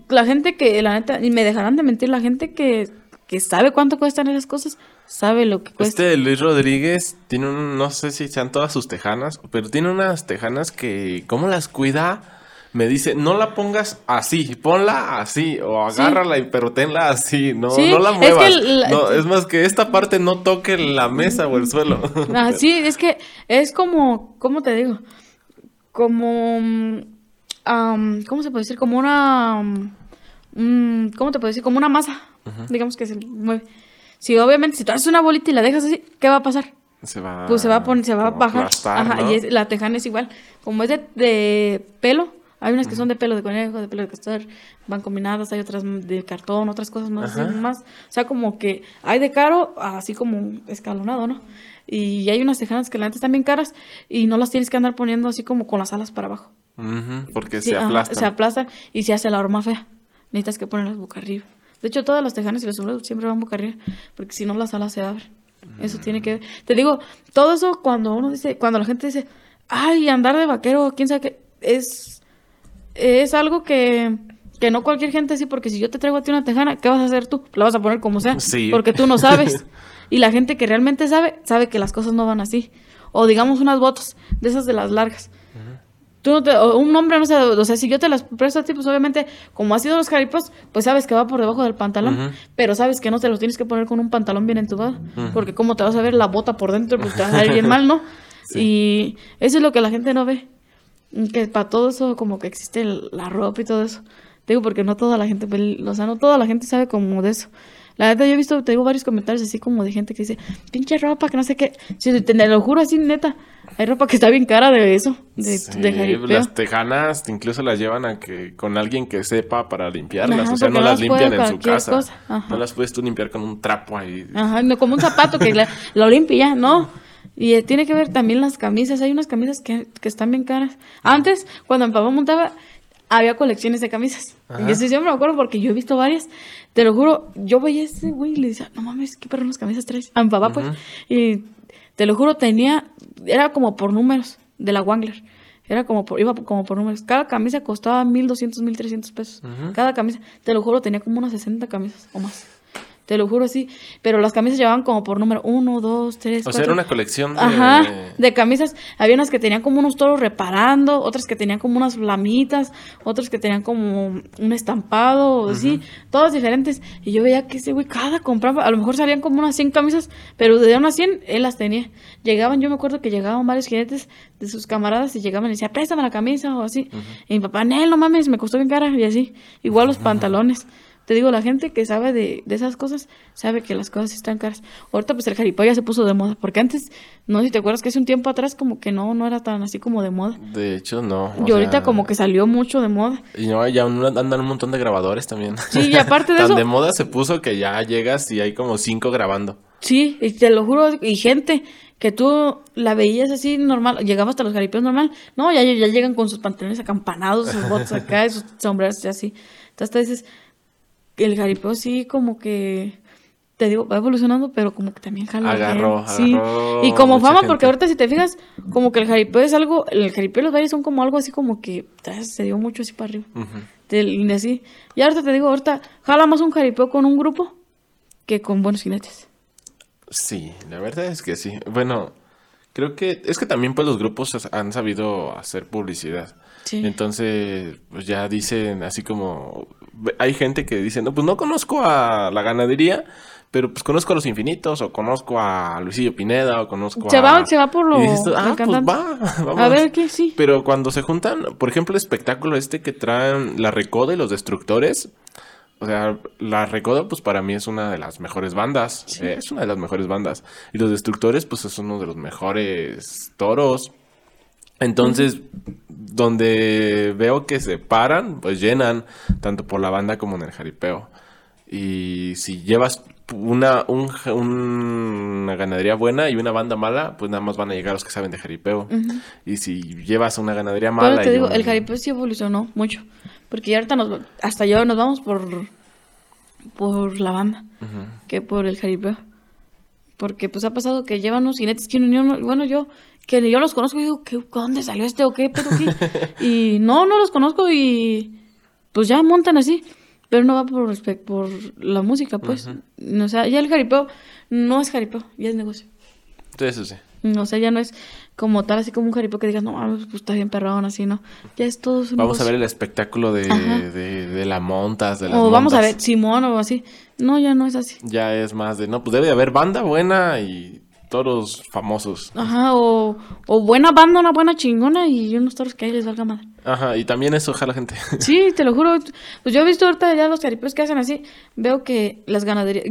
La gente que, la neta, y me dejarán de mentir, la gente que, que sabe cuánto cuestan esas cosas, sabe lo que cuesta. Este Luis Rodríguez tiene un, no sé si sean todas sus tejanas, pero tiene unas tejanas que, ¿cómo las cuida? Me dice, no la pongas así, ponla así, o agárrala, y pero tenla así, no, no la muevas. Es, no, es más que esta parte no toque la mesa o el suelo. Ah, sí, es que es como, ¿cómo te digo? Como, ¿cómo se puede decir? Como una, ¿cómo te puedo decir? Como una masa, digamos que se mueve. Si obviamente, si tú haces una bolita y la dejas así, ¿qué va a pasar? Se va, pues se va a poner, se va a bajar. Ajá, y la tejana es igual. Como es de, pelo, hay unas que son de pelo de conejo, de pelo de castor, van combinadas, hay otras de cartón, otras cosas más, más. O sea, como que hay de caro, así como escalonado, ¿no? Y hay unas tejanas que la gente están bien caras y no las tienes que andar poniendo así como con las alas para abajo. porque se aplastan. se aplastan y se hace la horma fea. Necesitas que ponerlas boca arriba. De hecho, todas las tejanas y los sombreros siempre van boca arriba, porque si no las alas se abren. Eso tiene que ver. Te digo, todo eso cuando uno dice, cuando la gente dice, ay, andar de vaquero, quién sabe qué, es, es algo que, que no cualquier gente así, porque si yo te traigo a ti una tejana, ¿qué vas a hacer tú? La vas a poner como sea, sí. porque tú no sabes. y la gente que realmente sabe, sabe que las cosas no van así. O digamos unas botas, de esas de las largas. Tú no te, un hombre, no sé, o sea, si yo te las presto a ti, pues obviamente, como ha sido los jaripos, pues sabes que va por debajo del pantalón, pero sabes que no te los tienes que poner con un pantalón bien entubado, porque como te vas a ver la bota por dentro, pues te va a bien mal, ¿no? Y eso es lo que la gente no ve, que para todo eso como que existe la ropa y todo eso. Digo, porque no toda la gente, o sea, no toda la gente sabe como de eso. La verdad, yo he visto, te digo varios comentarios así como de gente que dice, pinche ropa, que no sé qué. Si te, lo juro así, neta. Hay ropa que está bien cara de eso, de, sí, Las tejanas incluso las llevan a que con alguien que sepa para limpiarlas. o sea, no las limpian en su casa. No las puedes tú limpiar con un trapo ahí. Ajá, no como un zapato que lo limpia no. Y eh, tiene que ver también las camisas. Hay unas camisas que, que están bien caras. Antes, cuando mi papá montaba, había colecciones de camisas. Y eso yo me acuerdo porque yo he visto varias. Te lo juro, yo veía a ese güey y le decía, no mames, qué perro unas camisas traes. A mi papá, pues. Y te lo juro, tenía, era como por números de la Wangler. Era como por, iba como por números. Cada camisa costaba 1200, 1300 pesos. Cada camisa, te lo juro, tenía como unas 60 camisas o más. Te lo juro, sí. Pero las camisas llevaban como por número uno, dos, tres, O sea, era una colección de... Ajá, de camisas. Había unas que tenían como unos toros reparando, otras que tenían como unas flamitas, otras que tenían como un estampado, así, todas diferentes. Y yo veía que ese güey cada compraba, a lo mejor salían como unas 100 camisas, pero de unas 100 él las tenía. Llegaban, yo me acuerdo que llegaban varios jinetes de sus camaradas y llegaban y decían, préstame la camisa o así. Y mi papá, no, no mames, me costó bien cara y así. Igual los pantalones. Te digo, la gente que sabe de, de, esas cosas sabe que las cosas están caras. Ahorita pues el jaripeo ya se puso de moda, porque antes, no sé si te acuerdas que hace un tiempo atrás como que no, no era tan así como de moda. De hecho, no. Y ahorita como que salió mucho de moda. Y no, ya andan un montón de grabadores también. Sí, y aparte de tan eso... de moda se puso que ya llegas y hay como cinco grabando. Sí, y te lo juro, y gente que tú la veías así normal, llegaba hasta los jaripeos normal, no, ya, ya llegan con sus pantalones acampanados, sus botas acá, sus sombreros y así. Entonces te dices, el jaripeo sí como que, te digo, va evolucionando, pero como que también jala. Agarró, sí. Y como fama, porque ahorita si te fijas, como que el jaripeo es algo, el jaripeo y los bailes son como algo así como que se dio mucho así para arriba. y así. Y ahorita te digo, ahorita jala más un jaripeo con un grupo que con buenos jinetes. Sí, la verdad es que sí. Bueno, creo que es que también pues los grupos han sabido hacer publicidad. Sí. Entonces, pues ya dicen así como hay gente que dice, "No, pues no conozco a la ganadería, pero pues conozco a los infinitos o conozco a Luisillo Pineda o conozco se a Va, se va por lo ah, pues va, vamos. A ver qué sí. Pero cuando se juntan, por ejemplo, el espectáculo este que traen la Recoda y los Destructores, o sea, la Recoda, pues para mí es una de las mejores bandas. Es una de las mejores bandas. Y los Destructores, pues es uno de los mejores toros. Entonces, donde veo que se paran, pues llenan, tanto por la banda como en el jaripeo. Y si llevas una, una ganadería buena y una banda mala, pues nada más van a llegar los que saben de jaripeo. Y si llevas una ganadería mala... Pero te digo, el jaripeo sí evolucionó mucho. Porque ya ahorita nos, hasta yo nos vamos por, por la banda, que por el jaripeo. Porque pues ha pasado que llevan unos jinetes que no, bueno, yo, que yo los conozco y digo, ¿qué, ¿dónde salió este o qué? Pero y no, no los conozco y pues ya montan así. Pero no va por, por la música, pues. O sea, ya el jaripeo no es jaripeo, ya es negocio. Eso sí. O sea, ya no es como tal, así como un jaripeo que digas, no, pues está bien perrón, así, ¿no? Ya es todo Vamos a ver el espectáculo de, de, la montas, de las O vamos a ver Simón o así. No, ya no es así. Ya es más de, no, pues debe de haber banda buena y toros famosos. Ajá, o, o buena banda, una buena chingona y unos toros que ahí les valga madre. Ajá, y también eso ojalá gente. Sí, te lo juro. Pues yo he visto ahorita ya los caripeos que hacen así, veo que las ganaderías,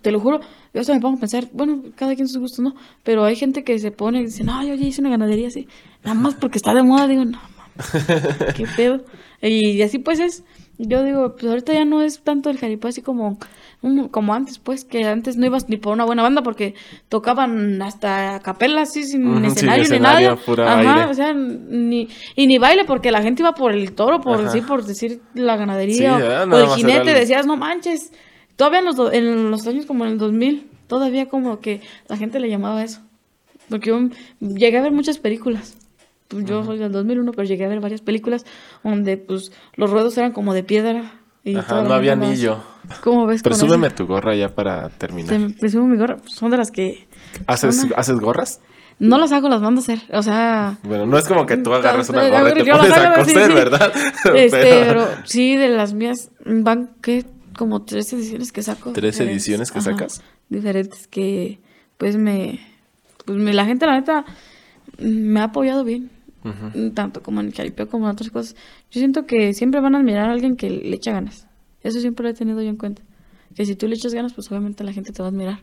te lo juro, yo hasta me pongo a pensar, bueno, cada quien sus gustos, ¿no? Pero hay gente que se pone y dice, no, yo ya hice una ganadería así, nada más porque está de moda, digo, no, qué pedo. Y así pues es, yo digo, pues ahorita ya no es tanto el jaripeo así como, como antes, pues, que antes no ibas ni por una buena banda porque tocaban hasta capela así, sin escenario ni nada. Ajá, o sea, ni, y ni baile porque la gente iba por el toro, por decir, por decir la ganadería. o, el jinete, decías, no manches. Todavía en los, en los años como en el 2000, todavía como que la gente le llamaba eso. Porque yo llegué a ver muchas películas. Pues yo soy del 2001, pero llegué a ver varias películas donde pues los ruedos eran como de piedra. Y Ajá, no había anillo. ¿Cómo ves? Presúmeme tu gorra ya para terminar. Te presumo mi gorra. Son de las que... ¿Haces, ¿haces gorras? No las hago, las mando a hacer. O sea... Bueno, no es como que tú agarras una gorra y te pones a coser, ¿verdad? Este, pero... sí, de las mías van, ¿qué? Como tres ediciones que saco. ¿Tres ediciones que sacas? Diferentes que, pues, me... Pues me, la gente, la neta, me ha apoyado bien tanto como en el jaripeo como en otras cosas. Yo siento que siempre van a admirar a alguien que le echa ganas. Eso siempre lo he tenido yo en cuenta. Que si tú le echas ganas, pues obviamente la gente te va a admirar.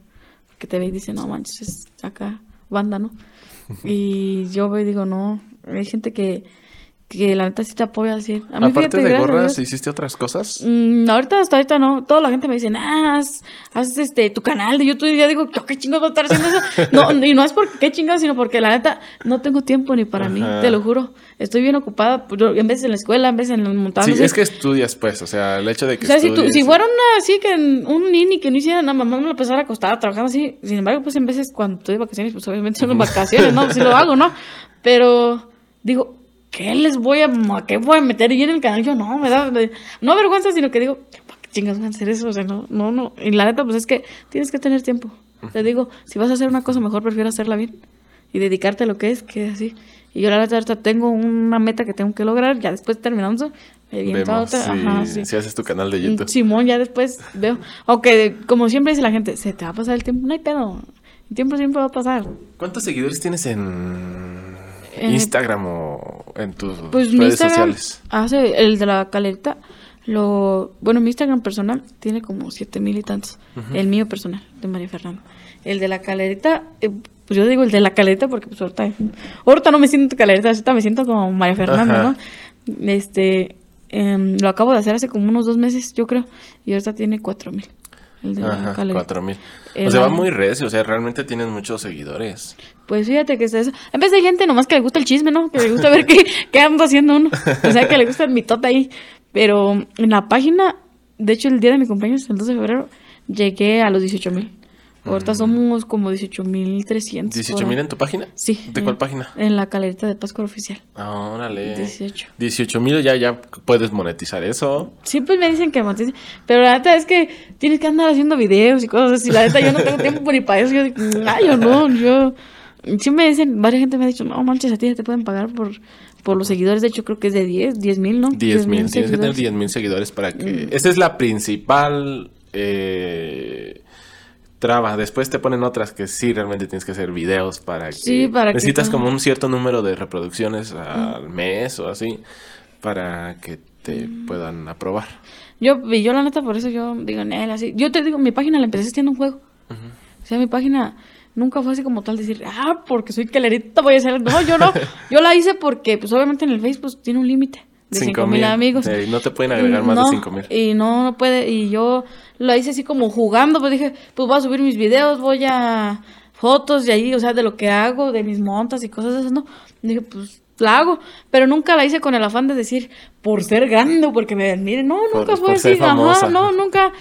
Porque te ve y dice, no manches, es acá banda, ¿no? y yo veo y digo, no, hay gente que que la neta sí te apoya así. A mí, Aparte de gorras, ¿hiciste otras cosas? Mm, ahorita, hasta ahorita no. Toda la gente me dice, ah, haz, este, tu canal de YouTube. Y yo digo, ¿qué chingados voy a estar haciendo eso? no, y no es porque qué chingados, sino porque la neta no tengo tiempo ni para mí, te lo juro. Estoy bien ocupada, pues, en vez en la escuela, en vez en montando. Sí, es que estudias, pues, o sea, el hecho de que O sea, si, si fuera una, así, que un nini que no hiciera nada, mamá me lo empezara acostada trabajando así. Sin embargo, pues, en veces cuando estoy de vacaciones, pues, obviamente son vacaciones, ¿no? Sí lo hago, ¿no? Pero, digo, ¿qué les voy a, qué voy a meter yo en el canal? Yo no, me da, no vergüenza, sino que digo, ¿qué chingas van a hacer eso? O sea, no, no, no. Y la neta, pues es que tienes que tener tiempo. Te digo, si vas a hacer una cosa, mejor prefiero hacerla bien y dedicarte a lo que es, que así. Y yo la verdad tengo una meta que tengo que lograr, ya después terminamos, me Vemos, otra. Ajá, sí. Si haces tu canal de YouTube. Simón, ya después veo. Aunque, como siempre dice la gente, se te va a pasar el tiempo, no hay pedo. El tiempo siempre va a pasar. ¿Cuántos seguidores tienes en Instagram o en tus pues redes sociales? Hace el de la caleta Lo, bueno, mi Instagram personal tiene como siete mil y tantos. El mío personal, de María Fernanda. El de la calerita, eh, pues yo digo el de la calerita porque pues ahorita, ahorita no me siento calerita, ahorita me siento como María Fernanda, ¿no? Este, em, lo acabo de hacer hace como unos dos meses, yo creo, y ahorita tiene cuatro mil. El de Ajá, cuatro mil. O sea, va muy recio, o sea, realmente tienes muchos seguidores. Pues fíjate que es eso. En vez de gente nomás que le gusta el chisme, ¿no? Que le gusta ver qué, qué anda haciendo uno. O sea, que le gusta el mitote ahí. Pero en la página, de hecho, el día de mi cumpleaños, el 12 de febrero, llegué a los 18 mil. Ahorita somos como 18.300. ¿18.000 en tu página? Sí. ¿De cuál página? En la calerita de Pascua Oficial. Ah, órale. 18. 18.000 ya, ya puedes monetizar eso. Sí, pues me dicen que monetice. Pero la neta es que tienes que andar haciendo videos y cosas así. La neta yo no tengo tiempo ni para eso. Yo digo, ay, yo no, yo... Sí me dicen, varias gente me ha dicho, no manches, a ti ya te pueden pagar por, por los seguidores. De hecho, creo que es de 10, 10 mil, ¿no? 10 mil, tienes que tener 10 mil seguidores para que... Mm. Esa es la principal... Eh traba. Después te ponen otras que sí realmente tienes que hacer videos para que... Sí, para Necesitas como un cierto número de reproducciones al mes o así para que te puedan aprobar. Yo, y yo la neta, por eso yo digo, él así. Yo te digo, mi página la empecé haciendo un juego. O sea, mi página nunca fue así como tal decir, ah, porque soy calerita voy a hacer. No, yo no. yo la hice porque, pues obviamente en el Facebook tiene un límite de cinco mil amigos. y no te pueden agregar más de cinco mil. Y no, no puede, y yo lo hice así como jugando, pues dije, pues voy a subir mis videos, voy a fotos de ahí, o sea, de lo que hago, de mis montas y cosas de esas, ¿no? dije, pues la hago, pero nunca la hice con el afán de decir, por ser grande porque me admiren, no, nunca fue así, ajá, no, nunca,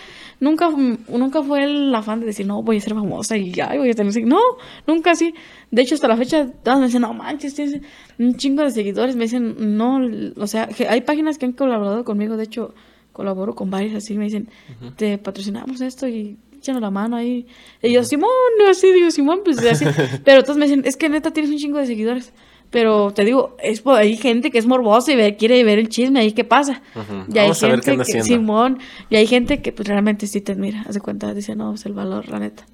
nunca, nunca fue el afán de decir, no, voy a ser famosa y ya, voy a tener, no, nunca así, de hecho, hasta la fecha, todas me dicen, no manches, tienes un chingo de seguidores, me dicen, no, o sea, hay páginas que han colaborado conmigo, de hecho, colaboro con varios así, me dicen, te patrocinamos esto y echan la mano ahí. Y yo, Simón, así digo, Simón, pues así. Pero todos me dicen, es que neta tienes un chingo de seguidores. Pero te digo, es hay gente que es morbosa y quiere ver el chisme ahí qué pasa. Y hay gente que, Simón, y hay gente que pues realmente sí te admira, hace cuenta, dice, no, es el valor, la neta.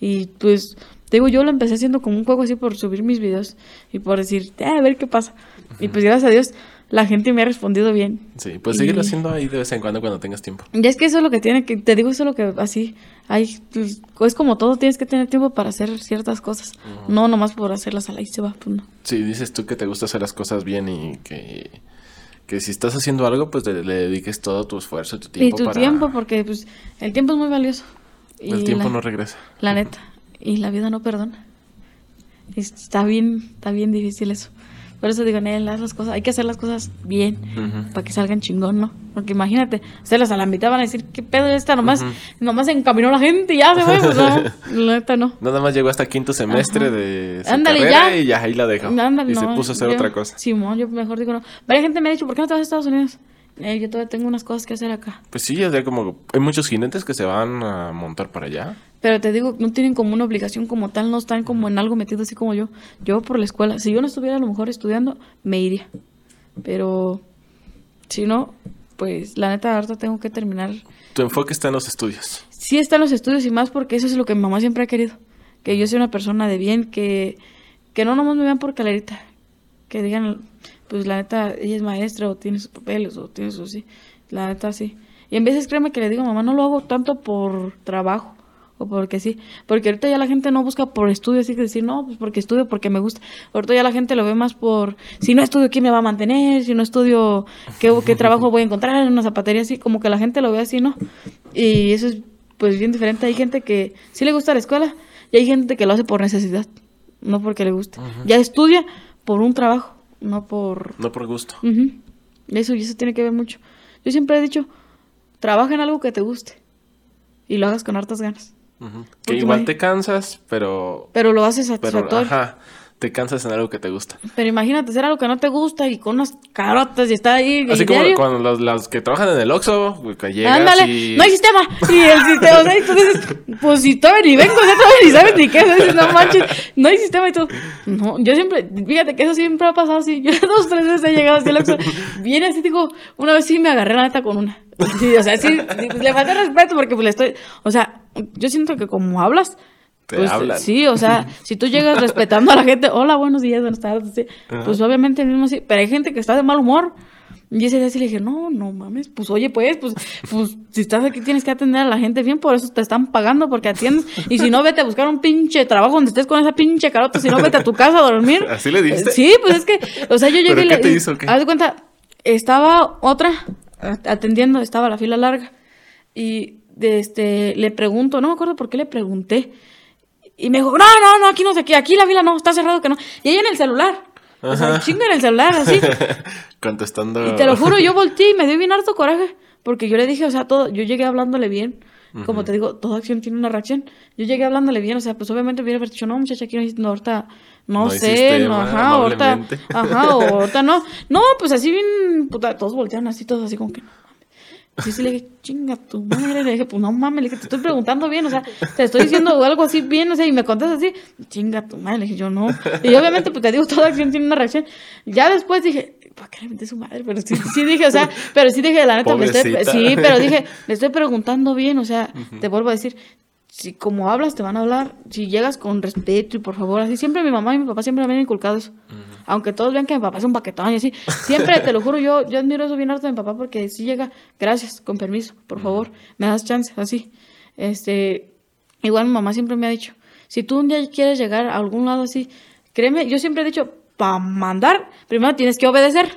Y pues, te digo, yo lo empecé haciendo como un juego así por subir mis videos y por decir, eh, a ver qué pasa. Y pues gracias a Dios, la gente me ha respondido bien. Sí, pues seguirlo haciendo ahí de vez en cuando cuando tengas tiempo. Y es que eso es lo que tiene que, te digo, eso es lo que así, hay, es como todo, tienes que tener tiempo para hacer ciertas cosas. No nomás por hacerlas a la y se va, pues no. Sí, dices tú que te gusta hacer las cosas bien y que, que si estás haciendo algo, pues le, dediques todo tu esfuerzo y tu tiempo. Y tu tiempo, porque pues el tiempo es muy valioso. el tiempo no regresa. La neta. Y la vida no perdona. Está bien, está bien difícil eso. Por eso digo, Nel, haz las cosas, hay que hacer las cosas bien, para que salgan chingón, ¿no? Porque imagínate, hacerlas a la mitad van a decir, ¿qué pedo esta? Nomás, nomás encaminó la gente y ya se fue, pues no, la neta no. Nada más llegó hasta quinto semestre de su Ándale, carrera ya. y ya ahí la dejó. y se puso a hacer otra cosa. Simón, yo mejor digo no. Varias gente me ha dicho, ¿por qué no te vas a Estados Unidos? Eh, yo todavía tengo unas cosas que hacer acá. Pues sí, ya como hay muchos jinetes que se van a montar para allá. Pero te digo, no tienen como una obligación como tal, no están como en algo metido así como yo. Yo por la escuela, si yo no estuviera a lo mejor estudiando, me iría. Pero si no, pues la neta ahorita tengo que terminar. Tu enfoque está en los estudios. Sí está en los estudios y más porque eso es lo que mi mamá siempre ha querido. Que yo sea una persona de bien, que, que no nomás me vean por calerita. Que digan, pues la neta, ella es maestra o tiene sus papeles o tiene sus... Sí, la neta sí. Y en veces créeme que le digo, mamá, no lo hago tanto por trabajo o porque sí. Porque ahorita ya la gente no busca por estudio, así que decir, no, pues porque estudio, porque me gusta. Ahorita ya la gente lo ve más por, si no estudio, ¿quién me va a mantener? Si no estudio, ¿qué, qué trabajo voy a encontrar en una zapatería? Así, como que la gente lo ve así, ¿no? Y eso es, pues, bien diferente. Hay gente que sí le gusta la escuela y hay gente que lo hace por necesidad, no porque le guste. Ya estudia por un trabajo, no por... No por gusto. Eso, y eso tiene que ver mucho. Yo siempre he dicho, trabaja en algo que te guste y lo hagas con hartas ganas. Que igual te cansas, pero... Pero lo haces satisfactorio. Pero, ajá, te cansas en algo que te gusta. Pero imagínate hacer algo que no te gusta y con unas carotas y está ahí. Así como cuando los, los, que trabajan en el Oxxo, llegas Ándale, y... no hay sistema. Y el sistema, o sea, entonces, pues si todavía ni vengo, ya todavía ni sabes ni qué. Entonces, no manches, no hay sistema y tú. No, yo siempre, fíjate que eso siempre ha pasado así. Yo dos tres veces he llegado así al Oxxo. Viene así, digo, una vez sí me agarré la neta con una. Sí, o sea, sí, pues, le falta respeto porque pues le estoy, o sea, yo siento que como hablas, te pues, hablan. Sí, o sea, si tú llegas respetando a la gente, hola, buenos días, buenas tardes, pues obviamente mismo sí, pero hay gente que está de mal humor Y ese día sí le dije, no, no mames, pues oye, pues, pues, pues, si estás aquí tienes que atender a la gente bien, por eso te están pagando, porque atiendes. Y si no, vete a buscar un pinche trabajo donde estés con esa pinche carota, si no, vete a tu casa a dormir. ¿Así le dijiste? Sí, pues es que, o sea, yo llegué ¿Pero y qué le. te hizo, qué? Haz de cuenta, estaba otra atendiendo, estaba la fila larga. Y de este, le pregunto, no me acuerdo por qué le pregunté. Y me dijo, no, no, no, aquí no sé qué, aquí la fila no, está cerrado que no. Y ella en el celular. O sea, chinga en el celular, así. Contestando. Y te lo juro, yo volteé y me dio bien harto coraje. Porque yo le dije, o sea, todo, yo llegué hablándole bien. Como te digo, toda acción tiene una reacción. Yo llegué hablándole bien, o sea, pues obviamente hubiera dicho, no, muchacha, aquí no, no, ahorita, no, No sé, no, ajá, ahorita, ajá, ahorita no. No, pues así bien, puta, todos voltearon así, todos así como que, no mames. Y sí le dije, chinga tu madre, le dije, pues no mames, le dije, te estoy preguntando bien, o sea, te estoy diciendo algo así bien, o sea, y me contestas así, chinga tu madre, le dije, yo no. Y obviamente, pues te digo, toda acción tiene una reacción. Ya después dije, ¿para qué le metes su madre? Pero sí, sí dije, o sea, pero sí dije, la neta, le estoy, sí, pero dije, le estoy preguntando bien, o sea, te vuelvo a decir, si como hablas te van a hablar, si llegas con respeto y por favor, así siempre mi mamá y mi papá siempre me han inculcado eso. Aunque todos vean que mi papá es un paquetón y así, siempre te lo juro, yo, yo admiro eso bien harto de mi papá porque si llega, gracias, con permiso, por favor, me das chance, así. Este, igual mi mamá siempre me ha dicho, si tú un día quieres llegar a algún lado así, créeme, yo siempre he dicho, para mandar, primero tienes que obedecer.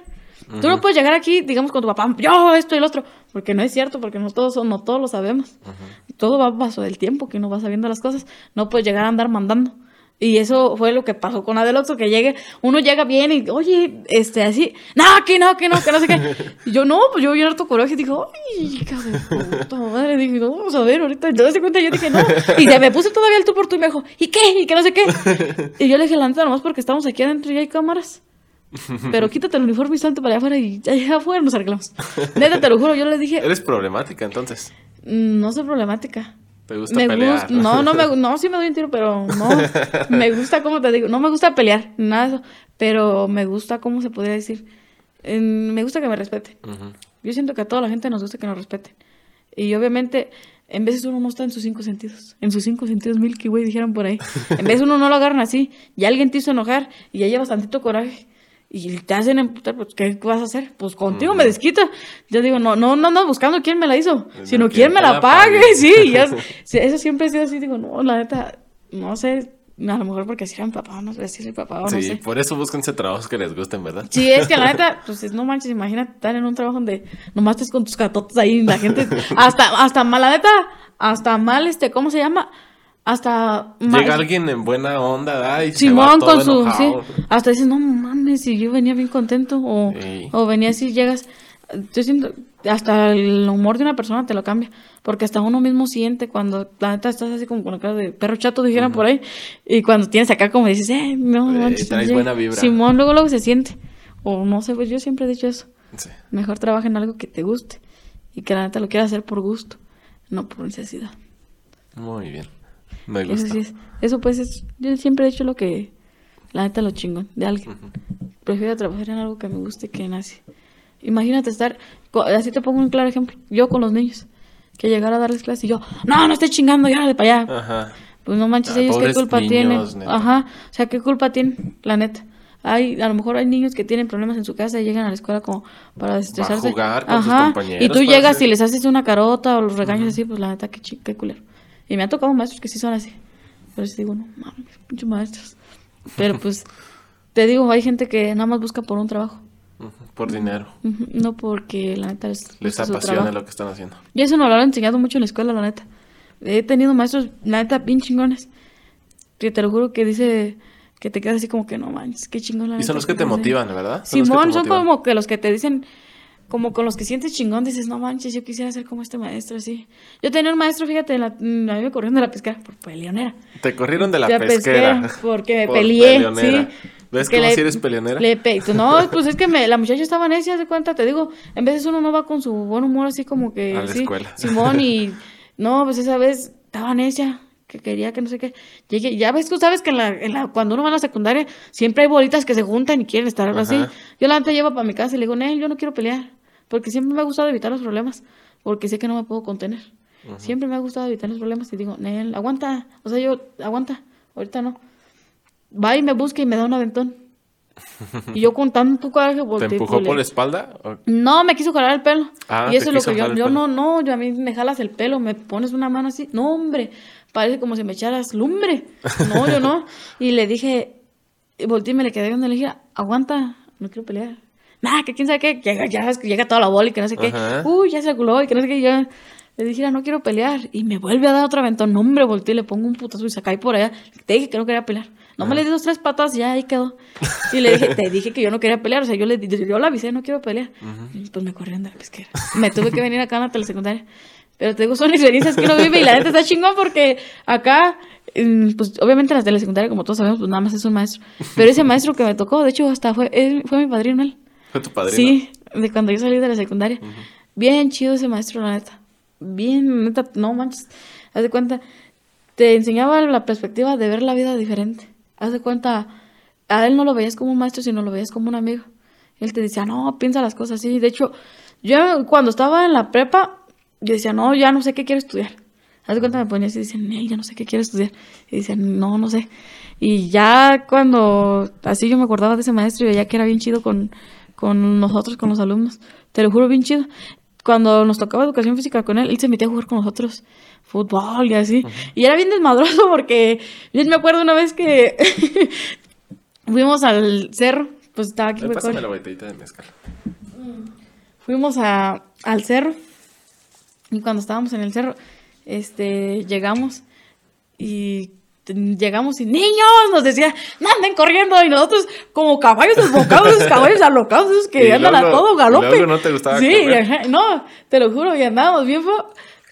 Tú no puedes llegar aquí, digamos, con tu papá, yo esto y lo otro, porque no es cierto, porque no todos, no todos lo sabemos. Todo va paso del tiempo, que uno va sabiendo las cosas. No puedes llegar a andar mandando. Y eso fue lo que pasó con Adeloxo, que llegue, uno llega bien y, oye, este, así, no, que no, que no, que no sé qué. Y yo, no, pues yo vi harto coraje y digo, ay, de puta madre, dije, no, vamos a ver ahorita. Entonces, cuenta, yo dije, no. Y se me puso todavía el tú por tú y me dijo, ¿y qué? ¿Y que no sé qué? Y yo le dije, la neta, nomás porque estamos aquí adentro y hay cámaras. Pero quítate el uniforme y salte para allá afuera y allá afuera nos arreglamos. Neta, te lo juro, yo le dije, Eres problemática, entonces. "Mm, no soy problemática. ¿Te gusta Me pelear? no, no me no, sí me doy un tiro, pero no, me gusta, como te digo, no me gusta pelear, nada de eso, pero me gusta, ¿cómo se podría decir? Eh, me gusta que me respeten. Ujú. Yo siento que a toda la gente nos gusta que nos respeten. Y obviamente, en veces uno no está en sus cinco sentidos. En sus cinco sentidos Milky Way, dijeron por ahí. En veces uno no lo agarran así. Y alguien te hizo enojar y ya llevas tantito coraje. Y te hacen emputar, pues, ¿qué vas a hacer? Pues contigo me desquita. Yo digo, no, no, no ando buscando quién me la hizo, sino quién me la pague. Sí, ya- eso siempre ha sido así. Digo, no, la neta, no sé, a lo mejor porque si era mi papá, no sé si papá o no Sí, sé. por eso búsquense trabajos que les gusten, ¿verdad? Sí, es que la neta, pues es- no manches, imagínate estar en un trabajo donde nomás estés con tus catotes ahí, la gente, hasta, hasta mal, la neta, hasta mal, este, ¿cómo se llama? Hasta Llega alguien en buena onda, ay, se va Simón todo con su, sí, hasta dices, no mames, si yo venía bien contento, o, Sí. o venía así, llegas, yo siento, hasta el humor de una persona te lo cambia, porque hasta uno mismo siente cuando, la neta, estás así como con la cara de perro chato, dijeran por ahí, y cuando tienes acá como dices, eh, no, Eh, manches, traes buena vibra. Simón, luego, luego se siente, o no sé, pues yo siempre he dicho eso. Sí. Mejor trabaja en algo que te guste y que la neta lo quieras hacer por gusto, no por necesidad. Muy bien. Me Eso sí es. Eso pues es. Yo siempre he hecho lo que. La neta lo chingón de alguien. Prefiero trabajar en algo que me guste que en así. Imagínate estar. Así te pongo un claro ejemplo. Yo con los niños. Que llegara a darles clase y yo. No, no esté chingando, ya de para allá. Ajá. Pues no manches, Ah, ellos qué culpa niños, tienen. neta. Ajá. O sea, qué culpa tienen, la neta. Hay, a lo mejor hay niños que tienen problemas en su casa y llegan a la escuela como para desestresarse. jugar con sus Ajá. compañeros, y tú para llegas hacer- y les haces una carota o los regañas así, pues la neta, qué, qué culero. Y me han tocado maestros que sí son así. Pero sí digo, no mames, pinches maestros. Pero pues, te digo, hay gente que nada más busca por un trabajo. Por dinero. No porque la neta es Les apasiona lo que están haciendo. Y eso nos lo han enseñado mucho en la escuela, la neta. He tenido maestros, la neta, bien chingones. Que te lo juro que dice que te quedas así como que no manches, qué chingón la Y son neta, los que te no sé. motivan, ¿verdad? Son los que Simón, te son como que los que te dicen, como con los que sientes chingón, dices, no manches, yo quisiera ser como este maestro, así. Yo tenía un maestro, fíjate, la, mm, a mí me corrieron de la pesquera por peleonera. Te corrieron de la De pesquera. porque me Por peleé, peleonera. sí. ¿Ves Que cómo le- si eres peleonera? Le pe- no, pues es que me, la muchacha estaba necia, de cuenta, te digo, en veces uno no va con su buen humor así como que... A la escuela. Simón y... No, pues esa vez estaba necia, que quería que no sé qué. Llegué, ya ves, tú sabes que en la, en la, cuando uno va a la secundaria siempre hay bolitas que se juntan y quieren estar algo así. Yo la antes llevo para mi casa y le digo, Nel, yo no quiero pelear, porque siempre me ha gustado evitar los problemas, porque sé que no me puedo contener. Siempre me ha gustado evitar los problemas y digo, Nel, aguanta, o sea, yo, aguanta, ahorita no. Va y me busca y me da un aventón. Y yo con tanto coraje. ¿Te empujó por la espalda? No, me quiso jalar el pelo. Ah, y eso es lo que yo, yo no, no, yo a mí me jalas el pelo, me pones una mano así. No, hombre, parece como si me echaras lumbre. No, yo no. Y le dije, volteé y me le quedé viendo y le dije, aguanta, no quiero pelear. Nada, que quién sabe qué, llega, ya, llega toda la bola y que no sé qué. Uy, ya se culó y que no sé qué. Ya. Le dije, no quiero pelear. Y me vuelve a dar otra aventón. No, hombre, volteé y le pongo un putazo y se cae por allá. Te dije que no quería pelear. No me le di dos, tres patas y ya ahí quedó. Y le dije, te dije que yo no quería pelear. O sea, yo le yo la avisé, no quiero pelear. Y pues me corrieron de la pesquera. Me tuve que venir acá a la telesecundaria. Pero te digo, son experiencias que uno vive y la gente está chingón porque acá, pues obviamente en la telesecundaria, como todos sabemos, pues nada más es un maestro. Pero ese maestro que me tocó, de hecho, hasta fue, fue mi padrino él. ¿Fue tu padrino? Sí, de cuando yo salí de la secundaria. Bien chido ese maestro, la neta. Bien, neta, no manches. Haz de cuenta, te enseñaba la perspectiva de ver la vida diferente. Haz de cuenta, a él no lo veías como un maestro, sino lo veías como un amigo. Él te decía, no, piensa las cosas así. De hecho, yo cuando estaba en la prepa, yo decía, no, ya no sé qué quiero estudiar. Haz de cuenta me ponía así y decían, ya no sé qué quiero estudiar. Y decían, no, no sé. Y ya cuando así yo me acordaba de ese maestro y veía que era bien chido con, con nosotros, con los alumnos. Te lo juro, bien chido. Cuando nos tocaba educación física con él, él se metía a jugar con nosotros fútbol y así. Y era bien desmadroso porque yo me acuerdo una vez que fuimos al cerro, pues estaba aquí. Pásame la botellita de mezcal. Fuimos a, al cerro y cuando estábamos en el cerro, este, llegamos y llegamos y niños nos decía, anden corriendo y nosotros como caballos desbocados, caballos alocados, esos que andan a todo galope. no te gustaba Sí, no, te lo juro, y andábamos bien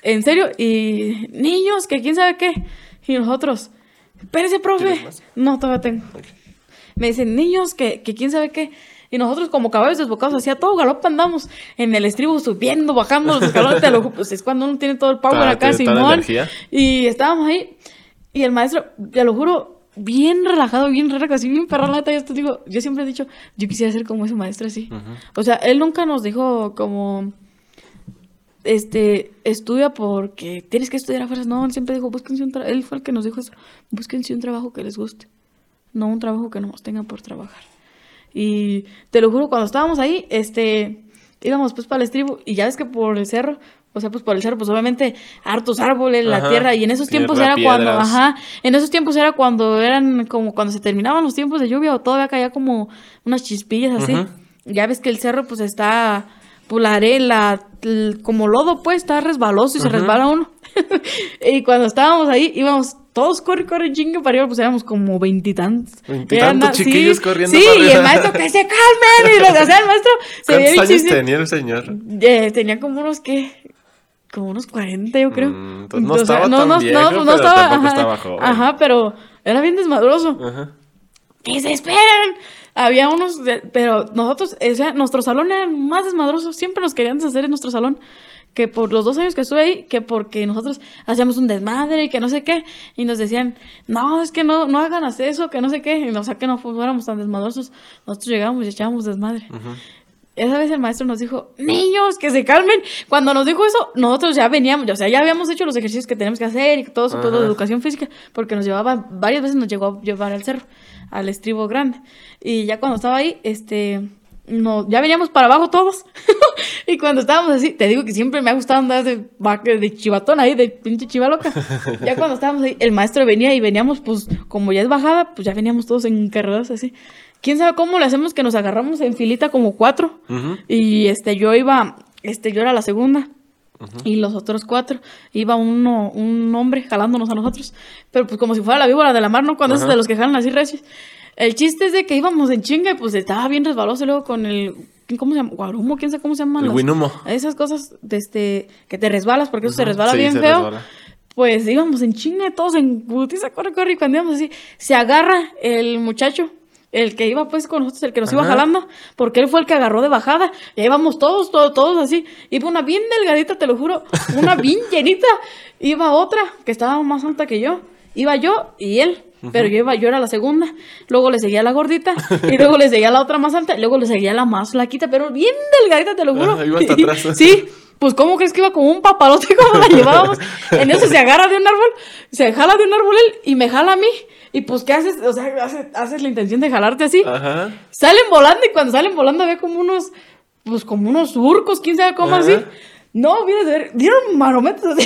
en serio, y niños, que quién sabe qué. Y nosotros, espérese, profe. No, todavía tengo. Me dicen, niños, que, que quién sabe qué. Y nosotros como caballos desbocados, hacía todo galope andamos en el estribo subiendo, bajando los escalones. pues es cuando uno tiene todo el power acá, Simón. Y estábamos ahí. Y el maestro, te lo juro, bien relajado, bien relajado, así bien perra Yo te digo, yo siempre he dicho, yo quisiera ser como ese maestro así. O sea, él nunca nos dijo como este, estudia porque tienes que estudiar a fuerzas. No, él siempre dijo, búsquense un trabajo. Él fue el que nos dijo eso. Búsquense un trabajo que les guste. No un trabajo que no nos tengan por trabajar. Y te lo juro, cuando estábamos ahí, este, íbamos pues para el estribo y ya ves que por el cerro, o sea, pues por el cerro, pues obviamente hartos árboles, la tierra, y en esos tiempos era cuando, ajá, en esos tiempos era cuando eran como cuando se terminaban los tiempos de lluvia o todavía caía como unas chispillas así. Ya ves que el cerro pues está pues, la arena, como lodo, pues está resbaloso y se resbala uno. y cuando estábamos ahí, íbamos todos corre, corre, chingue para arriba, pues éramos como veintitantos. Veintitantos chiquillos corriendo. Sí, y el maestro, que se calmen. Y los, o sea, el maestro se ¿Cuántos años tenía el señor? Eh, tenía como unos, ¿qué? Como unos cuarenta, yo creo. Mm, entonces no estaba no, tan no, viejo, no, no, estaba, tampoco ajá, estaba joven. Ajá, pero era bien desmadroso. Ajá. ¡Que se esperen! había unos, pero nosotros, o sea, nuestro salón era más desmadroso, siempre nos querían deshacer en nuestro salón, que por los dos años que estuve ahí, que porque nosotros hacíamos un desmadre y que no sé qué, y nos decían, no, es que no, no hagan eso, que no sé qué, y o sea, que no fuéramos tan desmadrosos, nosotros llegábamos y echábamos desmadre. Esa vez el maestro nos dijo, niños, que se calmen. Cuando nos dijo eso, nosotros ya veníamos, o sea, ya habíamos hecho los ejercicios que tenemos que hacer y todo eso, pues, de educación física, porque nos llevaba, varias veces nos llegó a llevar al cerro al estribo grande. Y ya cuando estaba ahí, este, no, ya veníamos para abajo todos. y cuando estábamos así, te digo que siempre me ha gustado andar de, de chivatón ahí, de pinche chivaloca. ya cuando estábamos ahí, el maestro venía y veníamos, pues, como ya es bajada, pues ya veníamos todos encargados así. ¿Quién sabe cómo le hacemos que nos agarramos en filita como cuatro? Y este, yo iba, este, yo era la segunda. Y los otros cuatro, iba uno, un hombre jalándonos a nosotros, pero pues como si fuera la víbora de la mar, ¿no? Cuando esos de los que jalan así recios. El chiste es de que íbamos en chinga y pues estaba bien resbaloso luego con el, ¿cómo se llama? Guarumo, quién sabe cómo se llama. El winumo. Esas cosas, de este, que te resbalas porque eso se resbala bien feo. Pues íbamos en chinga, todos en putiza, corre, corre, y cuando íbamos así, se agarra el muchacho el que iba pues con nosotros, el que nos iba jalando, porque él fue el que agarró de bajada, y ahí vamos todos, todos, todos así, iba una bien delgadita, te lo juro, una bien llenita, iba otra, que estaba más alta que yo, iba yo y él, pero yo iba, yo era la segunda, luego le seguía la gordita, y luego le seguía la otra más alta, y luego le seguía la más flaquita, pero bien delgadita, te lo juro. iba hasta atrás. sí, pues, ¿cómo crees que iba como un papalote como la llevábamos? En eso se agarra de un árbol, se jala de un árbol él y me jala a mí. Y pues, ¿qué haces? O sea, haces, la intención de jalarte así. Ajá. Salen volando y cuando salen volando ve como unos, pues como unos surcos, quién sabe cómo así. No, vienes a ver, dieron marometos así.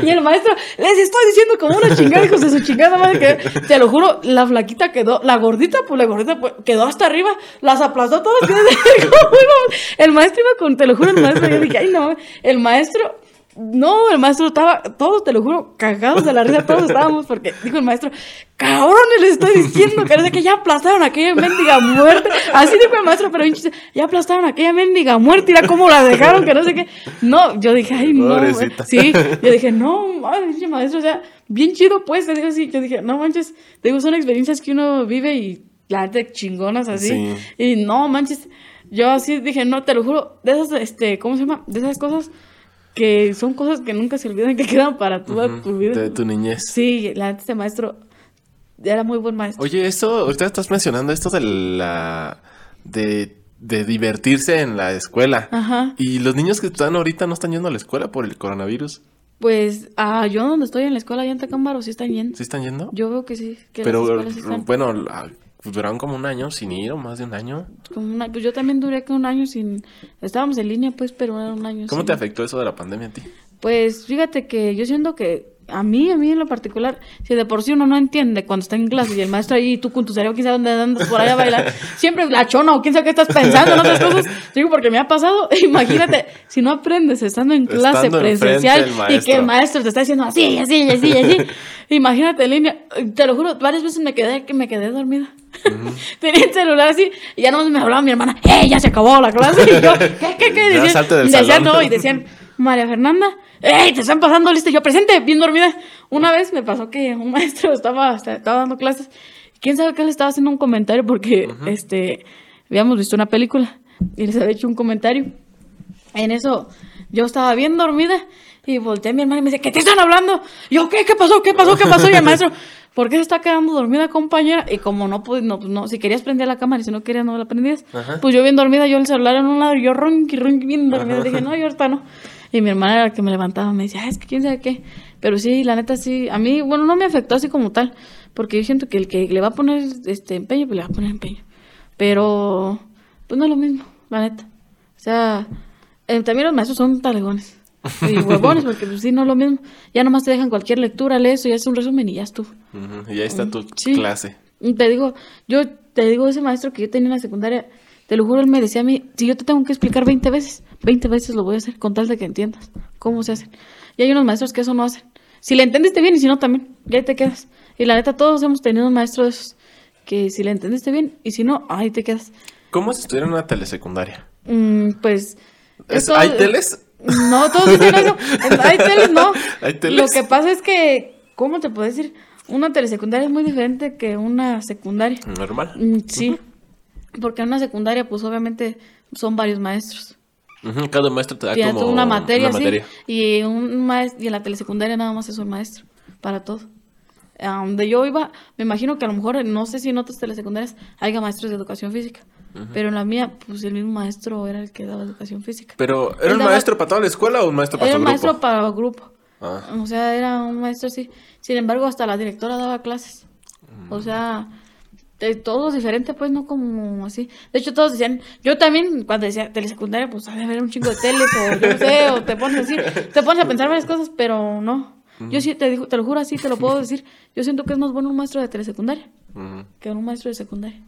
y el maestro, les estoy diciendo como una chingada, hijos de su chingada madre, que te lo juro, la flaquita quedó, la gordita, pues la gordita pues, quedó hasta arriba, las aplastó todas. el maestro iba con, te lo juro, el maestro, yo dije, ay no, el maestro no, el maestro estaba, todos, te lo juro, cagados de la risa, todos estábamos, porque dijo el maestro, cabrones, les estoy diciendo que, que ya aplastaron aquella mendiga muerte. Así dijo el maestro, pero ya aplastaron aquella mendiga muerte, y era como la dejaron, que no sé qué. No, yo dije, ay, no. Sí, yo dije, no, madre, maestro, o sea, bien chido, pues, te digo así, yo dije, no manches, te digo, son experiencias que uno vive y la gente chingonas así. Y no manches, yo así dije, no, te lo juro, de esas, este, ¿cómo se llama? De esas cosas que son cosas que nunca se olvidan, que quedan para toda tu vida. De tu niñez. Sí, la este maestro era muy buen maestro. Oye, esto, ahorita estás mencionando esto de la... de, de divertirse en la escuela. Ajá. Y los niños que están ahorita no están yendo a la escuela por el coronavirus. Pues, ah, yo donde estoy en la escuela, allá en Tacámbaro, sí están yendo. ¿Sí están yendo? Yo veo que sí. Que Pero, bueno, pues, duraron como un año sin ir o más de un año. Como pues yo también duré que un año sin... Estábamos en línea, pues, pero era un año ¿Cómo te afectó eso de la pandemia a ti? Pues fíjate que yo siento que a mí, a mí en lo particular, si de por sí uno no entiende cuando está en clase y el maestro ahí y tú con tu cerebro, quién sabe dónde andas por allá a bailar, siempre la chona o quién sabe qué estás pensando en otras cosas, digo porque me ha pasado, imagínate, si no aprendes estando en clase presencial y que el maestro te está diciendo así, así, así, así, imagínate en línea, te lo juro, varias veces me quedé, que me quedé dormida. Tenía el celular así y ya no me hablaba mi hermana, ¡eh, ya se acabó la clase! Y yo, ¿qué, qué, qué? Decían, decían no, y decían, María Fernanda, ¡Ey! Te están pasando lista. Yo presente, bien dormida. Una vez me pasó que un maestro estaba, estaba dando clases. Quién sabe qué le estaba haciendo un comentario porque este habíamos visto una película y les había hecho un comentario. En eso yo estaba bien dormida y volteé a mi hermana y me dice, ¿qué te están hablando? yo, ¿qué? ¿Qué pasó? ¿Qué pasó? ¿Qué pasó? Y el maestro, ¿por qué se está quedando dormida, compañera? Y como no, pues no, no, si querías prender la cámara y si no querías no la prendías, pues yo bien dormida, yo el celular en un lado y yo ronqui, ronqui, bien dormida. Dije, no, yo ahorita no. Y mi hermana era la que me levantaba, me decía, es que quién sabe qué. Pero sí, la neta sí, a mí, bueno, no me afectó así como tal, porque yo siento que el que le va a poner este empeño, pues le va a poner empeño. Pero, pues no es lo mismo, la neta. O sea, eh, también los maestros son talegones y huevones, porque pues sí, no es lo mismo. Ya nomás te dejan cualquier lectura, lees eso y haces un resumen y ya estuvo. Y ahí está tu clase. Te digo, yo te digo, ese maestro que yo tenía en la secundaria, te lo juro, él me decía a mí, si yo te tengo que explicar 20 veces, 20 veces lo voy a hacer con tal de que entiendas cómo se hacen. Y hay unos maestros que eso no hacen. Si le entendiste bien y si no también, ya ahí te quedas. Y la neta, todos hemos tenido un maestro de esos que si le entendiste bien y si no, ahí te quedas. ¿Cómo es estudiar en una telesecundaria? Mm, pues... ¿Hay teles? No, todos dicen eso. Hay teles, no. ¿Hay teles? Lo que pasa es que, ¿cómo te puedo decir? Una telesecundaria es muy diferente que una secundaria. ¿Normal? Mm, sí. Porque en una secundaria, pues obviamente son varios maestros. Cada maestro te da como una materia, Sí, y, un maestro, y en la telesecundaria nada más es un maestro para todo. A donde yo iba, me imagino que a lo mejor, no sé si en otras telesecundarias haya maestros de educación física. Pero en la mía, pues el mismo maestro era el que daba educación física. ¿Pero era un maestro para toda la escuela o un maestro para era Era un maestro para grupo. Ah. O sea, era un maestro así. Sin embargo, hasta la directora daba clases. O sea, de todos diferente, pues, no como así. De hecho, todos decían, yo también, cuando decía telesecundaria, pues, a ver un chingo de teles, o yo no sé, o te pones así, te pones a pensar varias cosas, pero no. Yo sí, te, digo, te lo juro así, te lo puedo decir. Yo siento que es más bueno un maestro de telesecundaria que un maestro de secundaria.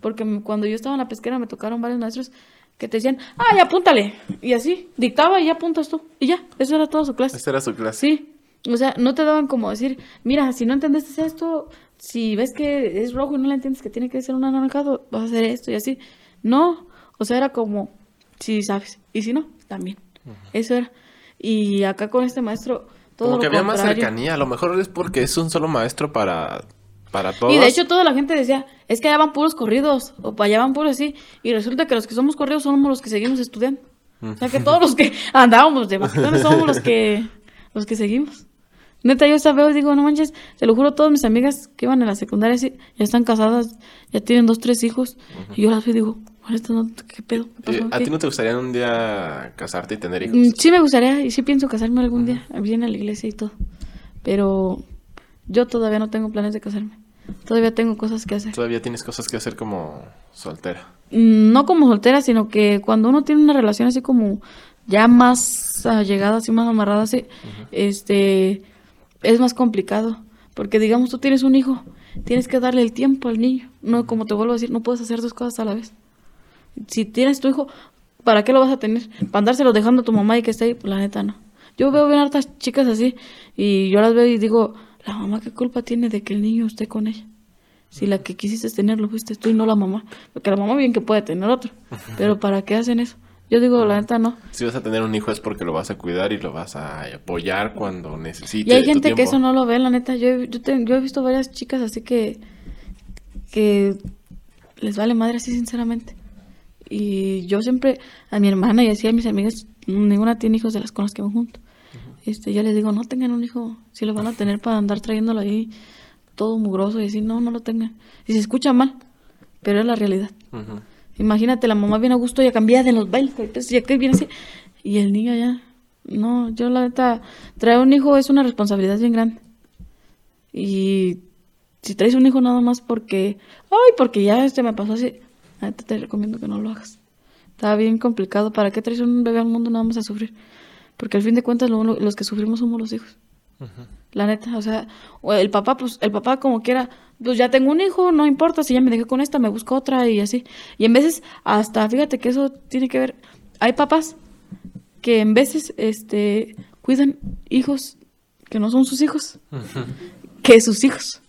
Porque cuando yo estaba en la pesquera me tocaron varios maestros que te decían, ya apúntale. Y así, dictaba y ya apuntas tú. Y ya, eso era toda su clase. Esa era su clase. Sí. O sea, no te daban como decir, mira, si no entendiste esto, si ves que es rojo y no le entiendes que tiene que ser un anaranjado, vas a hacer esto y así. No, o sea, era como, si sabes, y si no, también. Eso era. Y acá con este maestro, todo Como que había más cercanía, a lo mejor es porque es un solo maestro para, para todos. Y de hecho toda la gente decía, es que allá van puros corridos, o para allá van puros así, y resulta que los que somos corridos somos los que seguimos estudiando. O sea que todos los que andábamos de vacaciones somos los que, los que seguimos. Neta, yo esta veo digo, no manches, te lo juro, todas mis amigas que iban a la secundaria ya están casadas, ya tienen dos, tres hijos. Y yo las veo y digo, ¿Qué pedo? Eh, ¿A ti no te gustaría un día casarte y tener hijos? Mm, sí me gustaría y sí pienso casarme algún día, bien a la iglesia y todo. Pero yo todavía no tengo planes de casarme. Todavía tengo cosas que hacer. Todavía tienes cosas que hacer como soltera. Mm, no como soltera, sino que cuando uno tiene una relación así como ya más allegada, así más amarrada, así, este, es más complicado. Porque digamos, tú tienes un hijo, tienes que darle el tiempo al niño. No, como te vuelvo a decir, no puedes hacer dos cosas a la vez. Si tienes tu hijo, ¿para qué lo vas a tener? ¿Para andárselo dejando a tu mamá y que esté ahí? Pues la neta no. Yo veo bien hartas chicas así y yo las veo y digo, la mamá qué culpa tiene de que el niño esté con ella. Si la que quisiste tenerlo fuiste tú y no la mamá. Porque la mamá bien que puede tener otro. Pero ¿para qué hacen eso? Yo digo, la neta no. Si vas a tener un hijo es porque lo vas a cuidar y lo vas a apoyar cuando necesites. Y hay gente que eso no lo ve, la neta. Yo, yo, yo he visto varias chicas así que, que les vale madre así, sinceramente. Y yo siempre, a mi hermana y así a mis amigas, ninguna tiene hijos de las con las que me junto. este, yo les digo, no tengan un hijo, si lo van a tener para andar trayéndolo ahí todo mugroso y decir, no, no lo tengan. Y se escucha mal, pero es la realidad. Imagínate, la mamá viene a gusto y a cambiar de los bailes, ya que viene así, y el niño ya. No, yo la neta, traer un hijo es una responsabilidad bien grande. Y si traes un hijo nada más porque, ay, porque ya este me pasó así, la neta te recomiendo que no lo hagas. Está bien complicado. ¿Para qué traes un bebé al mundo nada más a sufrir? Porque al fin de cuentas los que sufrimos somos los hijos. La neta, o sea, el papá, pues, el papá como quiera, pues ya tengo un hijo, no importa, si ya me dejé con esta, me busco otra y así. Y en veces, hasta, fíjate que eso tiene que ver, hay papás que en veces, este, cuidan hijos que no son sus hijos, que sus hijos.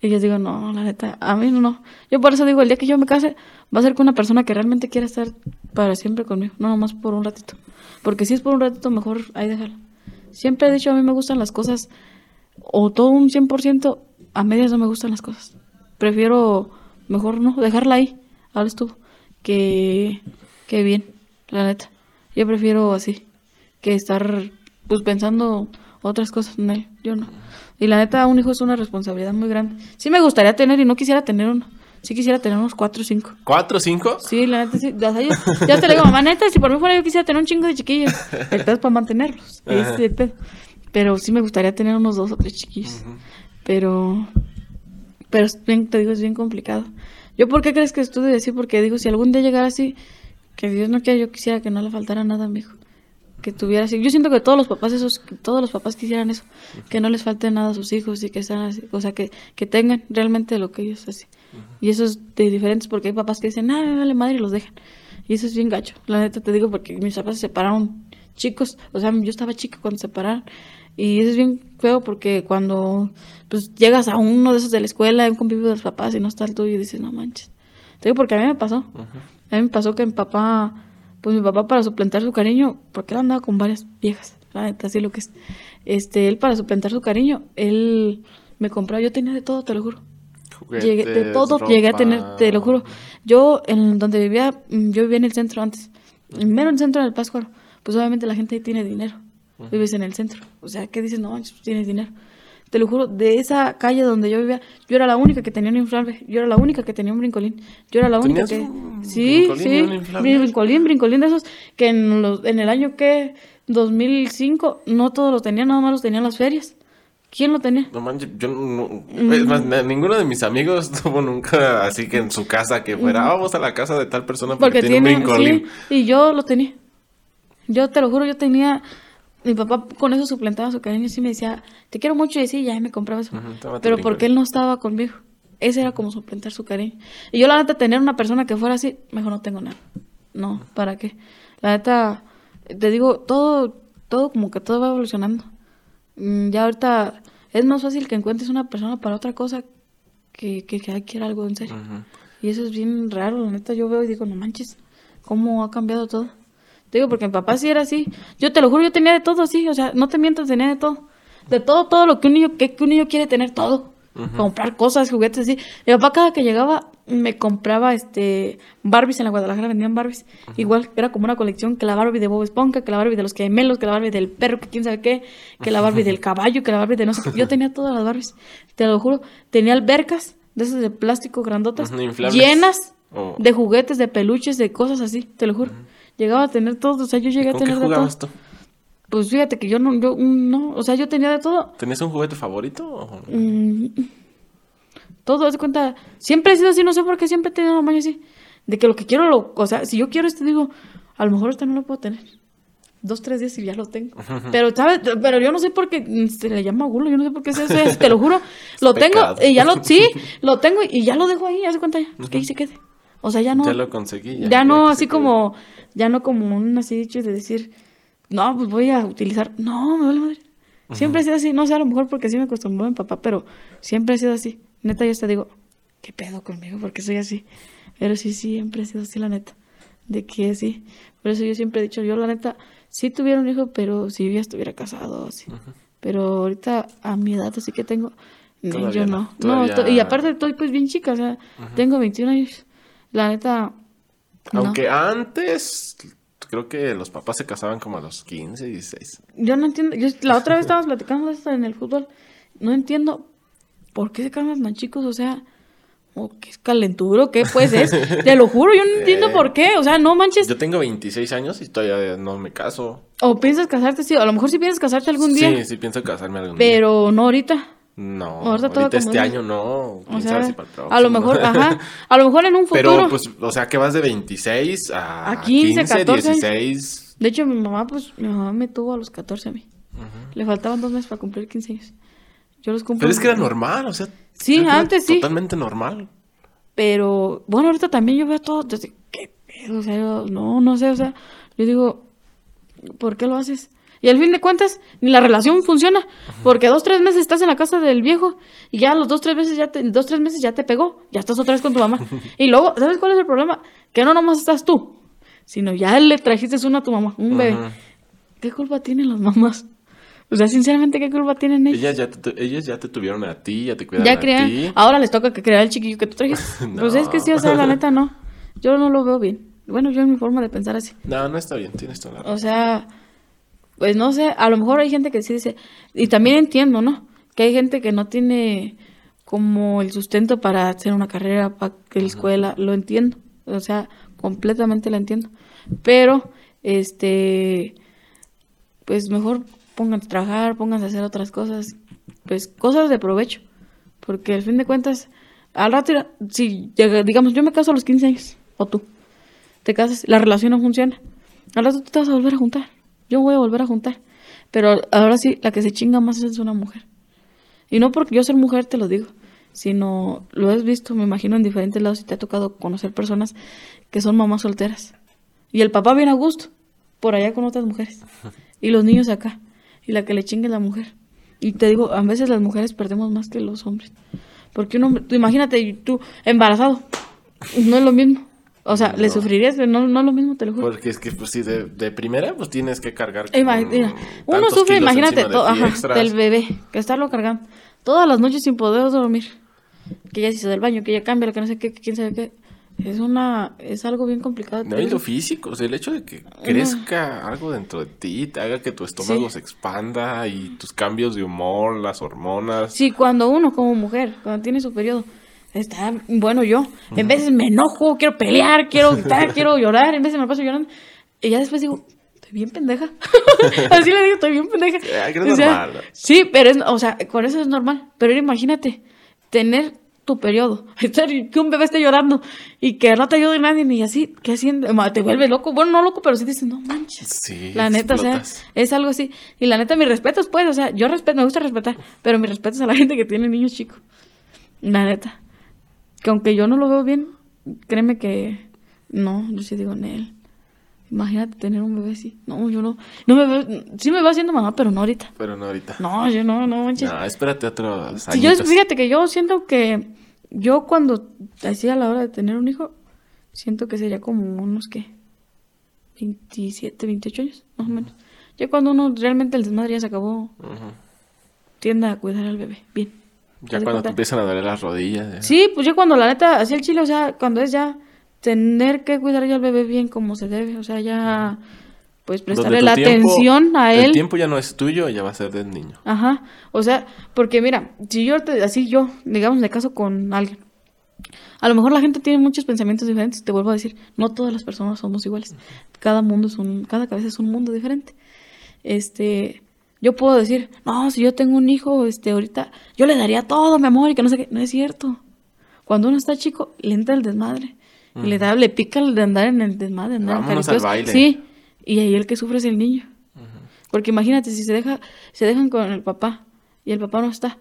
Y yo digo, no, la neta, a mí no. Yo por eso digo, el día que yo me case, va a ser con una persona que realmente quiera estar para siempre conmigo, no nomás por un ratito. Porque si es por un ratito, mejor ahí déjalo. Siempre he dicho, a mí me gustan las cosas, o todo un 100%, a medias no me gustan las cosas. Prefiero, mejor no, dejarla ahí, ahora estuvo, que, que bien, la neta. Yo prefiero así, que estar pues pensando otras cosas en él, yo no. Y la neta, un hijo es una responsabilidad muy grande. Sí me gustaría tener y no quisiera tener uno. Sí quisiera tener unos cuatro o cinco. ¿Cuatro o cinco? Sí, la neta, sí. ya, te le digo, mamá, neta, si por mí fuera yo quisiera tener un chingo de chiquillos. El pedo es para mantenerlos. Pero sí me gustaría tener unos dos o tres chiquillos. Pero, pero bien, te digo, es bien complicado. ¿Yo por qué crees que estudio así? Porque digo, si algún día llegara así, que Dios no quiera, yo quisiera que no le faltara nada a mi hijo. Que tuviera así. Yo siento que todos los papás, esos, todos los papás quisieran eso. Que no les falte nada a sus hijos y que sean así. O sea, que, que tengan realmente lo que ellos así. Y eso es de diferentes porque hay papás que dicen, ah, vale madre, y los dejan. Y eso es bien gacho. La neta te digo porque mis papás se separaron chicos. O sea, yo estaba chica cuando se separaron. Y eso es bien feo porque cuando pues llegas a uno de esos de la escuela, un convivio de los papás y no está el tuyo y dices, no manches. Te digo porque a mí me pasó. A mí me pasó que mi papá, pues mi papá para suplantar su cariño, porque él andaba con varias viejas, la neta, así lo que es. Este, él para suplantar su cariño, él me compraba, yo tenía de todo, te lo juro llegué, de todo llegué a tener, te lo juro. Yo, en donde vivía, mm, yo vivía en el centro antes, primero en el centro del Páscuaro, pues obviamente la gente ahí tiene dinero, vives en el centro, o sea, ¿qué dices? No, tienes dinero. Te lo juro, de esa calle donde yo vivía, yo era la única que tenía un inflable, yo era la única que tenía un brincolín, yo era la única que... Sí, sí, brincolín, brincolín de esos que en, los, en el año que 2005 no todos los tenían, nada más los tenían las ferias. ¿Quién lo tenía? No manches, yo no. Es más, ninguno de mis amigos tuvo nunca así que en su casa que fuera, ah, vamos a la casa de tal persona porque, tiene, un sí, Y yo lo tenía. Yo te lo juro, yo tenía. Mi papá con eso suplantaba su cariño y sí me decía, te quiero mucho y sí, ya me compraba eso. Pero porque él no estaba conmigo. Ese era como suplantar su cariño. Y yo la neta, tener una persona que fuera así, mejor no tengo nada. No, ¿para qué? La neta, te digo, todo, todo como que todo va evolucionando. Mm, ya ahorita es más fácil que encuentres una persona para otra cosa que que, que quiera algo en serio. Y eso es bien raro, la neta. Yo veo y digo, no manches, ¿cómo ha cambiado todo? Te digo, porque mi papá sí era así. Yo te lo juro, yo tenía de todo así. O sea, no te mientas, tenía de todo. De todo, todo lo que un niño, que, un niño quiere tener todo. Comprar cosas, juguetes así. Mi papá cada que llegaba me compraba este Barbies en la Guadalajara, vendían Barbies. Igual, era como una colección, que la Barbie de Bob Esponja, que la Barbie de los gemelos, que la Barbie del perro, que quién sabe qué, que la Barbie del caballo, que la Barbie de no sé qué. Yo tenía todas las Barbies, te lo juro. Tenía albercas, de esas de plástico grandotas, llenas Oh. De juguetes, de peluches, de cosas así, te lo juro. Llegaba a tener todo, o sea, yo llegué a tener de todo. Tú? Pues fíjate que yo no, yo no, o sea, yo tenía de todo. ¿Tenías un juguete favorito? Mm, todo, haz cuenta, siempre he sido así, no sé por qué siempre he tenido una maña así. De que lo que quiero, lo, o sea, si yo quiero este, digo, a lo mejor este no lo puedo tener. Dos, tres días y ya lo tengo. Pero, ¿sabes? Pero yo no sé por qué se le llama gulo, yo no sé por qué es eso, te lo juro. lo tengo y ya lo, sí, lo tengo y ya lo dejo ahí, haz cuenta ya, que ahí se quede. O sea, ya no. Ya lo conseguí. Ya, ya no, así como, ya no como un así dicho de decir, no, pues voy a utilizar. No, me vale madre. Siempre ha sido así, no sé, a lo mejor porque sí me acostumbró mi papá, pero siempre ha sido así. Neta, yo te digo, ¿qué pedo conmigo? Porque soy así. Pero sí, siempre ha sido así, la neta. De que sí. Por eso yo siempre he dicho, yo la neta, sí tuviera un hijo, pero si yo ya estuviera casado, así. Pero ahorita, a mi edad, así que tengo, yo no. No, y aparte estoy pues bien chica, o sea, tengo 21 años. La neta. Aunque antes creo que los papás se casaban como a los 15, 16. Yo no entiendo. Yo, la otra vez estábamos platicando de esto en el fútbol. No entiendo por qué se casan tan chicos. O sea, o qué es calenturo, qué pues es. Te lo juro, yo no entiendo eh, por qué. O sea, no manches. Yo tengo 26 años y todavía no me caso. ¿O piensas casarte? Sí, a lo mejor sí piensas casarte algún día. Sí, sí pienso casarme algún día. Pero no ahorita. No, ahorita, este año no. O sea, si para a lo mejor, ajá, a lo mejor en un futuro. Pero pues, o sea, que vas de 26 a, a 15, 14, 16. De hecho, mi mamá, pues, mi mamá me tuvo a los 14 a mí. Le faltaban dos meses para cumplir 15 años. Yo los cumplo. Pero es que era normal, o sea. Sí, antes sí. Totalmente normal. Pero, bueno, ahorita también yo veo todo desde, ¿qué O sea, no, no sé, o sea, yo digo, ¿por qué lo haces? Y al fin de cuentas, ni la relación funciona. Porque dos, tres meses estás en la casa del viejo y ya los dos, tres meses ya te, dos, tres meses ya te pegó. Ya estás otra vez con tu mamá. Y luego, ¿sabes cuál es el problema? Que no nomás estás tú, sino ya le trajiste uno a tu mamá, un bebé. ¿Qué culpa tienen las mamás? O sea, sinceramente, ¿qué culpa tienen ellos? Ellas ya te, ellas ya te tuvieron a ti, ya te cuidaron ya crean, a ti. Ahora les toca que crear el chiquillo que tú trajiste. Pues es que sí, o sea, la neta no. Yo no lo veo bien. Bueno, yo en mi forma de pensar así. No, no está bien, tienes toda la razón. O sea, pues no sé, a lo mejor hay gente que sí dice, y también entiendo, ¿no? Que hay gente que no tiene como el sustento para hacer una carrera, para que la escuela, lo entiendo, o sea, completamente lo entiendo. Pero, este, pues mejor pónganse a trabajar, pónganse a hacer otras cosas, pues cosas de provecho, porque al fin de cuentas, al rato, si digamos, yo me caso a los 15 años, o tú, te casas, la relación no funciona, al rato tú te vas a volver a juntar yo voy a volver a juntar. Pero ahora sí, la que se chinga más es una mujer. Y no porque yo ser mujer te lo digo, sino lo has visto, me imagino, en diferentes lados y te ha tocado conocer personas que son mamás solteras. Y el papá viene a gusto, por allá con otras mujeres. Y los niños acá. Y la que le chingue es la mujer. Y te digo, a veces las mujeres perdemos más que los hombres. Porque un hombre, tú imagínate, tú embarazado, no es lo mismo. O sea, le sufrirías, no, no lo mismo, te lo juro. Porque es que, pues sí, de, de primera, pues tienes que cargar. Imagina, uno sufre, imagínate, todo, ajá, del bebé, que estarlo cargando todas las noches sin poder dormir. Que ya se hizo del baño, que ya cambia, lo que no sé qué, que quién sabe qué. Es una, es algo bien complicado. No, y lo físico, o sea, el hecho de que crezca algo dentro de ti, te haga que tu estómago se expanda y tus cambios de humor, las hormonas. Sí, cuando uno como mujer, cuando tiene su periodo, está bueno yo. En veces me enojo, quiero pelear, quiero gritar, quiero llorar, en veces me paso llorando. Y ya después digo, estoy bien pendeja. Así le digo, estoy bien pendeja. sí, pero es, o sea, con eso es normal. Pero imagínate, tener tu periodo, estar, que un bebé esté llorando y que no te ayude nadie ni así, que así te vuelve loco. Bueno, no loco, pero sí dices, no manches. Sí, la neta, o sea, es algo así. Y la neta, mi respeto es pues, o sea, yo respeto, me gusta respetar, pero mi respeto es a la gente que tiene niños chicos. La neta que aunque yo no lo veo bien, créeme que no, yo sí digo en él. Imagínate tener un bebé así. No, yo no. No me veo. Sí me veo haciendo mamá, pero no ahorita. Pero no ahorita. No, yo no, no manches. No, espérate otros años. yo, fíjate que yo siento que. Yo cuando hacía la hora de tener un hijo, siento que sería como unos que. 27, 28 años, más o menos. Ya cuando uno realmente el desmadre ya se acabó, tiende a cuidar al bebé. Bien. Ya cuando te empiezan a doler las rodillas. Sí, pues yo cuando la neta hacía el chile, o sea, cuando es ya tener que cuidar ya al bebé bien como se debe, o sea, ya pues prestarle la atención a él. El tiempo ya no es tuyo, ya va a ser del niño. Ajá, o sea, porque mira, si yo te, así yo, digamos, me caso con alguien A lo mejor la gente tiene muchos pensamientos diferentes, te vuelvo a decir, no todas las personas somos iguales. Cada mundo es un, cada cabeza es un mundo diferente. Este, yo puedo decir, no, si yo tengo un hijo, este, ahorita, yo le daría todo, mi amor, y que no sé qué. No es cierto. Cuando uno está chico, le entra el desmadre. Y le da, le pica el de andar en el desmadre, andar en baile. Sí. Y ahí el que sufre es el niño. Porque imagínate, si se deja, se dejan con el papá y el papá no está.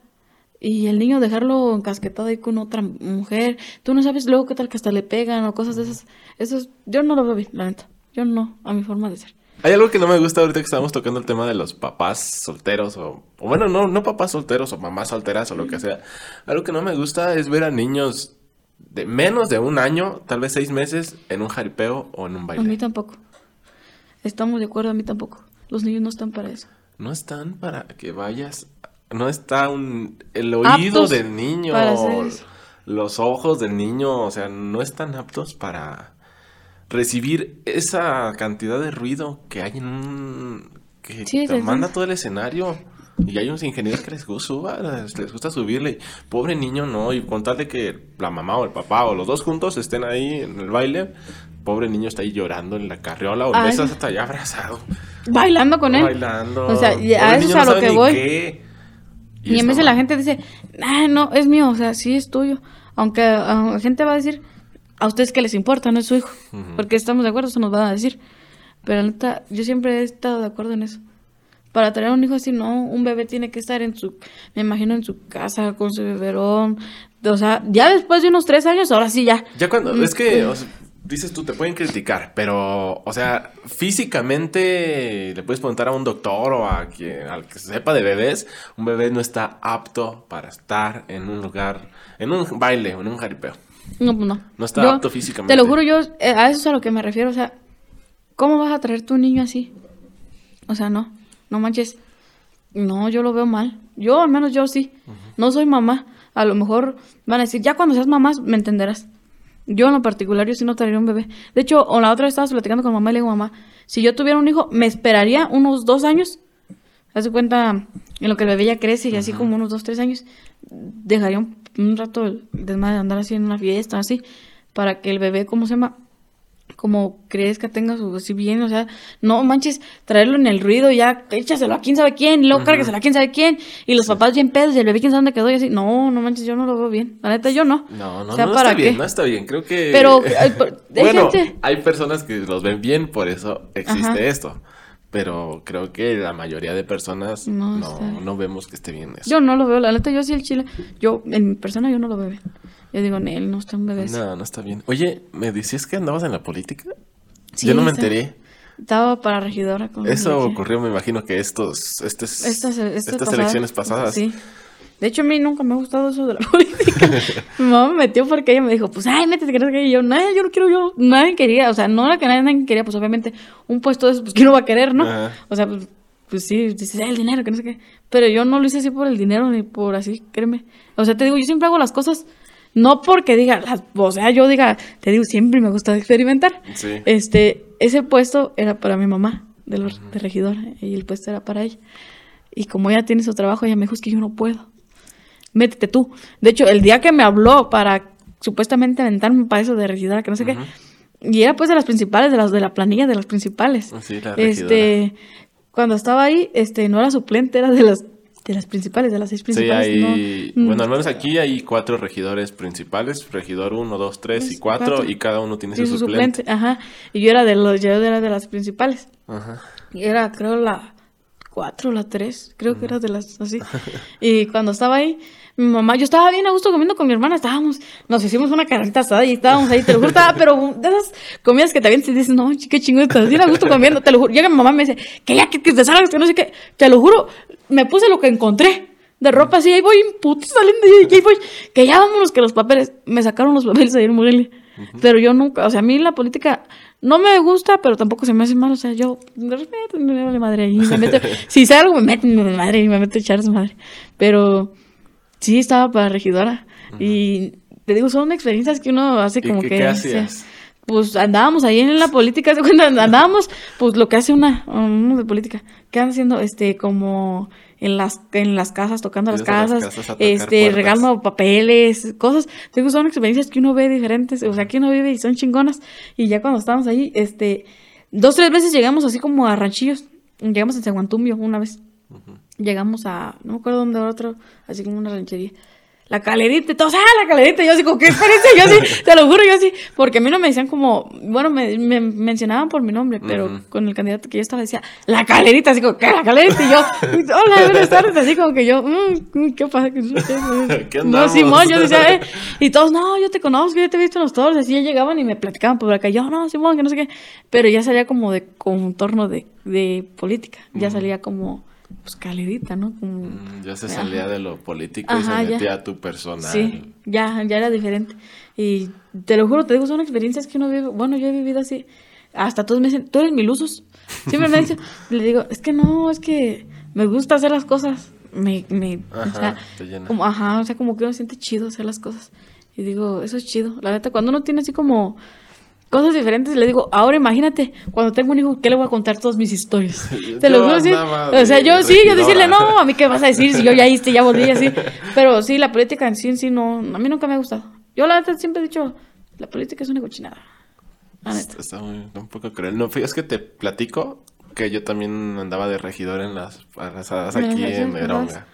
Y el niño dejarlo encasquetado ahí con otra mujer, tú no sabes luego qué tal que hasta le pegan o cosas de esas. Eso es, yo no lo veo bien, la neta. Yo no, a mi forma de ser. Hay algo que no me gusta ahorita que estamos tocando el tema de los papás solteros o, o bueno, no, no papás solteros o mamás solteras o lo que sea. Algo que no me gusta es ver a niños de menos de un año, tal vez seis meses, en un jaripeo o en un baile. A mí tampoco. Estamos de acuerdo, a mí tampoco. Los niños no están para eso. No están para que vayas. No está un, el oído del niño, los ojos del niño, o sea, no están aptos para recibir esa cantidad de ruido que hay en un... que te manda todo el escenario. Y hay unos ingenieros que les gusta, les gusta subirle. Pobre niño, no. Y contarle que la mamá o el papá o los dos juntos estén ahí en el baile. Pobre niño está ahí llorando en la carriola o el hasta allá abrazado. Bailando con él. Bailando. O sea, a eso es a lo que voy. Y, en vez de la gente dice, ah, no, es mío, o sea, sí es tuyo. Aunque la gente va a decir, a ustedes que les importa, no es su hijo. Porque estamos de acuerdo, eso nos van a decir. Pero neta, yo siempre he estado de acuerdo en eso. Para tener un hijo así, no, un bebé tiene que estar en su, me imagino, en su casa, con su beberón. O sea, ya después de unos tres años, ahora sí ya. Ya cuando, es que, dices tú, te pueden criticar, pero, o sea, físicamente le puedes preguntar a un doctor o a quien, al que sepa de bebés, un bebé no está apto para estar en un lugar, en un baile o en un jaripeo. No, pues no. No está apto físicamente. Te lo juro, yo, eh, a eso es a lo que me refiero, o sea, ¿cómo vas a traer tu niño así? O sea, no, no manches. No, yo lo veo mal. Yo, al menos yo sí. No soy mamá. A lo mejor van a decir, ya cuando seas mamá, me entenderás. Yo en lo particular, yo sí no traería un bebé. De hecho, o la otra vez estabas platicando con mamá y le digo, mamá, si yo tuviera un hijo, me esperaría unos dos años. Hace cuenta en lo que el bebé ya crece y así como unos dos, tres años, dejaría un, un rato de andar así en una fiesta, así, para que el bebé, ¿cómo se llama? como que tenga su así bien, o sea, no manches, traerlo en el ruido, ya échaselo a quién sabe quién, y luego cárgaselo a quién sabe quién, y los papás bien pedos, y el bebé quién sabe dónde quedó, y así, no, no manches, yo no lo veo bien, la neta yo no. No, no, no está bien, no está bien, creo que... Pero, hay, bueno, hay personas que los ven bien, por eso existe esto. Pero creo que la mayoría de personas no, no, vemos que esté bien eso. Yo no lo veo, la neta, yo sí el chile, yo, en mi persona, yo no lo veo bien. Yo digo, él no está un bebé. No, no está bien. Oye, ¿me decías que andabas en la política? Sí, Yo no me enteré. Estaba para regidora. Con Eso ocurrió, me imagino que estos, estas, estas elecciones pasadas. Sí. De hecho, a mí nunca me ha gustado eso de la política. Mi mamá me metió porque ella me dijo, pues, ay, métete, que no Y yo, no, yo no quiero, yo, nadie quería. O sea, no era que nadie, quería, pues, obviamente, un puesto de eso, pues, ¿quién no va a querer, no? O sea, pues, pues sí, dices, el dinero, que no sé qué. Pero yo no lo hice así por el dinero, ni por así, créeme. O sea, te digo, yo siempre hago las cosas no porque diga, o sea, yo diga, te digo, siempre me gusta experimentar. Este, ese puesto era para mi mamá, de, de regidora, y el puesto era para ella. Y como ella tiene su trabajo, ella me dijo, es que yo no puedo. Métete tú. De hecho, el día que me habló para supuestamente aventarme para eso de regidora, que no sé qué, y era pues de las principales, de las de la planilla de las principales. Sí, la este, cuando estaba ahí, este, no era suplente, era de las de las principales, de las seis principales. Sí, hay, mm. bueno, al menos aquí hay cuatro regidores principales, regidor uno, dos, tres y cuatro, y cada uno tiene su, suplente. Ajá, y yo era de los, yo era de las principales. Ajá. Y era, creo, la cuatro, la tres, creo que era de las así. y cuando estaba ahí, mi mamá, yo estaba bien a gusto comiendo con mi hermana, estábamos, nos hicimos una carnita asada y estábamos ahí, te lo juro, estaba, pero de esas comidas que también te dices, no, qué chingón, estás bien a gusto comiendo, te lo juro. Llega mi mamá y me dice, que ya, que, te salgas, que no sé qué, te lo juro, me puse lo que encontré de ropa así, ahí voy, puto, saliendo, y ahí voy, que ya vámonos, que los papeles, me sacaron los papeles ayer en Morelia. Pero yo nunca, o sea, a mí la política no me gusta, pero tampoco se me hace mal, o sea, yo de repente me vale madre y me meto, si salgo me meto me madre y me meto a echar su madre. Pero sí estaba para regidora y te digo, son experiencias que uno hace como que... ¿Qué hacías? pues andábamos ahí en la política, andábamos, pues lo que hace una, uno de política, que haciendo, este, como en las, en las casas, tocando las casas, este, regalando papeles, cosas. Digo, son experiencias que uno ve diferentes, o sea, que uno vive y son chingonas. Y ya cuando estábamos ahí, este, dos, tres veces llegamos así como a ranchillos. Llegamos a Seguantumbio una vez. Llegamos a, no me acuerdo dónde, otro, así como una ranchería la calerita, todos, ah, la calerita, yo así como, ¿qué parece? Yo así, te lo juro, yo así, porque a mí no me decían como, bueno, me, me mencionaban por mi nombre, pero con el candidato que yo estaba decía, la calerita, así como, ¿qué, la calerita? Y yo, hola, buenas tardes, así como que yo, mmm, ¿qué pasa? ¿Qué no, Simón, yo decía, eh, y todos, no, yo te conozco, yo te he visto en los toros, así ya llegaban y me platicaban por acá, yo, no, Simón, que no sé qué, pero ya salía como de contorno de, de política, ya salía como pues calidita, ¿no? Como, mm, ya se salía de lo político y se metía a tu personal. Sí, ya, ya era diferente. Y te lo juro, te digo, son experiencias que uno vive. Bueno, yo he vivido así. Hasta todos me dicen, tú eres milusos. Siempre me dicen, le digo, es que no, es que me gusta hacer las cosas. Me, me, ajá, o sea, te llena. Como, ajá, o sea, como que uno siente chido hacer las cosas. Y digo, eso es chido. La neta, cuando uno tiene así como cosas diferentes. Le digo, ahora imagínate, cuando tengo un hijo, ¿qué le voy a contar todas mis historias? Te lo juro, sí. O sea, yo sí, yo decirle, no, a mí qué vas a decir si yo ya hice, ya volví así. Pero sí, la política en sí, en sí, no, a mí nunca me ha gustado. Yo la verdad siempre he dicho, la política es una cochinada. Está muy, un poco cruel. No, es que te platico que yo también andaba de regidor en las pasadas aquí en Meronga.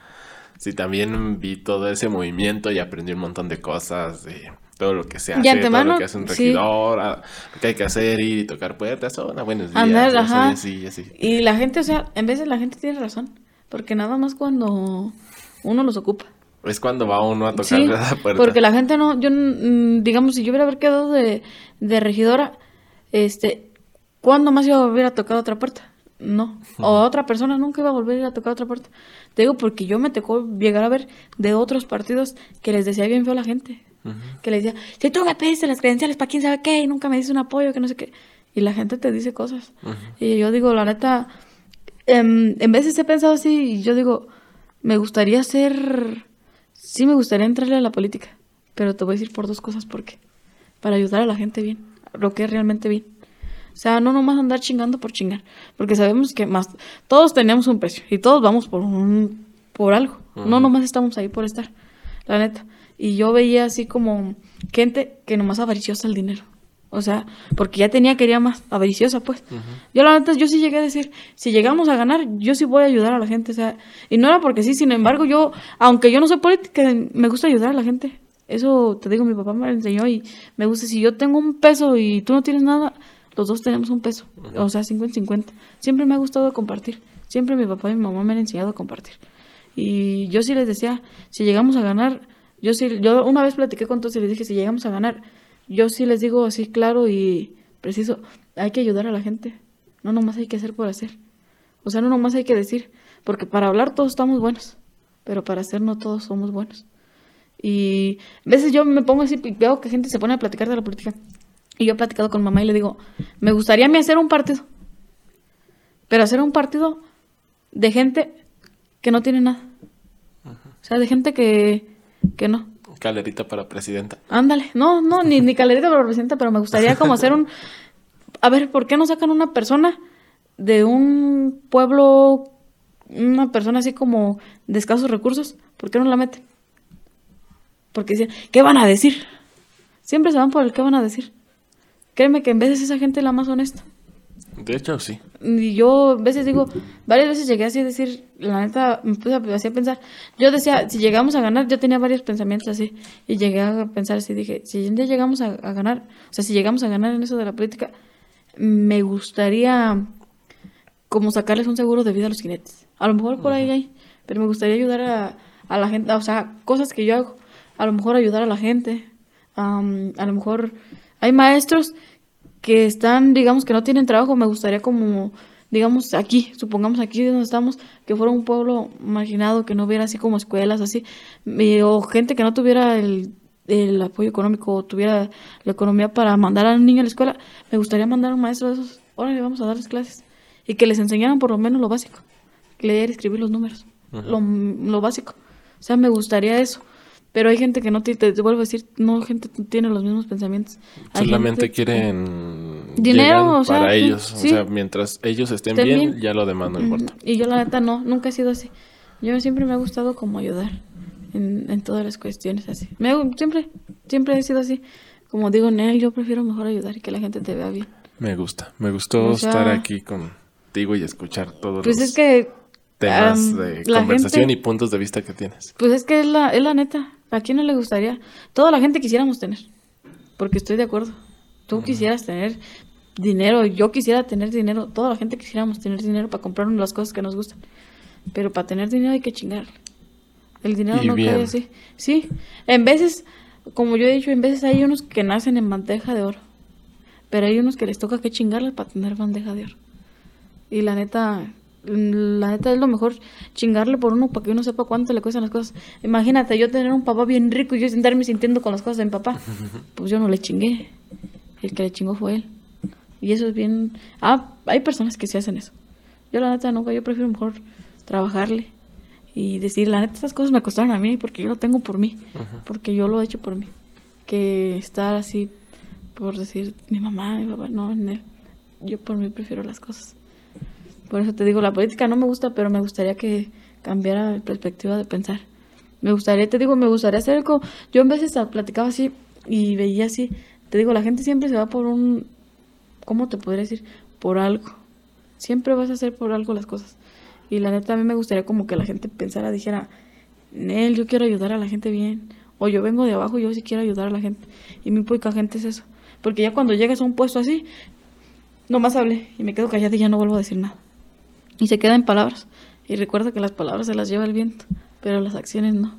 Sí, también vi todo ese movimiento y aprendí un montón de cosas. De todo lo que se hace, todo lo que hace un regidor, ah, lo que hay que hacer, ir y tocar puertas, hola, buenos días. Andar, ajá. Y la gente, o sea, en de la gente tiene razón, porque nada más cuando uno los ocupa. Es cuando va uno a tocar la puerta. Porque la gente no, yo, mm, digamos, si yo hubiera haber quedado de, de regidora, este, ¿cuándo más iba a volver a tocar otra puerta? No. O otra persona nunca iba a volver a, ir a tocar otra puerta. Te digo porque yo me tocó llegar a ver de otros partidos que les decía bien feo a la gente. Que le decía, si tú me pediste las credenciales para quién sabe qué y nunca me dices un apoyo, que no sé qué. Y la gente te dice cosas. Y yo digo, la neta, em, en veces he pensado así y yo digo, me gustaría ser, sí me gustaría entrarle a la política, pero te voy a decir por dos cosas, porque para ayudar a la gente bien, lo que es realmente bien. O sea, no nomás andar chingando por chingar, porque sabemos que más todos tenemos un precio y todos vamos por un por algo. No nomás estamos ahí por estar, la neta. Y yo veía así como gente que nomás avariciosa el dinero. O sea, porque ya tenía, quería más, avariciosa, pues. Yo la neta, yo sí llegué a decir, si llegamos a ganar, yo sí voy a ayudar a la gente. O sea, y no era porque sí, sin embargo, yo, aunque yo no soy política, me gusta ayudar a la gente. Eso te digo, mi papá me lo enseñó y me gusta, si yo tengo un peso y tú no tienes nada, los dos tenemos un peso. O sea, 50-50. Siempre me ha gustado compartir. Siempre mi papá y mi mamá me han enseñado a compartir. Y yo sí les decía, si llegamos a ganar, yo sí, yo una vez platiqué con todos y les dije, si llegamos a ganar, yo sí les digo así claro y preciso, hay que ayudar a la gente. No nomás hay que hacer por hacer. O sea, no nomás hay que decir, porque para hablar todos estamos buenos, pero para hacer no todos somos buenos. Y a veces yo me pongo así y veo que gente se pone a platicar de la política. Y yo he platicado con mamá y le digo, me gustaría a mí hacer un partido. Pero hacer un partido de gente que no tiene nada. O sea, de gente que, que no. Calerita para presidenta. Ándale, no, no, ni, ni calerita para presidenta, pero me gustaría como hacer un... A ver, ¿por qué no sacan una persona de un pueblo, una persona así como de escasos recursos? ¿Por qué no la meten? Porque dicen, ¿qué van a decir? Siempre se van por el qué van a decir. Créeme que en veces esa gente es la más honesta. De hecho, sí. Y yo a veces digo, varias veces llegué así a decir, la neta, me puse a, pensar. Yo decía, si llegamos a ganar, yo tenía varios pensamientos así. Y llegué a pensar así, dije, si un día llegamos a, ganar, o sea, si llegamos a ganar en eso de la política, me gustaría como sacarles un seguro de vida a los jinetes. A lo mejor por ahí hay, pero me gustaría ayudar a, a, la gente, o sea, cosas que yo hago. A lo mejor ayudar a la gente. a lo mejor hay maestros que están, digamos, que no tienen trabajo, me gustaría como, digamos, aquí, supongamos aquí donde estamos, que fuera un pueblo marginado, que no hubiera así como escuelas, así, o gente que no tuviera el, el apoyo económico o tuviera la economía para mandar a un niño a la escuela, me gustaría mandar a un maestro de esos, ahora le vamos a darles clases, y que les enseñaran por lo menos lo básico, leer, escribir los números, lo, lo básico. O sea, me gustaría eso. Pero hay gente que no te, te, vuelvo a decir, no gente tiene los mismos pensamientos. Solamente quieren dinero o sea, para ellos. O sea, mientras ellos estén bien, ya lo demás no importa. Y yo la neta no, nunca he sido así. Yo siempre me ha gustado como ayudar en, en todas las cuestiones así. Me, siempre, siempre he sido así. Como digo, en él yo prefiero mejor ayudar y que la gente te vea bien. Me gusta, me gustó estar aquí contigo y escuchar todos pues es que, temas de conversación y puntos de vista que tienes. Pues es que es la, es la neta. ¿A quién no le gustaría? Toda la gente quisiéramos tener. Porque estoy de acuerdo. Tú quisieras tener dinero, yo quisiera tener dinero, toda la gente quisiéramos tener dinero para comprarnos las cosas que nos gustan. Pero para tener dinero hay que chingar. El dinero no cae así. Sí, en veces, como yo he dicho, en veces hay unos que nacen en bandeja de oro. Pero hay unos que les toca que chingarles para tener bandeja de oro. Y la neta, la neta es lo mejor chingarle por uno para que uno sepa cuánto le cuestan las cosas. Imagínate yo tener un papá bien rico y yo sentarme sintiendo con las cosas de mi papá. Pues yo no le chingué. El que le chingó fue él. Y eso es bien... Ah, hay personas que se hacen eso. Yo la neta nunca, yo prefiero mejor trabajarle y decir, la neta, estas cosas me costaron a mí porque yo lo tengo por mí, porque yo lo he hecho por mí. Que estar así por decir, mi mamá, mi papá, no, yo por mí prefiero las cosas. Por eso te digo, la política no me gusta, pero me gustaría que cambiara mi perspectiva de pensar. Me gustaría, te digo, me gustaría hacer algo. Yo en veces platicaba así y veía así. Te digo, la gente siempre se va por un, ¿cómo te podría decir? Por algo. Siempre vas a hacer por algo las cosas. Y la neta, a mí me gustaría como que la gente pensara, dijera, Nel, yo quiero ayudar a la gente bien. O yo vengo de abajo yo sí quiero ayudar a la gente. Y muy poca gente es eso. Porque ya cuando llegas a un puesto así, nomás hablé y me quedo callada y ya no vuelvo a decir nada. Y se queda en palabras. Y recuerda que las palabras se las lleva el viento, pero las acciones no.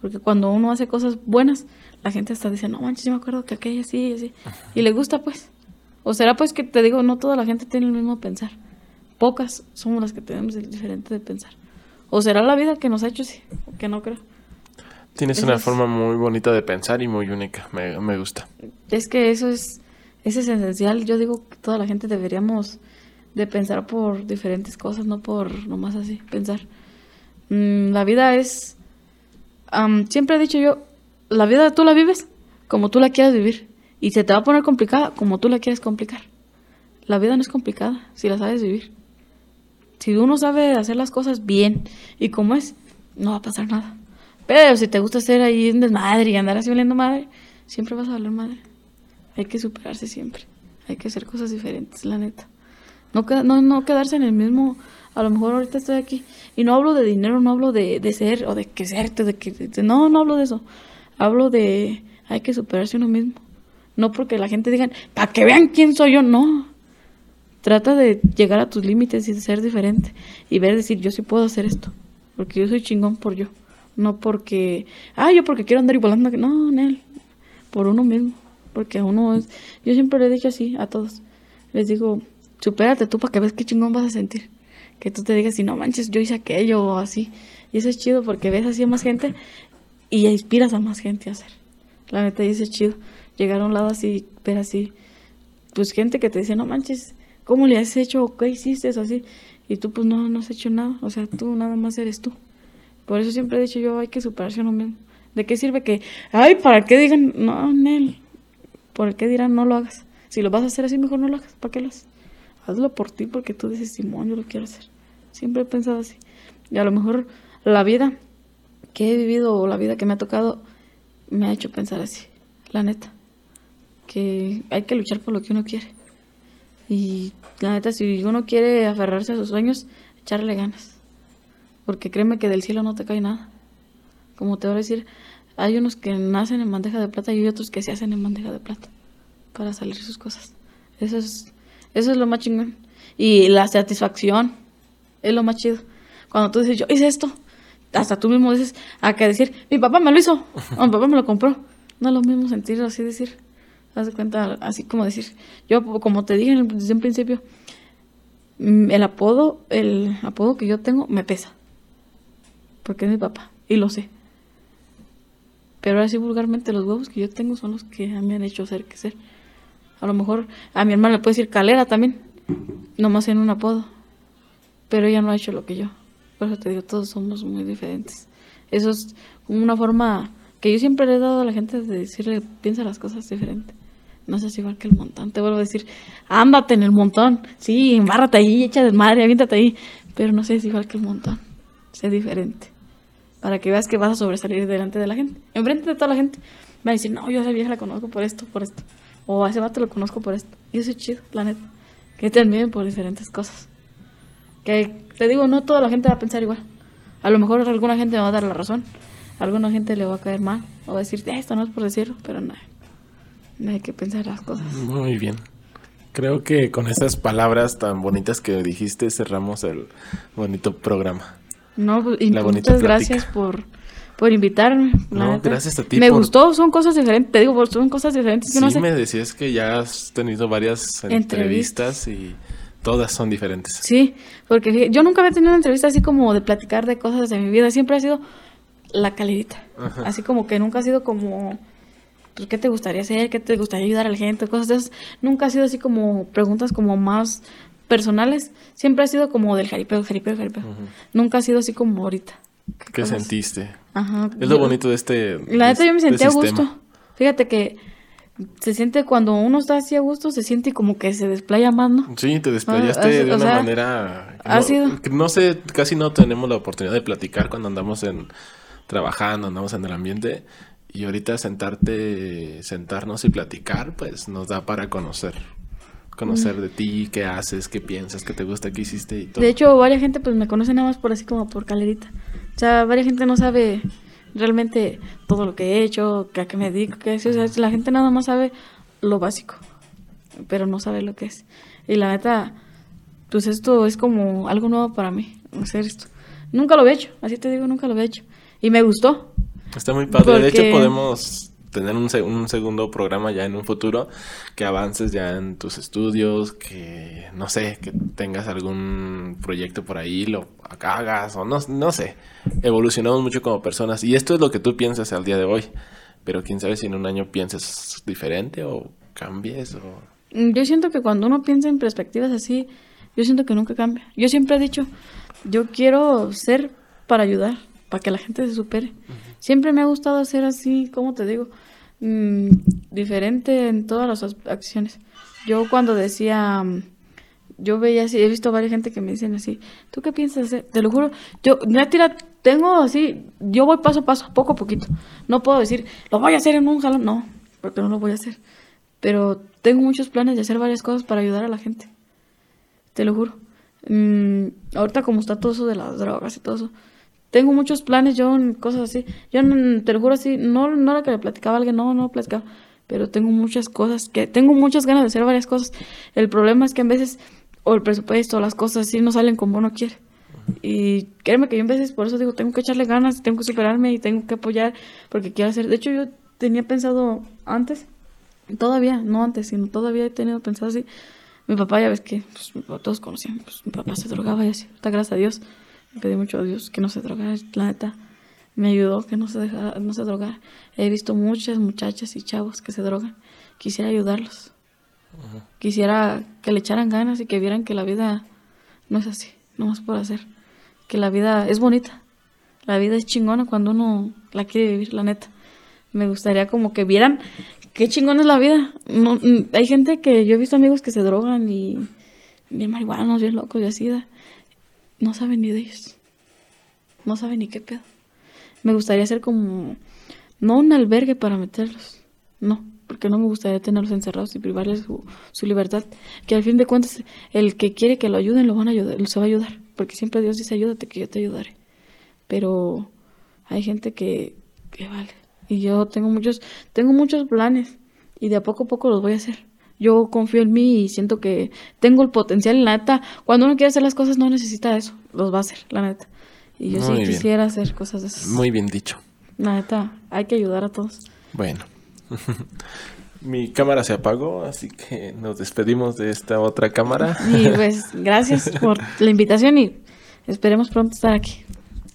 Porque cuando uno hace cosas buenas, la gente está diciendo, no manches, yo me acuerdo que aquella sí, así. Y le gusta, pues. O será pues que te digo, no toda la gente tiene el mismo pensar. Pocas somos las que tenemos el diferente de pensar. O será la vida que nos ha hecho así, que no creo. Tienes una forma muy bonita de pensar y muy única, me, me, gusta. Es que eso es, eso es esencial. Yo digo que toda la gente deberíamos de pensar por diferentes cosas, no por nomás así, pensar. Mm, la vida es, siempre he dicho yo, la vida tú la vives como tú la quieras vivir. Y se te va a poner complicada como tú la quieres complicar. La vida no es complicada si la sabes vivir. Si uno sabe hacer las cosas bien y como es, no va a pasar nada. Pero si te gusta ser ahí un desmadre y andar así oliendo madre, siempre vas a valer madre. Hay que superarse siempre. Hay que hacer cosas diferentes, la neta. No, no, no quedarse en el mismo. A lo mejor ahorita estoy aquí. Y no hablo de dinero, no hablo de, de ser o de que serte, de que. no, no hablo de eso. Hablo de. Hay que superarse uno mismo. No porque la gente diga, para que vean quién soy yo, no. Trata de llegar a tus límites y de ser diferente. Y ver, decir, yo sí puedo hacer esto. Porque yo soy chingón por yo. No porque, ah, yo porque quiero andar volando. No, él Por uno mismo. Porque uno es. Yo siempre le dije así a todos. Les digo, supérate tú para que veas qué chingón vas a sentir. Que tú te digas, si no manches, yo hice aquello o así. Y eso es chido porque ves así a más gente y inspiras a más gente a hacer. La neta, y eso es chido llegar a un lado así, ver así, pues gente que te dice, no manches, ¿cómo le has hecho? ¿Qué hiciste? Eso así. Y tú pues no, no has hecho nada, o sea, tú nada más eres tú. Por eso siempre he dicho yo, hay que superarse uno mismo. ¿De qué sirve que, ay, para qué digan, no, Nel, por qué dirán, no lo hagas? Si lo vas a hacer así, mejor no lo hagas, ¿para qué lo haces? Hazlo por ti porque tú dices, Simón, yo lo quiero hacer. Siempre he pensado así. Y a lo mejor la vida que he vivido o la vida que me ha tocado me ha hecho pensar así, la neta que hay que luchar por lo que uno quiere. Y la neta, si uno quiere aferrarse a sus sueños, echarle ganas. Porque créeme que del cielo no te cae nada. Como te voy a decir, hay unos que nacen en bandeja de plata y hay otros que se hacen en bandeja de plata para salir sus cosas. Eso es, eso es lo más chingón. Y la satisfacción es lo más chido. Cuando tú dices, yo hice esto, hasta tú mismo dices, a que decir, mi papá me lo hizo, o mi papá me lo compró. No es lo mismo sentir así decir, Haz de cuenta, así como decir, yo como te dije desde un principio, mm, el apodo, el apodo que yo tengo me pesa. Porque es mi papá, y lo sé. Pero así vulgarmente los huevos que yo tengo son los que me han hecho ser que ser. A lo mejor a mi hermana le puede decir calera también, nomás en un apodo. Pero ella no ha hecho lo que yo. Por eso te digo, todos somos muy diferentes. Eso es una forma que yo siempre le he dado a la gente de decirle, piensa las cosas diferente no seas igual que el montón. Te vuelvo a decir, ándate en el montón. Sí, embárrate ahí, echa madre, aviéntate ahí. Pero no seas igual que el montón. sé diferente. Para que veas que vas a sobresalir delante de la gente. Enfrente de toda la gente. Va a decir, no, yo a esa vieja la conozco por esto, por esto. O a ese vato lo conozco por esto. Y eso es chido, la neta. Que te admiren por diferentes cosas. Que te digo, no toda la gente va a pensar igual. A lo mejor alguna gente me va a dar la razón. A alguna gente le va a caer mal. O va a decir, esto no es por decirlo, pero no. No hay que pensar las cosas. Muy bien. Creo que con esas palabras tan bonitas que dijiste cerramos el bonito programa. No, pues, y muchas gracias por, por invitarme. No, gracias a ti. Me gustó, son cosas diferentes. Te digo, son cosas diferentes. Que sí, me decías que ya has tenido varias entrevistas, y todas son diferentes. Sí, porque yo nunca había tenido una entrevista así como de platicar de cosas de mi vida. Siempre ha sido la calidita. Así como que nunca ha sido como pues, ¿qué te gustaría hacer? ¿Qué te gustaría ayudar a la gente? Cosas de esas. Nunca ha sido así como preguntas como más personales. Siempre ha sido como del jaripeo, jaripeo, jaripeo. Nunca ha sido así como ahorita. ¿Qué, sentiste? Ajá. Es lo bonito de este. La neta, yo me sentí a gusto. Fíjate que se siente cuando uno está así a gusto, se siente como que se desplaya más, ¿no? Sí, te desplayaste ah, de una manera. Ha sido. No sé, casi no tenemos la oportunidad de platicar cuando andamos en trabajando, andamos en el ambiente. Y ahorita sentarte, sentarnos y platicar, pues nos da para conocer. Conocer de ti, qué haces, qué piensas, qué te gusta, qué hiciste y todo. De hecho, varias gente pues me conoce nada más por así como por calerita. O sea, varias gente no sabe realmente todo lo que he hecho, a qué me dedico, qué es. O sea, la gente nada más sabe lo básico, pero no sabe lo que es. Y la neta, pues esto es como algo nuevo para mí, hacer esto. Nunca lo había hecho, así te digo, nunca lo había hecho. Y me gustó, Está muy padre. De hecho, podemos tener un, un, segundo programa ya en un futuro, que avances ya en tus estudios, que no sé, que tengas algún proyecto por ahí, lo hagas o no, no sé. Evolucionamos mucho como personas y esto es lo que tú piensas al día de hoy, pero quién sabe si en un año pienses diferente o cambies o... Yo siento que cuando uno piensa en perspectivas así, yo siento que nunca cambia. Yo siempre he dicho, yo quiero ser para ayudar, para que la gente se supere. Siempre me ha gustado hacer así, ¿cómo te digo? Mm, diferente en todas las acciones. Yo cuando decía, mm, yo veía así, he visto varias gente que me dicen así, ¿tú qué piensas hacer? Te lo juro, yo, tira, tengo así, yo voy paso a paso, poco a poquito. No puedo decir, lo voy a hacer en un jalón, no, porque no lo voy a hacer. Pero tengo muchos planes de hacer varias cosas para ayudar a la gente. Te lo juro. Mm, ahorita como está todo eso de las drogas y todo eso, tengo muchos planes yo cosas así. Yo te lo juro así, no, no era que le platicaba a alguien, no, no platicaba. Pero tengo muchas cosas, que tengo muchas ganas de hacer varias cosas. El problema es que a veces, o el presupuesto, las cosas así no salen como uno quiere. Y créeme que yo a veces por eso digo, tengo que echarle ganas, tengo que superarme y tengo que apoyar porque quiero hacer. De hecho, yo tenía pensado antes, todavía, no antes, sino todavía he tenido pensado así. Mi papá, ya ves que pues, todos conocían, pues mi papá se drogaba y así, está gracias a Dios pedí mucho a Dios que no se drogara, la neta me ayudó que no se dejara, no se drogara. He visto muchas muchachas y chavos que se drogan. Quisiera ayudarlos. Quisiera que le echaran ganas y que vieran que la vida no es así, no más por hacer. Que la vida es bonita. La vida es chingona cuando uno la quiere vivir, la neta. Me gustaría como que vieran qué chingona es la vida. No, hay gente que yo he visto amigos que se drogan y bien marihuanos, bien locos y así no saben ni de ellos. No saben ni qué pedo. Me gustaría ser como, no un albergue para meterlos, no, porque no me gustaría tenerlos encerrados y privarles su, su libertad. Que al fin de cuentas, el que quiere que lo ayuden, lo van a ayudar, se va a ayudar, porque siempre Dios dice, ayúdate que yo te ayudaré. Pero hay gente que, que vale. Y yo tengo muchos, tengo muchos planes y de a poco a poco los voy a hacer. Yo confío en mí y siento que tengo el potencial, la neta. Cuando uno quiere hacer las cosas no necesita eso, los va a hacer, la neta. Y yo sí quisiera hacer cosas de esas. Muy bien dicho. La neta, hay que ayudar a todos. Bueno. Mi cámara se apagó, así que nos despedimos de esta otra cámara. Y pues gracias por la invitación y esperemos pronto estar aquí.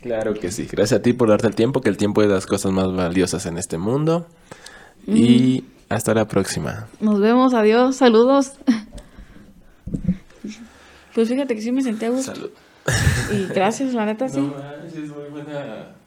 Claro que sí. Gracias a ti por darte el tiempo, que el tiempo es de las cosas más valiosas en este mundo. Y hasta la próxima. Nos vemos, adiós, saludos. Pues fíjate que sí me senté a gusto. Salud. Y gracias, la neta, sí. No, es muy buena